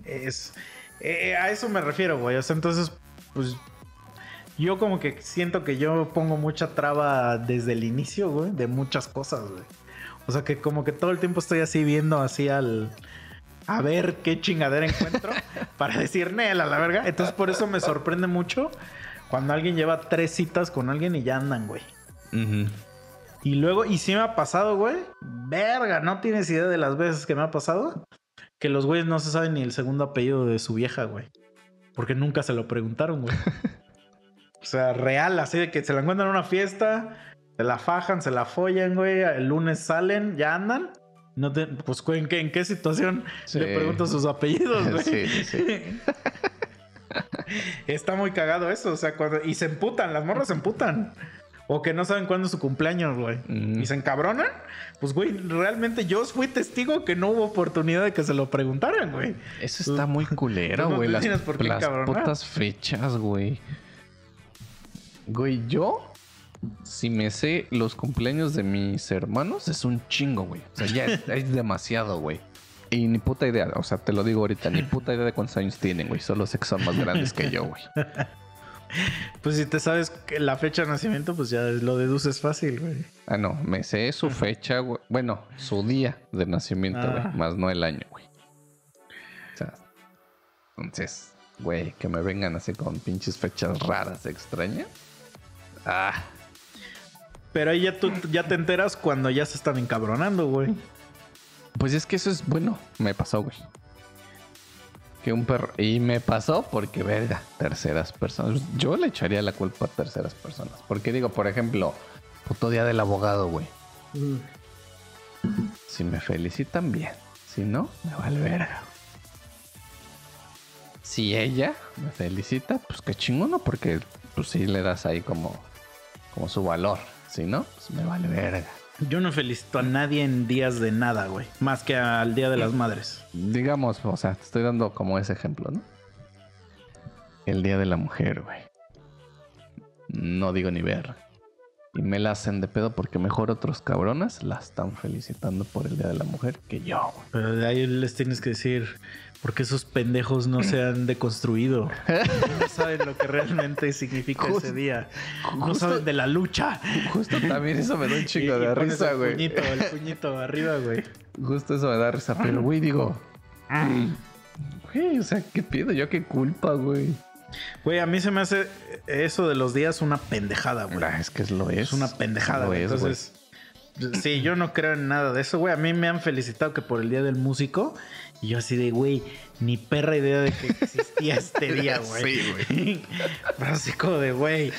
es eh, a eso me refiero, güey. O sea, entonces, pues yo como que siento que yo pongo mucha traba desde el inicio, güey, de muchas cosas, güey. O sea, que como que todo el tiempo estoy así viendo así al a ver qué chingadera encuentro [laughs] para decir Nel a la verga. Entonces, por eso me sorprende mucho cuando alguien lleva tres citas con alguien y ya andan, güey. Ujú. Y luego, y sí me ha pasado, güey. Verga, no tienes idea de las veces que me ha pasado. Que los güeyes no se saben ni el segundo apellido de su vieja, güey. Porque nunca se lo preguntaron, güey. [laughs] o sea, real, así de que se la encuentran en una fiesta, se la fajan, se la follan, güey. El lunes salen, ya andan. No te, pues, ¿en qué, en qué situación Sí. le pregunto sus apellidos, [laughs] güey? Sí, sí, sí. [laughs] Está muy cagado eso, o sea, cuando... Y se emputan, las morras se emputan. O que no saben cuándo es su cumpleaños, güey. Mm. Y se encabronan. Pues, güey, realmente yo fui testigo que no hubo oportunidad de que se lo preguntaran, güey. Eso está muy culero, no güey. te Las, tienes por qué las encabronar. putas fechas, güey. Güey, yo, si me sé los cumpleaños de mis hermanos, es un chingo, güey. O sea, ya es, [laughs] es demasiado, güey. Y ni puta idea, o sea, te lo digo ahorita, ni puta idea de cuántos años tienen, güey. Solo sé que son más grandes que yo, güey. Pues si te sabes la fecha de nacimiento, pues ya lo deduces fácil, güey. Ah, no, me sé su fecha, güey. Bueno, su día de nacimiento, güey. Ah. Más no el año, güey. O sea, entonces, güey, que me vengan así con pinches fechas raras, extrañas. Ah, Pero ahí ya tú ya te enteras cuando ya se están encabronando, güey. pues es que eso es bueno. Me pasó, güey. Que un perro. Y me pasó porque, verga, terceras personas. Yo le echaría la culpa a terceras personas. Porque digo, por ejemplo, puto día del abogado, güey. Si me felicitan, bien. Si no, me vale verga. Si ella me felicita, pues qué chingón, ¿no? Porque pues sí le das ahí como, como su valor. Si no, pues me vale verga. Yo no felicito a nadie en días de nada, güey. Más que al Día de las Madres. Digamos, o sea, te estoy dando como ese ejemplo, ¿no? El Día de la Mujer, güey. No digo ni ver. Y me la hacen de pedo porque mejor otros cabronas la están felicitando por el Día de la Mujer que yo. Pero de ahí les tienes que decir, porque esos pendejos no se han deconstruido. [laughs] No saben lo que realmente significa ese día. No justo- saben de la lucha. Justo también eso me da un [laughs] chingo y de risa, el güey. Puñito, el puñito arriba, güey. Justo eso me da risa. Pero, güey, digo. Güey, o sea, ¿qué pido? ¿Yo qué culpa, güey? Güey, a mí se me hace eso de los días una pendejada, güey. Ah, Es que es lo es. Es una pendejada, güey. Entonces, Sí, yo no creo en nada de eso, güey. A mí me han felicitado que por el Día del Músico. Y yo así de, güey, ni perra idea de que existía este [laughs] día, güey. Sí, güey. [laughs] Pero así como de, güey.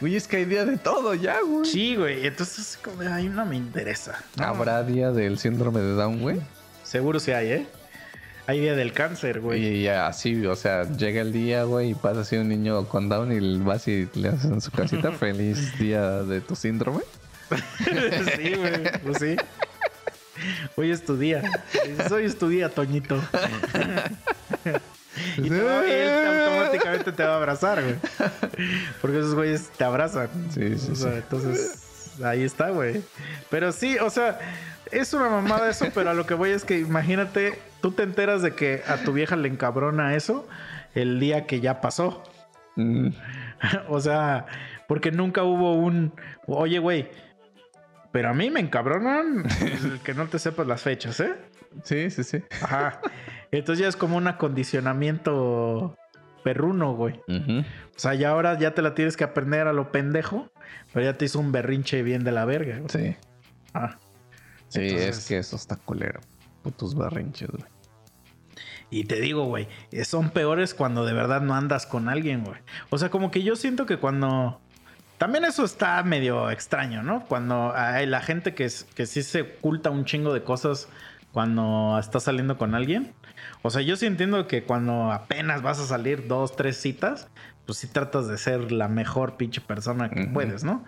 Güey, es que hay día de todo ya, güey. Sí, güey. Entonces, como de, ay, no me interesa. No, ¿Habrá día del síndrome de Down, güey? Seguro sí hay, ¿eh? Hay día del cáncer, güey. Y ya así, o sea, llega el día, güey, y pasa así un niño con Down y vas y le haces en su casita [laughs] feliz día de tu síndrome. sí, güey. Pues sí. Hoy es tu día. Hoy es tu día, Toñito. [laughs] y te va- y él [laughs] automáticamente te va a abrazar, güey. Porque esos güeyes te abrazan. Sí, sí, O sea, sí. Entonces, ahí está, güey. Pero sí, o sea, es una mamada eso, pero a lo que voy es que imagínate, tú te enteras de que a tu vieja le encabrona eso el día que ya pasó. Mm, [laughs] o sea, porque nunca hubo un, oye, güey, pero a mí me encabronan el que no te sepas las fechas, ¿eh? Sí, sí, sí. Ajá. Entonces ya es como un acondicionamiento perruno, güey. O sea, ya ahora ya te la tienes que aprender a lo pendejo, pero ya te hizo un berrinche bien de la verga. güey. Sí. Ah. Sí, Entonces- es que eso está culero. Putos berrinches, güey. Y te digo, güey, son peores cuando de verdad no andas con alguien, güey. O sea, como que yo siento que cuando... También eso está medio extraño, ¿no? Cuando hay la gente que, que sí se oculta un chingo de cosas cuando está saliendo con alguien. O sea, yo sí entiendo que cuando apenas vas a salir dos, tres citas, pues sí tratas de ser la mejor pinche persona que puedes, ¿no?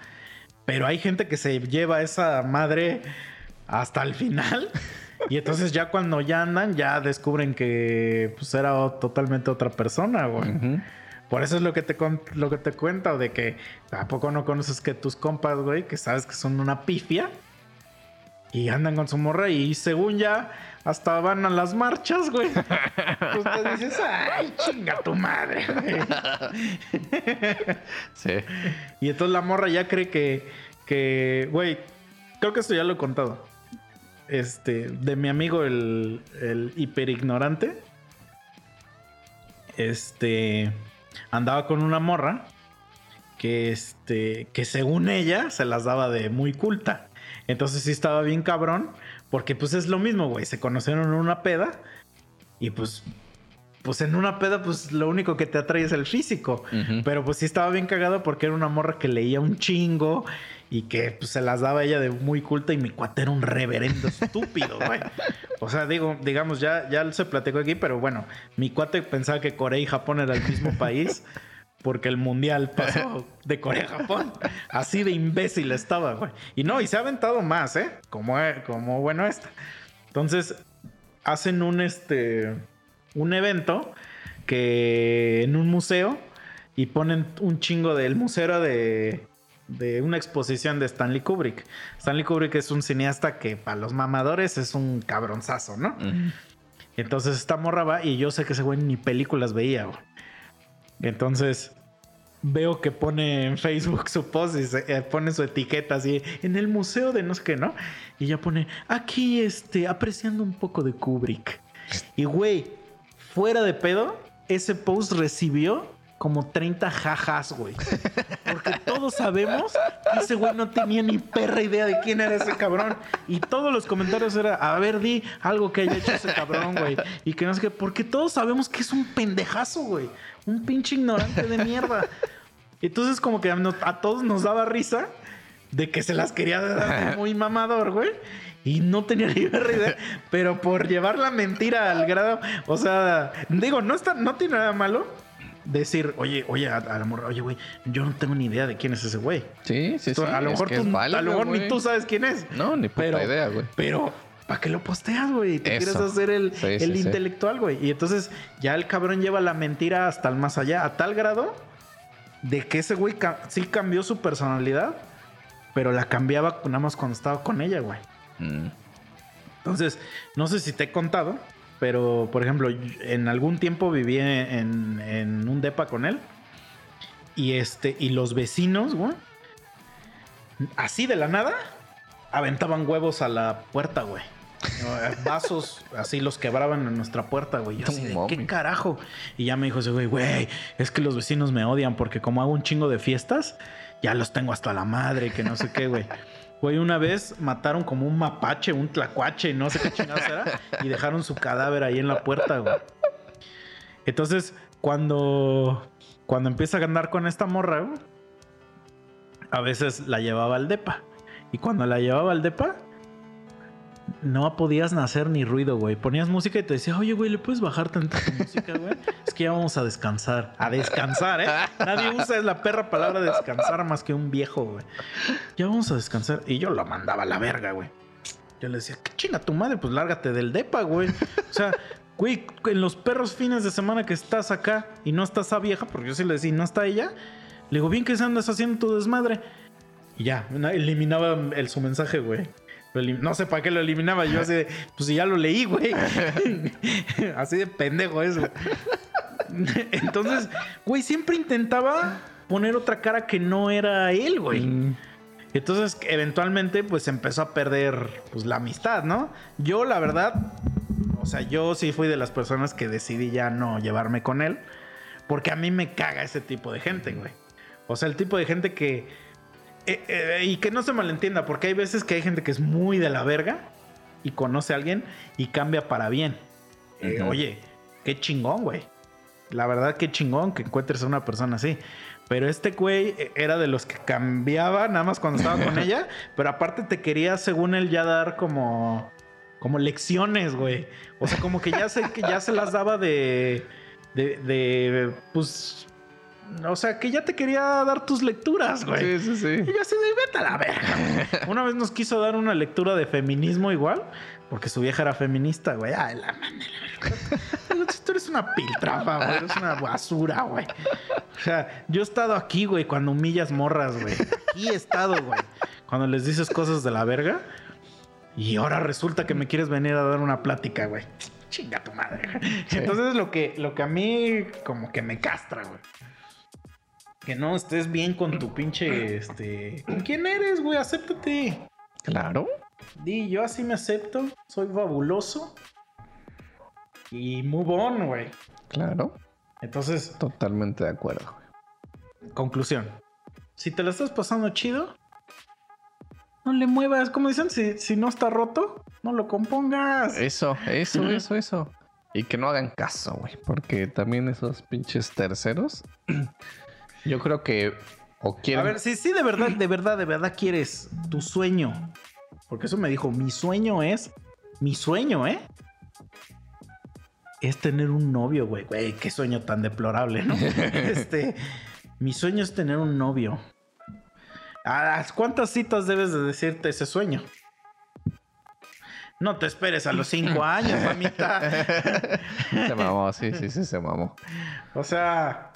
Pero hay gente que se lleva esa madre hasta el final. Y entonces ya cuando ya andan, ya descubren que pues era totalmente otra persona, güey. Por eso es lo que te lo que te cuento de que a poco no conoces que tus compas, güey, que sabes que son una pifia y andan con su morra y según ya hasta van a las marchas, güey. [laughs] Pues te dices, ay, chinga tu madre, güey. [laughs] Sí. Y entonces la morra ya cree que, que, güey, creo que esto ya lo he contado. Este, de mi amigo el, el hiperignorante. Este, andaba con una morra que, este, que según ella se las daba de muy culta. Entonces sí estaba bien cabrón, porque pues es lo mismo, güey. Se conocieron en una peda y pues, pues en una peda, pues lo único que te atrae es el físico. Pero pues sí estaba bien cagado porque era una morra que leía un chingo y que pues, se las daba ella de muy culta y mi cuate era un reverendo estúpido, [laughs] güey. O sea, digo, digamos, ya, ya se platicó aquí, pero bueno, mi cuate pensaba que Corea y Japón era el mismo país porque el mundial pasó de Corea a Japón. Así de imbécil estaba, güey. Y no, y se ha aventado más, ¿eh? Como, como bueno esta. Entonces, hacen un este un evento que en un museo y ponen un chingo del museo de de una exposición de Stanley Kubrick. Stanley Kubrick es un cineasta que para los mamadores es un cabronzazo, ¿no? Ujú. Entonces esta morra va y yo sé que ese güey ni películas veía, güey. Entonces veo que pone en Facebook su post y se- eh, pone su etiqueta así en el museo de no sé qué, ¿no? Y ella pone aquí, este, apreciando un poco de Kubrick. Y güey, fuera de pedo, ese post recibió como 30 jajas, güey. Porque todos sabemos que ese güey no tenía ni perra idea de quién era ese cabrón. Y todos los comentarios era, a ver, di algo que haya hecho ese cabrón, güey. Y que no sé qué, porque todos sabemos que es un pendejazo, güey. Un pinche ignorante de mierda. Entonces como que a, todos nos daba risa de que se las quería dar [laughs] muy mamador, güey. Y no tenía ni perra idea. Pero por llevar la mentira al grado, o sea, digo, no, está, no tiene nada malo decir, oye, oye, a, a la morra, oye, güey, yo no tengo ni idea de quién es ese güey. Sí, sí, sí. A lo mejor, tú, válido, a lo mejor ni tú sabes quién es. No, ni puta Pero- idea, güey. Pero, ¿para qué lo posteas, güey? Te Eso. quieres hacer el, Sí, el sí. intelectual, güey. Y entonces ya el cabrón lleva la mentira hasta el más allá, a tal grado de que ese güey ca- sí cambió su personalidad, pero la cambiaba nada más cuando estaba con ella, güey. Mm. Entonces, no sé si te he contado, pero por ejemplo, en algún tiempo viví en, en un depa con él. Y este, y los vecinos, güey, así de la nada, aventaban huevos a la puerta, güey. Eh, Vasos así los quebraban en nuestra puerta, güey. Yo así de, No ¿qué carajo? Y ya me dijo ese güey, güey, es que los vecinos me odian porque como hago un chingo de fiestas, ya los tengo hasta la madre, que no sé qué, güey. Güey, una vez mataron como un mapache, un tlacuache, no sé qué chingados era, y dejaron su cadáver ahí en la puerta, güey. Entonces, cuando, cuando empieza a andar con esta morra, güey, a veces la llevaba al depa. Y cuando la llevaba al depa, no podías hacer ni ruido, güey. Ponías música y te decía, oye, güey, ¿le puedes bajar tanta tu música, güey? [laughs] Es que ya vamos a descansar. A descansar, ¿eh? Nadie usa la perra palabra descansar más que un viejo, güey. Ya vamos a descansar. Y yo la mandaba a la verga, güey. Yo le decía, ¿qué chinga tu madre? Pues lárgate del depa, güey. O sea, güey, en los perros fines de semana que estás acá y no está esa vieja, porque yo sí le decía, no está ella. Le digo, bien que se andas haciendo tu desmadre. Y ya, eliminaba el, su mensaje, güey. No sé para qué lo eliminaba. Yo así de, pues si ya lo leí, güey. [laughs] [laughs] así de pendejo eso. Entonces, güey, siempre intentaba poner otra cara que no era él, güey. Mm. Entonces, eventualmente, pues empezó a perder pues, la amistad, ¿no? Yo, la verdad, o sea, yo sí fui de las personas que decidí ya no llevarme con él. Porque a mí me caga ese tipo de gente, güey. O sea, el tipo de gente que eh, eh, y que no se malentienda, porque hay veces que hay gente que es muy de la verga y conoce a alguien y cambia para bien. Eh, oye, qué chingón, güey. La verdad, qué chingón que encuentres a una persona así. Pero este güey era de los que cambiaba nada más cuando estaba con [laughs] ella, pero aparte te quería, según él, ya dar como, como lecciones, güey. O sea, como que ya se, que ya se las daba de, de, de, pues, o sea, que ya te quería dar tus lecturas, güey. Sí, sí, sí. Y yo así de, vete a la verga. [laughs] Una vez nos quiso dar una lectura de feminismo igual, porque su vieja era feminista, güey. Ay, la madre. Tú eres una piltrafa, güey. Eres una basura, güey. O sea, yo he estado aquí, güey, cuando humillas morras, güey. Aquí he estado, güey. Cuando les dices cosas de la verga. Y ahora resulta que me quieres venir a dar una plática, güey. Chinga tu madre. Entonces lo que, lo que a mí como que me castra, güey que no estés bien con tu pinche, este... ¿Con quién eres, güey? Acéptate. Claro. Di, yo así me acepto, soy fabuloso. Y move on, güey. Claro. Entonces... Totalmente de acuerdo. Conclusión. Si te la estás pasando chido, no le muevas. Como dicen, si, si no está roto, no lo compongas. Eso, eso, eso, eso. Y que no hagan caso, güey. Porque también esos pinches terceros Yo creo que o quieren... A ver, si sí, de verdad, de verdad, de verdad quieres tu sueño. Porque eso me dijo, mi sueño es, mi sueño, ¿eh? Es tener un novio, güey. Güey, qué sueño tan deplorable, ¿no? [laughs] este, mi sueño es tener un novio. ¿A cuántas citas debes de decirte ese sueño? No te esperes a los cinco años, mamita. [laughs] se mamó, sí, sí, sí, se mamó. O sea,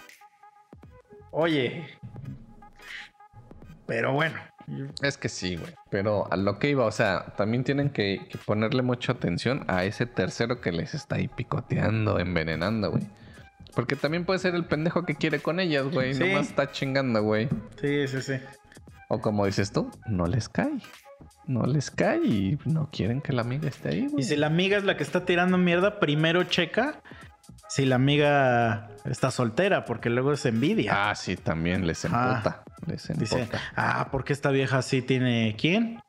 Oye. Pero bueno. Es que sí, güey. Pero a lo que iba, o sea, también tienen que, ponerle mucha atención a ese tercero que les está ahí picoteando, envenenando, güey. Porque también puede ser el pendejo que quiere con ellas, güey. Sí. Nomás está chingando, güey. Sí, sí, sí. O como dices tú, no les cae. No les cae y no quieren que la amiga esté ahí, güey. Y si la amiga es la que está tirando mierda, primero checa si la amiga está soltera, porque luego es envidia. Ah, sí, también les emputa. les Dice, ah, porque esta vieja sí tiene quién?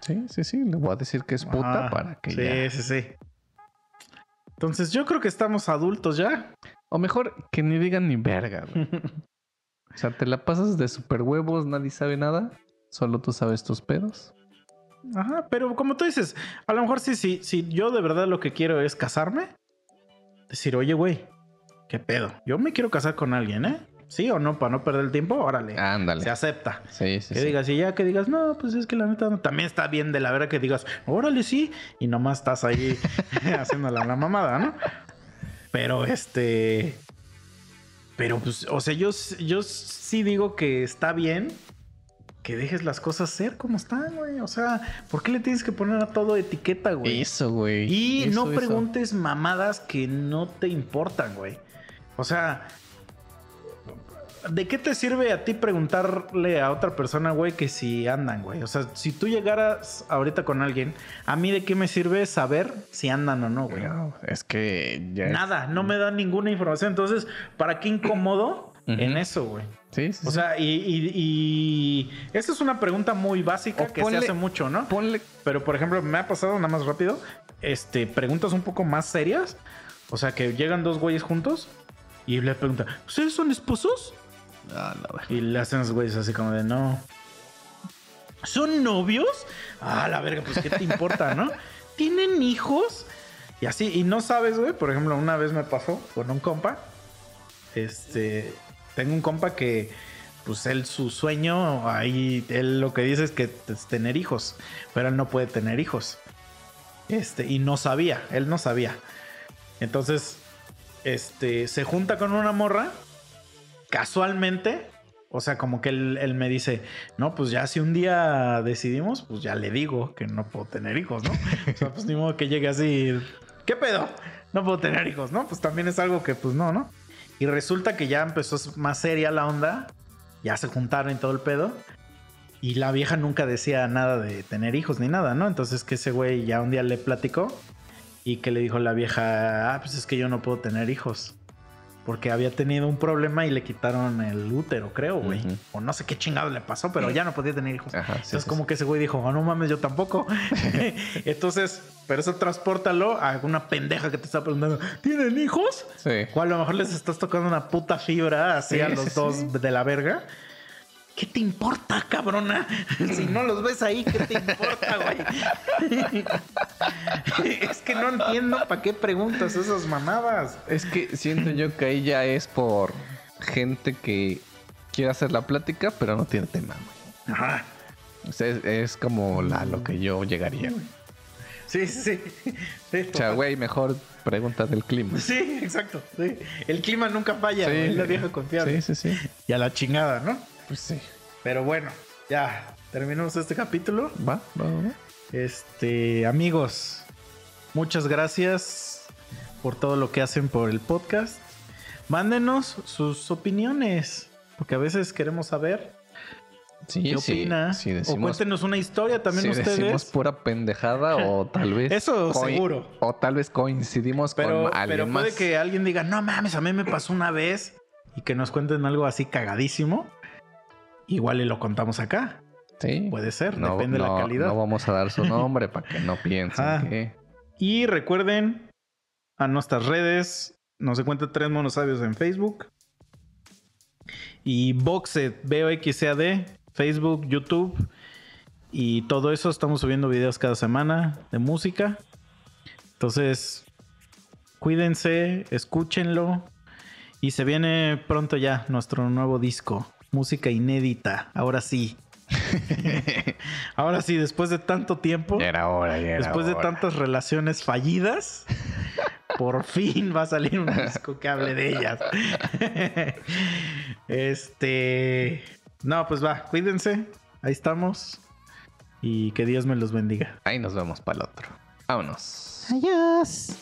Sí, sí, sí. Le voy a decir que es puta para que sí, Sí, sí, Entonces yo creo que estamos adultos ya. O mejor que ni digan ni verga. [laughs] o sea, te la pasas de super huevos, nadie sabe nada. Solo tú sabes tus pedos. Ajá, pero como tú dices, a lo mejor sí, sí, sí, yo de verdad lo que quiero es casarme decir, oye, güey, ¿qué pedo? Yo me quiero casar con alguien, ¿eh? ¿Sí o no? Para no perder el tiempo, órale. Ándale. Se acepta. Sí, sí. Que digas, y ya que digas, no, pues es que la neta no. También está bien de la verdad que digas, órale, sí. Y nomás estás ahí [laughs] [laughs] haciendo la, mamada, ¿no? Pero este. Pero pues, o sea, yo, yo sí digo que está bien que dejes las cosas ser como están, güey. O sea, ¿por qué le tienes que poner a todo etiqueta, güey? Eso, güey. Y no preguntes mamadas que no te importan, güey. O sea, ¿de qué te sirve a ti preguntarle a otra persona, güey, que si andan, güey? O sea, si tú llegaras ahorita con alguien, ¿a mí de qué me sirve saber si andan o no, güey? es que ya Nada, no me da ninguna información. Entonces, ¿para qué incomodo? En eso, güey. Sí, sí. O sea, y, y, y esa es una pregunta muy básica O que ponle- se hace mucho, ¿no? ponle. Pero, por ejemplo, me ha pasado nada más rápido, este, preguntas un poco más serias. O sea, que llegan dos güeyes juntos y le preguntan, ¿ustedes son esposos? Ah, la verga. Y le hacen los güeyes así como de, no. ¿Son novios? Ah, la verga, pues ¿qué te importa, no? [laughs] ¿Tienen hijos? Y así, y no sabes, güey. Por ejemplo, una vez me pasó con un compa. Este, tengo un compa que, pues él, su sueño, ahí, él lo que dice es que es tener hijos, pero él no puede tener hijos. Este, y no sabía, él no sabía. Entonces, este, se junta con una morra, casualmente, o sea, como que él, él me dice, no, pues ya si un día decidimos, pues ya le digo que no puedo tener hijos, ¿no? O sea, pues ni modo que llegue así, ¿qué pedo? No puedo tener hijos, ¿no? Pues también es algo que, pues no, ¿no? Y resulta que ya empezó más seria la onda, ya se juntaron y todo el pedo. Y la vieja nunca decía nada de tener hijos ni nada, ¿no? Entonces que ese güey ya un día le platicó y que le dijo la vieja, ah, pues es que yo no puedo tener hijos. Porque había tenido un problema y le quitaron el útero, creo, güey. O no sé qué chingado le pasó, pero ya no podía tener hijos. Ajá, sí, Entonces sí, como que ese güey dijo, oh, no mames, yo tampoco. [laughs] [laughs] Entonces, pero eso transpórtalo a una pendeja que te está preguntando, ¿tienen hijos? Sí. O a lo mejor les estás tocando una puta fibra así Sí, a los dos de la verga. ¿Qué te importa, cabrona? [laughs] Si no los ves ahí, ¿qué te importa, güey? [laughs] es que no entiendo para qué preguntas esas mamadas. Es que siento yo que ahí ya es por gente que quiere hacer la plática, pero no tiene tema, güey. Ajá. O sea, es, es como la, lo que yo llegaría, güey. Sí, sí, sí. O sea, güey, mejor pregunta del clima. Sí, exacto. sí. El clima nunca falla, Sí. güey, es la vieja confiable. Sí, sí, sí. Y a la chingada, ¿no? Pues sí. Pero bueno, ya terminamos este capítulo. Va, va, va. Este, amigos, muchas gracias por todo lo que hacen por el podcast. Mándenos sus opiniones, porque a veces queremos saber Sí, qué sí, opina. sí o cuéntenos una historia también si ustedes. decimos pura pendejada o tal vez... Eso seguro. O tal vez coincidimos pero, con alguien pero puede más. que alguien diga, no mames, a mí me pasó una vez y que nos cuenten algo así cagadísimo. Igual y lo contamos acá. Sí. Puede ser, No, depende de la calidad. No vamos a dar su [laughs] nombre para que no piensen Ajá. que... Y recuerden a nuestras redes. Nos encuentra Tres Monos Sabios en Facebook. Y Boxed, B-O-X-C-A-D, Facebook, YouTube. Y todo eso. Estamos subiendo videos cada semana de música. Entonces, cuídense, escúchenlo. Y se viene pronto ya nuestro nuevo disco. Música inédita. Ahora sí. [laughs] Ahora sí, después de tanto tiempo. Ya era hora, ya era Después de tantas relaciones fallidas, por [laughs] fin va a salir un disco que hable de ellas. [laughs] Este. No, pues va, cuídense. Ahí estamos. Y que Dios me los bendiga. Ahí nos vemos para el otro. Vámonos. Adiós.